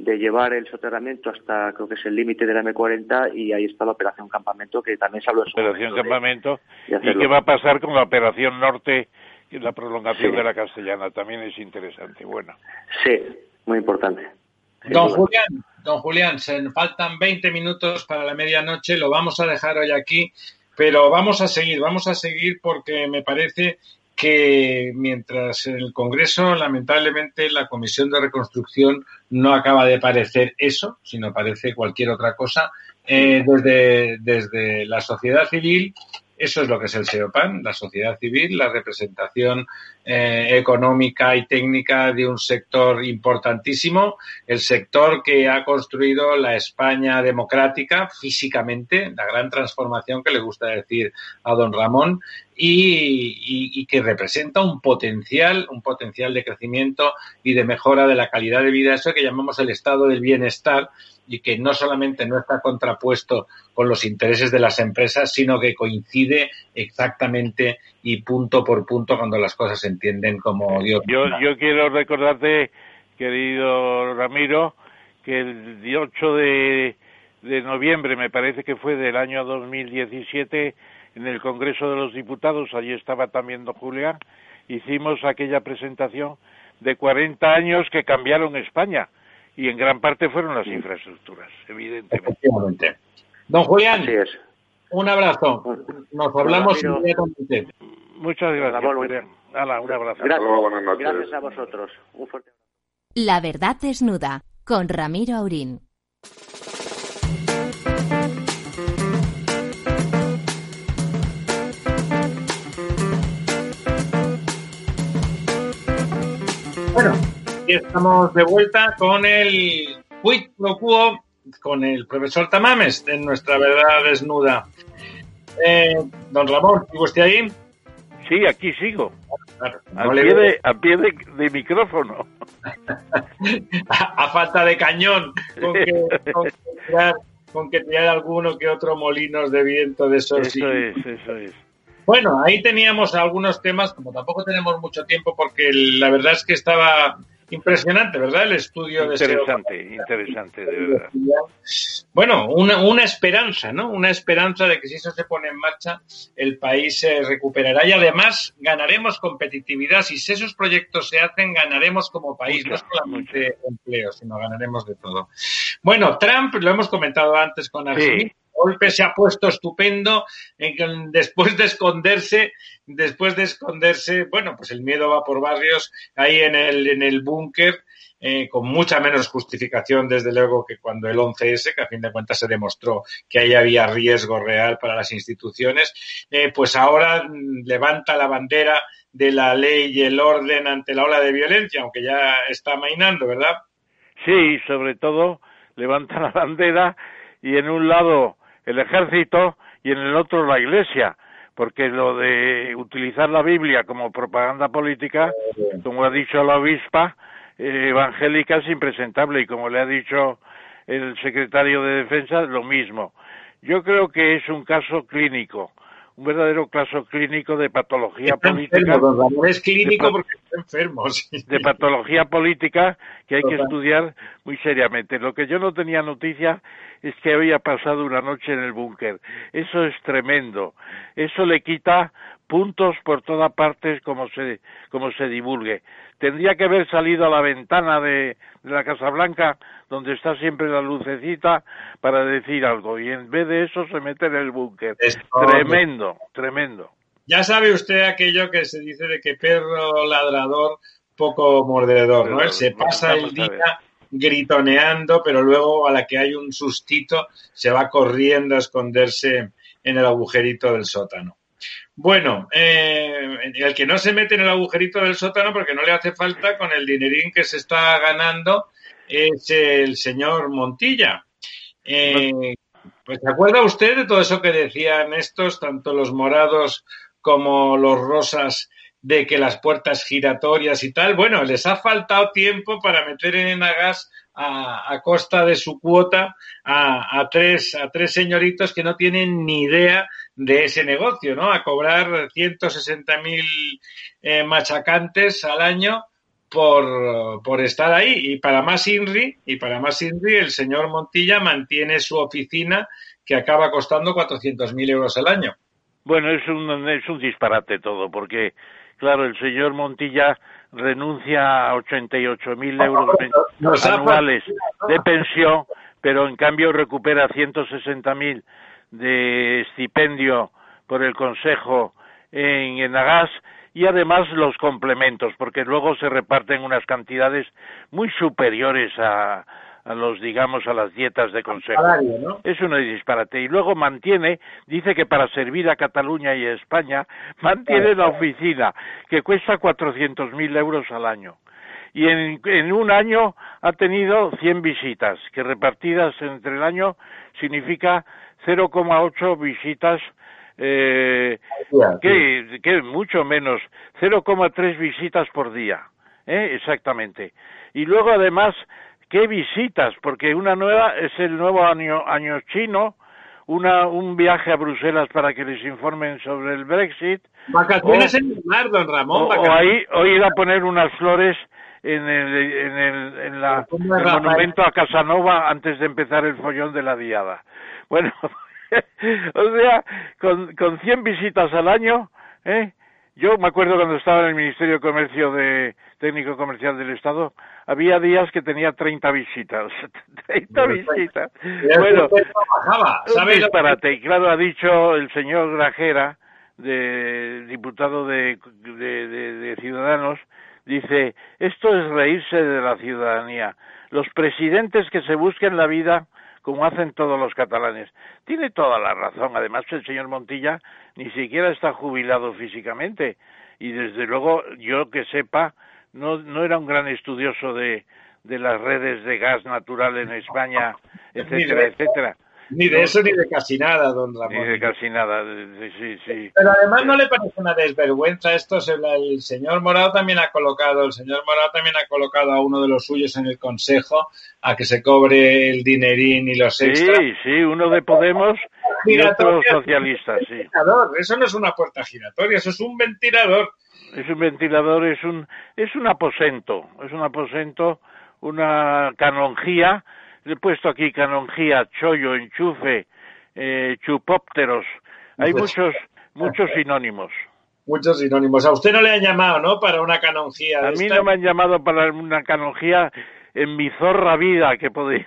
Speaker 10: de llevar el soterramiento hasta, creo que es el límite de la M40, y ahí está la Operación Campamento, que también se habló de su
Speaker 3: Operación Campamento. ¿Y qué va a pasar con la Operación Norte, la prolongación de la Castellana? También es interesante. Bueno.
Speaker 10: Sí, muy importante.
Speaker 2: Don Julián, don Julián, se faltan 20 minutos para la medianoche, lo vamos a dejar hoy aquí. Pero vamos a seguir, vamos a seguir porque me parece que mientras en el Congreso, lamentablemente, la Comisión de Reconstrucción no acaba de parecer eso, sino parece cualquier otra cosa, eh, desde, desde la sociedad civil eso es lo que es el SEOPAN, la sociedad civil, la representación eh, económica y técnica de un sector importantísimo, el sector que ha construido la España democrática físicamente, la gran transformación que le gusta decir a don Ramón, y, y, que representa un potencial, un potencial de crecimiento y de mejora de la calidad de vida, eso que llamamos el estado del bienestar, y que no solamente no está contrapuesto con los intereses de las empresas, sino que coincide exactamente y punto por punto cuando las cosas se entienden como Dios.
Speaker 3: Yo, yo quiero recordarte, querido Ramiro, que el 8 de, de noviembre, me parece que fue del año 2017, en el Congreso de los Diputados, allí estaba también don Julián, hicimos aquella presentación de 40 años que cambiaron España y en gran parte fueron las infraestructuras, evidentemente.
Speaker 2: Don Julián, un abrazo. Nos hablamos inmediatamente.
Speaker 3: Muchas gracias. un abrazo.
Speaker 10: Gracias, gracias a vosotros. Un fuerte abrazo.
Speaker 1: La verdad desnuda con Ramiro Aurín.
Speaker 2: Bueno, estamos de vuelta con el quid pro quo con el profesor Tamames en nuestra verdad desnuda. Eh, don Ramón, ¿sigue usted ahí?
Speaker 3: Sí, aquí sigo. a, pie de, a, pie de, micrófono. (laughs)
Speaker 2: a, falta de cañón, con que, (laughs) con, que tirar, alguno que otro molinos de viento de esos.
Speaker 3: Eso es, eso es.
Speaker 2: Bueno, ahí teníamos algunos temas, como tampoco tenemos mucho tiempo, porque la verdad es que estaba Impresionante, ¿verdad? El estudio
Speaker 3: de Interesante, interesante, de verdad.
Speaker 2: Bueno, una, una esperanza, ¿no? Una esperanza de que si eso se pone en marcha, el país se recuperará y además ganaremos competitividad. Si esos proyectos se hacen, ganaremos como país, no solamente empleo, sino ganaremos de todo. Bueno, Trump, lo hemos comentado antes con Arsenio, golpe se ha puesto estupendo en después de esconderse, después de esconderse, bueno, pues el miedo va por barrios ahí en el, en el búnker. Eh, con mucha menos justificación, desde luego, que cuando el 11S, que a fin de cuentas se demostró que ahí había riesgo real para las instituciones, eh, pues ahora levanta la bandera de la ley y el orden ante la ola de violencia, aunque ya está mainando, ¿verdad?
Speaker 3: Sí, sobre todo levanta la bandera y en un lado el ejército y en el otro la iglesia, porque lo de utilizar la Biblia como propaganda política, como ha dicho la obispa eh, evangélica, es impresentable y como le ha dicho el secretario de Defensa, lo mismo. Yo creo que es un caso clínico un verdadero caso clínico de patología política.
Speaker 2: es clínico porque está enfermo. (laughs)
Speaker 3: De patología política que hay que estudiar muy seriamente. Lo que yo no tenía noticia es que había pasado una noche en el búnker. Eso es tremendo. Eso le quita puntos por todas partes como se, como se divulgue. Tendría que haber salido a la ventana de, la Casa Blanca, donde está siempre la lucecita, para decir algo. Y en vez de eso se mete en el búnker. Tremendo, tremendo.
Speaker 2: Ya sabe usted aquello que se dice de que perro ladrador, poco mordedor, ¿no? Él se pasa el día gritoneando, pero luego a la que hay un sustito se va corriendo a esconderse en el agujerito del sótano. Bueno, eh, el que no se mete en el agujerito del sótano porque no le hace falta con el dinerín que se está ganando es el señor Montilla. Eh, pues ¿se acuerda usted de todo eso que decían estos, tanto los morados como los rosas, de que las puertas giratorias y tal? Bueno, les ha faltado tiempo para meter en Enagas a, a costa de su cuota a, a, tres, a tres señoritos que no tienen ni idea de ese negocio, ¿no? A cobrar 160.000 mil eh, machacantes al año por, por estar ahí. Y para más INRI, y para más INRI, el señor Montilla mantiene su oficina que acaba costando 400.000 euros al año.
Speaker 3: Bueno, es un, es un disparate todo, porque, claro, el señor Montilla renuncia a 88.000 euros anuales de pensión, pero en cambio recupera 160.000 de estipendio por el Consejo en Enagas y además los complementos, porque luego se reparten unas cantidades muy superiores a, a los digamos a las dietas de consejo. Es un disparate. Y luego mantiene, dice que para servir a Cataluña y a España mantiene la oficina que cuesta 400.000 euros al año y en, en, un año ha tenido 100 visitas, que repartidas entre el año significa 0,8 visitas, eh, que, que mucho menos, 0,3 visitas por día, ¿eh? exactamente. Y luego además, ¿qué visitas? Porque una nueva es el nuevo año, año chino, una, un viaje a Bruselas para que les informen sobre el Brexit.
Speaker 2: Vacaciones en el mar, don Ramón.
Speaker 3: O, ahí, o ir a poner unas flores en el, en el, en la, el monumento a Casanova antes de empezar el follón de la diada. Bueno, (laughs) o sea, con, con 100 visitas al año, ¿eh? Yo me acuerdo cuando estaba en el Ministerio de Comercio de Técnico Comercial del Estado, había días que tenía 30 visitas. (laughs) 30 visitas. Bueno, un disparate. Y claro, ha dicho el señor Grajera, de, diputado de, de, de Ciudadanos, dice, esto es reírse de la ciudadanía. Los presidentes que se busquen la vida como hacen todos los catalanes. Tiene toda la razón. Además, el señor Montilla ni siquiera está jubilado físicamente. Y desde luego, yo que sepa, no, no era un gran estudioso de, de las redes de gas natural en España, (laughs) etcétera, etcétera.
Speaker 2: Ni de eso ni de casi nada, don Ramón.
Speaker 3: Ni de casi nada, sí, sí.
Speaker 2: Pero además no le parece una desvergüenza esto. El señor Morado también ha colocado, el señor Morado también ha colocado a uno de los suyos en el Consejo a que se cobre el dinerín y los extras.
Speaker 3: Sí, sí, uno de Podemos y otro socialista, sí.
Speaker 2: Eso no es una puerta giratoria, eso es un ventilador.
Speaker 3: Es un ventilador, es un, es un aposento, es un aposento, una canonjía he puesto aquí canonjía, chollo, enchufe, eh, chupópteros. Hay pues, muchos, (laughs) muchos sinónimos.
Speaker 2: Muchos sinónimos. A usted no le han llamado, ¿no? Para una canonjía.
Speaker 3: A mí no me han llamado para una canonjía en mi zorra vida que podía.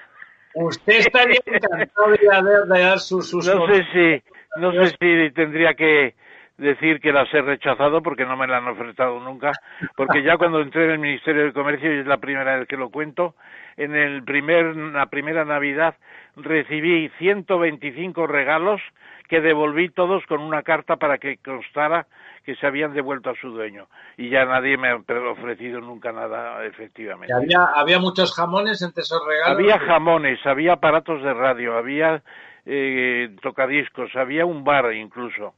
Speaker 2: Usted estaría encantado de, dar sus,
Speaker 3: No sé si, no sé si tendría que decir que las he rechazado porque no me las han ofertado nunca, porque ya cuando entré en el Ministerio de Comercio, y es la primera vez que lo cuento, en el primer, la primera Navidad recibí 125 regalos que devolví todos con una carta para que constara que se habían devuelto a su dueño. Y ya nadie me ha ofrecido nunca nada, efectivamente.
Speaker 2: ¿Había, había muchos jamones entre esos regalos?
Speaker 3: Había jamones, había aparatos de radio, había eh, tocadiscos, había un bar incluso.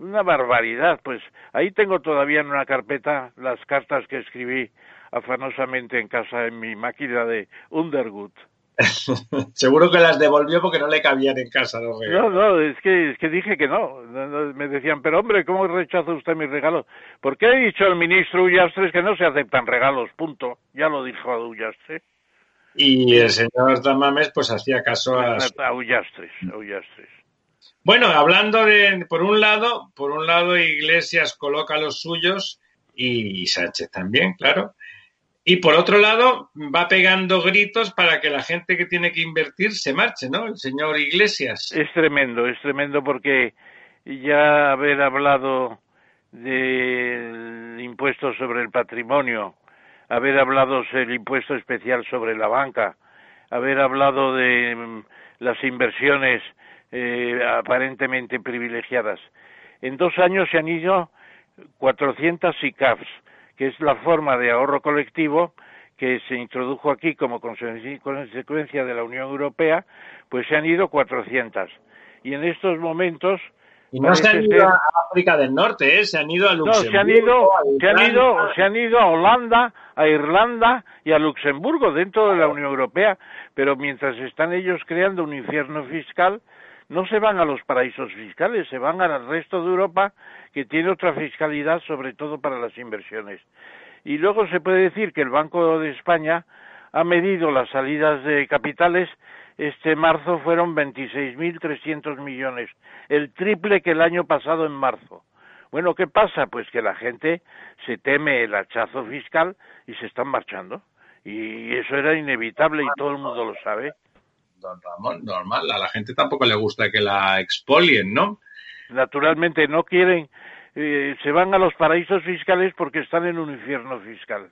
Speaker 3: Una barbaridad, pues ahí tengo todavía en una carpeta las cartas que escribí afanosamente en casa en mi máquina de Underwood. (laughs)
Speaker 2: Seguro que las devolvió porque no le cabían en casa los regalos.
Speaker 3: No, no, es que, es que dije que no. Me decían, pero hombre, ¿cómo rechaza usted mis regalos? Porque ha dicho el ministro Ullastres que no se aceptan regalos, punto. Ya lo dijo a Ullastres.
Speaker 2: Y el señor Tamames pues hacía caso a...
Speaker 3: A Ullastres, a Ullastres.
Speaker 2: Bueno, hablando de, por un lado, por un lado Iglesias coloca los suyos y Sánchez también, claro. Y por otro lado, va pegando gritos para que la gente que tiene que invertir se marche, ¿no? El señor Iglesias.
Speaker 3: Es tremendo, es tremendo porque ya haber hablado del impuesto sobre el patrimonio, haber hablado del impuesto especial sobre la banca, haber hablado de mm, las inversiones eh, aparentemente privilegiadas. en dos años se han ido 400 SICAFs, que es la forma de ahorro colectivo que se introdujo aquí como consecuencia de la Unión Europea, pues se han ido 400. Y en estos momentos
Speaker 2: y no se han ido a África del Norte, ¿eh? se han ido a Luxemburgo.
Speaker 3: No, se han ido, se han ido, se han ido a Holanda, a Irlanda y a Luxemburgo dentro de la Unión Europea, pero mientras están ellos creando un infierno fiscal, no se van a los paraísos fiscales, se van al resto de Europa que tiene otra fiscalidad, sobre todo para las inversiones. Y luego se puede decir que el Banco de España ha medido las salidas de capitales este marzo fueron 26.300 millones, el triple que el año pasado en marzo. Bueno, ¿qué pasa? Pues que la gente se teme el hachazo fiscal y se están marchando. Y eso era inevitable y todo el mundo lo sabe.
Speaker 2: Don Ramón, normal, a la gente tampoco le gusta que la expolien, ¿no?
Speaker 3: Naturalmente no quieren, eh, se van a los paraísos fiscales porque están en un infierno fiscal.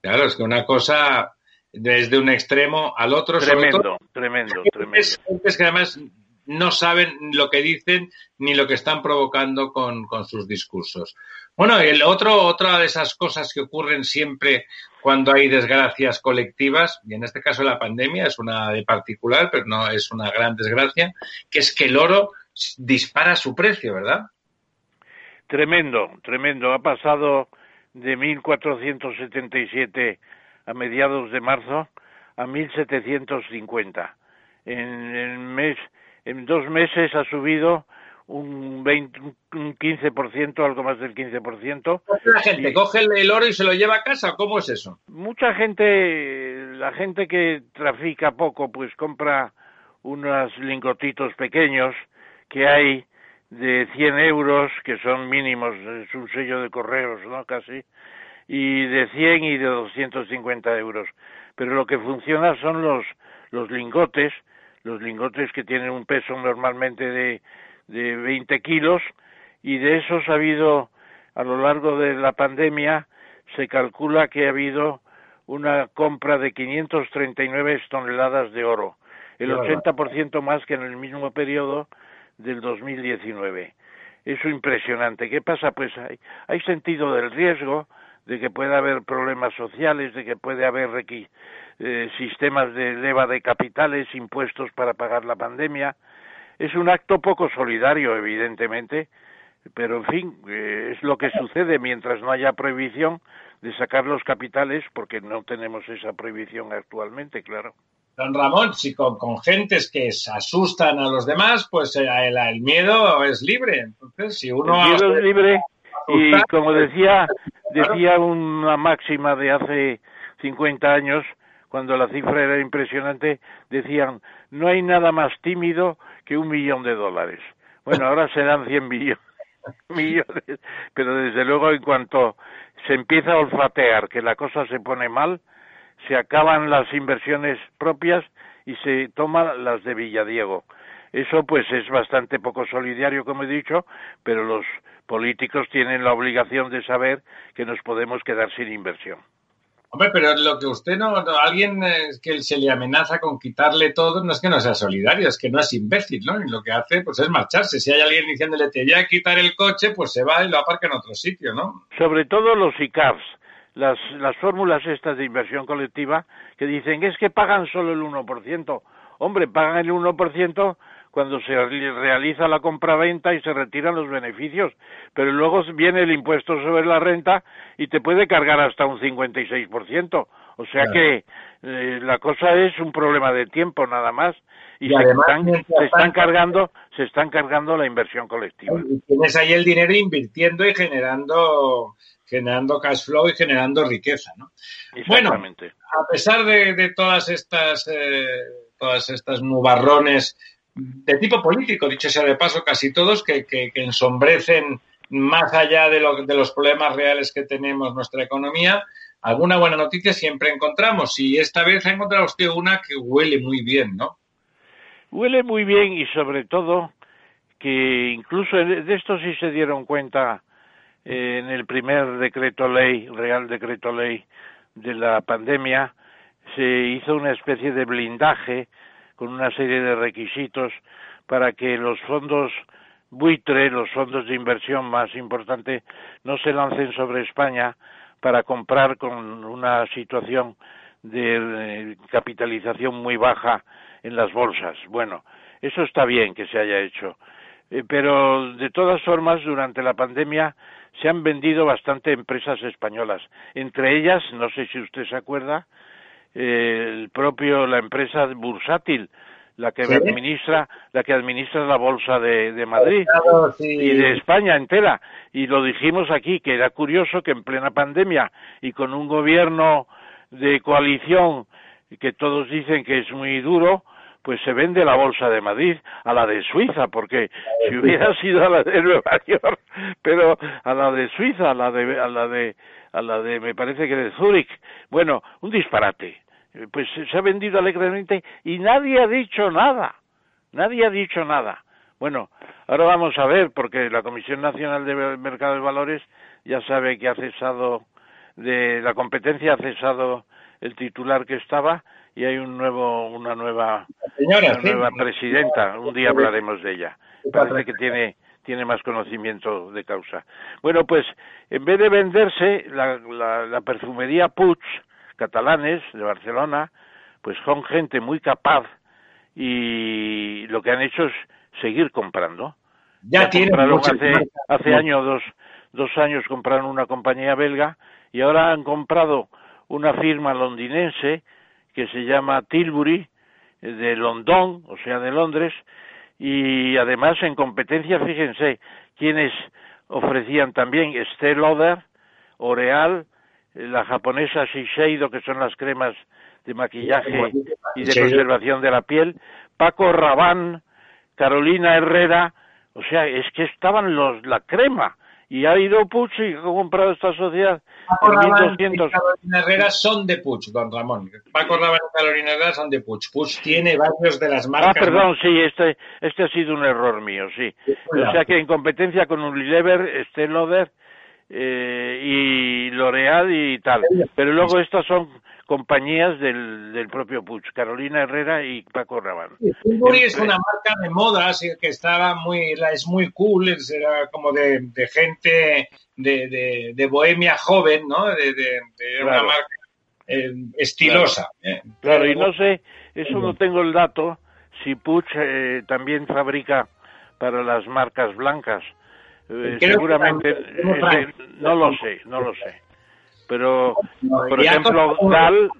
Speaker 2: Claro, es que una cosa desde un extremo al otro.
Speaker 3: Tremendo, tremendo, tremendo.
Speaker 2: Es, que además no saben lo que dicen ni lo que están provocando con, sus discursos. Bueno, el otro, otra de esas cosas que ocurren siempre cuando hay desgracias colectivas, y en este caso la pandemia es una de particular, pero no es una gran desgracia, que es que el oro dispara su precio, ¿verdad?
Speaker 3: Tremendo, tremendo. Ha pasado de 1.477 a mediados de marzo a 1.750. En, en, mes, en dos meses ha subido un, 20, un 15%, algo más del 15%.
Speaker 2: La gente coge el oro y se lo lleva a casa, ¿cómo es eso?
Speaker 3: Mucha gente, la gente que trafica poco, pues compra unos lingotitos pequeños que hay de 100 euros, que son mínimos, es un sello de correos, ¿no? Casi, y de 100 y de 250 euros. Pero lo que funciona son los, los lingotes, los lingotes que tienen un peso normalmente de, de 20 kilos y de esos ha habido a lo largo de la pandemia se calcula que ha habido una compra de 539 toneladas de oro, el 80% más que en el mismo periodo del 2019. Eso impresionante. ¿Qué pasa? Pues hay, hay sentido del riesgo, de que puede haber problemas sociales, de que puede haber eh, sistemas de leva de capitales, impuestos para pagar la pandemia. Es un acto poco solidario, evidentemente, pero en fin, eh, es lo que sucede mientras no haya prohibición de sacar los capitales, porque no tenemos esa prohibición actualmente, claro.
Speaker 2: Don Ramón, si con, gentes que se asustan a los demás, pues eh, el, miedo es libre. Entonces, si uno
Speaker 3: el miedo es libre y (laughs) como decía Decía una máxima de hace 50 años, cuando la cifra era impresionante, decían, no hay nada más tímido que un millón de dólares. Bueno, ahora (laughs) serán 100 (laughs) millones, pero desde luego en cuanto se empieza a olfatear que la cosa se pone mal, se acaban las inversiones propias y se toman las de Villadiego. Eso pues es bastante poco solidario, como he dicho, pero los políticos tienen la obligación de saber que nos podemos quedar sin inversión.
Speaker 2: Hombre, pero lo que usted no, alguien eh, que se le amenaza con quitarle todo, no es que no sea solidario, es que no es imbécil, ¿no? Y lo que hace, pues es marcharse. Si hay alguien diciéndole, te voy a quitar el coche, pues se va y lo aparca en otro sitio, ¿no?
Speaker 3: Sobre todo los ICAPs, las, las fórmulas estas de inversión colectiva, que dicen, es que pagan solo el 1%. Hombre, pagan el 1% cuando se realiza la compraventa y se retiran los beneficios, pero luego viene el impuesto sobre la renta y te puede cargar hasta un 56%. O sea que eh, la cosa es un problema de tiempo nada más y, se, están, cargando se están cargando la inversión colectiva.
Speaker 2: Y tienes ahí el dinero invirtiendo y generando generando cash flow y generando riqueza, ¿no? Bueno, a pesar de, todas estas eh, todas estas nubarrones de tipo político, dicho sea de paso, casi todos, que, que, ensombrecen más allá de, lo, de, los problemas reales que tenemos nuestra economía, alguna buena noticia siempre encontramos. Y esta vez ha encontrado usted una que huele muy bien, ¿no?
Speaker 3: Huele muy bien y sobre todo que incluso de esto sí se dieron cuenta eh, en el primer decreto ley, real decreto ley de la pandemia, se hizo una especie de blindaje con una serie de requisitos para que los fondos buitre, los fondos de inversión más importantes, no se lancen sobre España para comprar con una situación de capitalización muy baja en las bolsas. Bueno, eso está bien que se haya hecho. Eh, pero de todas formas, durante la pandemia se han vendido bastante empresas españolas. Entre ellas, no sé si usted se acuerda, el propio la empresa bursátil, la que administra la que administra la bolsa de, Madrid y de España entera. Y lo dijimos aquí que era curioso que en plena pandemia y con un gobierno de coalición que todos dicen que es muy duro pues se vende la bolsa de Madrid a la de Suiza porque si hubiera sido a la de Nueva York pero a la de Suiza a la de a la de a la de me parece que de Zúrich bueno un disparate eh, pues se ha vendido alegremente y nadie ha dicho nada, nadie ha dicho nada. Bueno, ahora vamos a ver, porque la Comisión Nacional de Mercado de Valores ya sabe que ha cesado de la competencia, ha cesado el titular que estaba y hay un nuevo, una nueva, nueva presidenta. Un día hablaremos de ella. Parece que tiene tiene más conocimiento de causa. Bueno, pues en vez de venderse la, la, la perfumería Puig catalanes de Barcelona, pues son gente muy capaz y lo que han hecho es seguir comprando.
Speaker 2: Ya, tienen
Speaker 3: hace, hace año dos, dos años compraron una compañía belga y ahora han comprado una firma londinense que se llama Tilbury de London, o sea, de Londres, y además en competencia, fíjense, quienes ofrecían también Estée Lauder, Oreal, la japonesa Shiseido, que son las cremas de maquillaje y de conservación de la piel, Paco Rabán, Carolina Herrera, o sea, es que estaban los la crema y ha ido Puch y ha comprado esta sociedad
Speaker 2: Paco Rabán y Carolina Herrera son de Puch, don Ramón. Paco Rabán y Carolina Herrera son de Puch. Puch tiene varios de las ah, marcas.
Speaker 3: Ah, perdón, sí, este, este ha sido un error mío, sí. O sea que en competencia con Unilever, Estée Lauder eh, y L'Oreal y tal. Pero luego estas son compañías del, del propio Puig, Carolina Herrera y Paco Rabanne.
Speaker 2: Tilbury es una marca de moda que estaba muy, es muy cool, era como de, de gente de, de, bohemia joven, ¿no? De, una marca eh, estilosa.
Speaker 3: Eh. Claro, y no sé, eso no tengo el dato, si Puig también fabrica para las marcas blancas eh, seguramente, no lo sé, no lo sé. Pero, por ejemplo, Gal,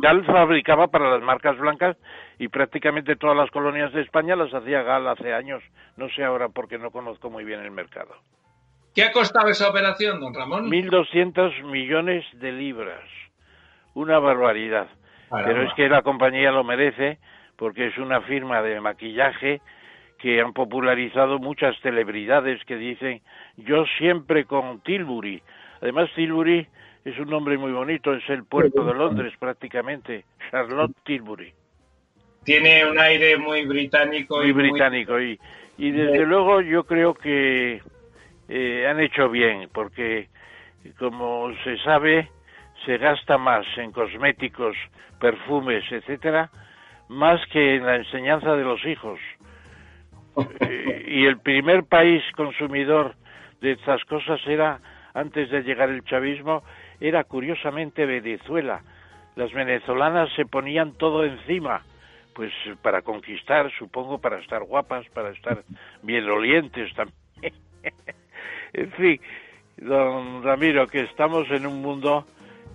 Speaker 3: Gal, fabricaba para las marcas blancas y prácticamente todas las colonias de España las hacía Gal hace años. No sé ahora porque no conozco muy bien el mercado.
Speaker 2: ¿Qué ha costado esa operación, don Ramón?
Speaker 3: 1.200 millones de libras. Una barbaridad. Pero es que la compañía lo merece porque es una firma de maquillaje que han popularizado muchas celebridades que dicen yo siempre con Tilbury. Además Tilbury es un nombre muy bonito, es el puerto de Londres prácticamente, Charlotte Tilbury.
Speaker 2: Tiene un aire muy británico.
Speaker 3: Muy y británico y, y desde luego yo creo que eh, han hecho bien porque como se sabe se gasta más en cosméticos, perfumes, etcétera, más que en la enseñanza de los hijos (laughs) y el primer país consumidor de estas cosas era, antes de llegar el chavismo, era curiosamente Venezuela. Las venezolanas se ponían todo encima, pues para conquistar, supongo, para estar guapas, para estar bien olientes también. (laughs) en fin, don Ramiro, que estamos en un mundo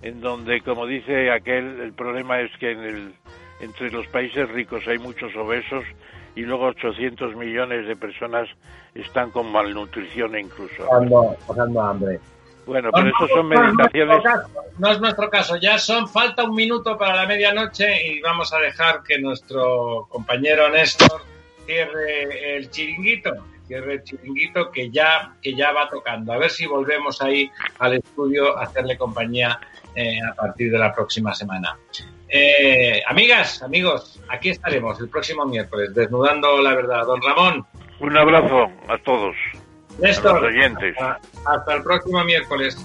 Speaker 3: en donde, como dice aquel, el problema es que en el, entre los países ricos hay muchos obesos y luego 800 millones de personas están con malnutrición incluso.
Speaker 2: Pasando, hambre.
Speaker 3: Bueno, pero eso son meditaciones.
Speaker 2: No es nuestro caso, ya son, falta un minuto para la medianoche y vamos a dejar que nuestro compañero Néstor cierre el chiringuito, cierre el chiringuito que ya, que ya va tocando. A ver si volvemos ahí al estudio a hacerle compañía eh, a partir de la próxima semana. Eh, amigas, amigos, aquí estaremos el próximo miércoles, desnudando la verdad. Don Ramón.
Speaker 3: Un abrazo a todos.
Speaker 2: Néstor, a los oyentes. hasta el próximo miércoles.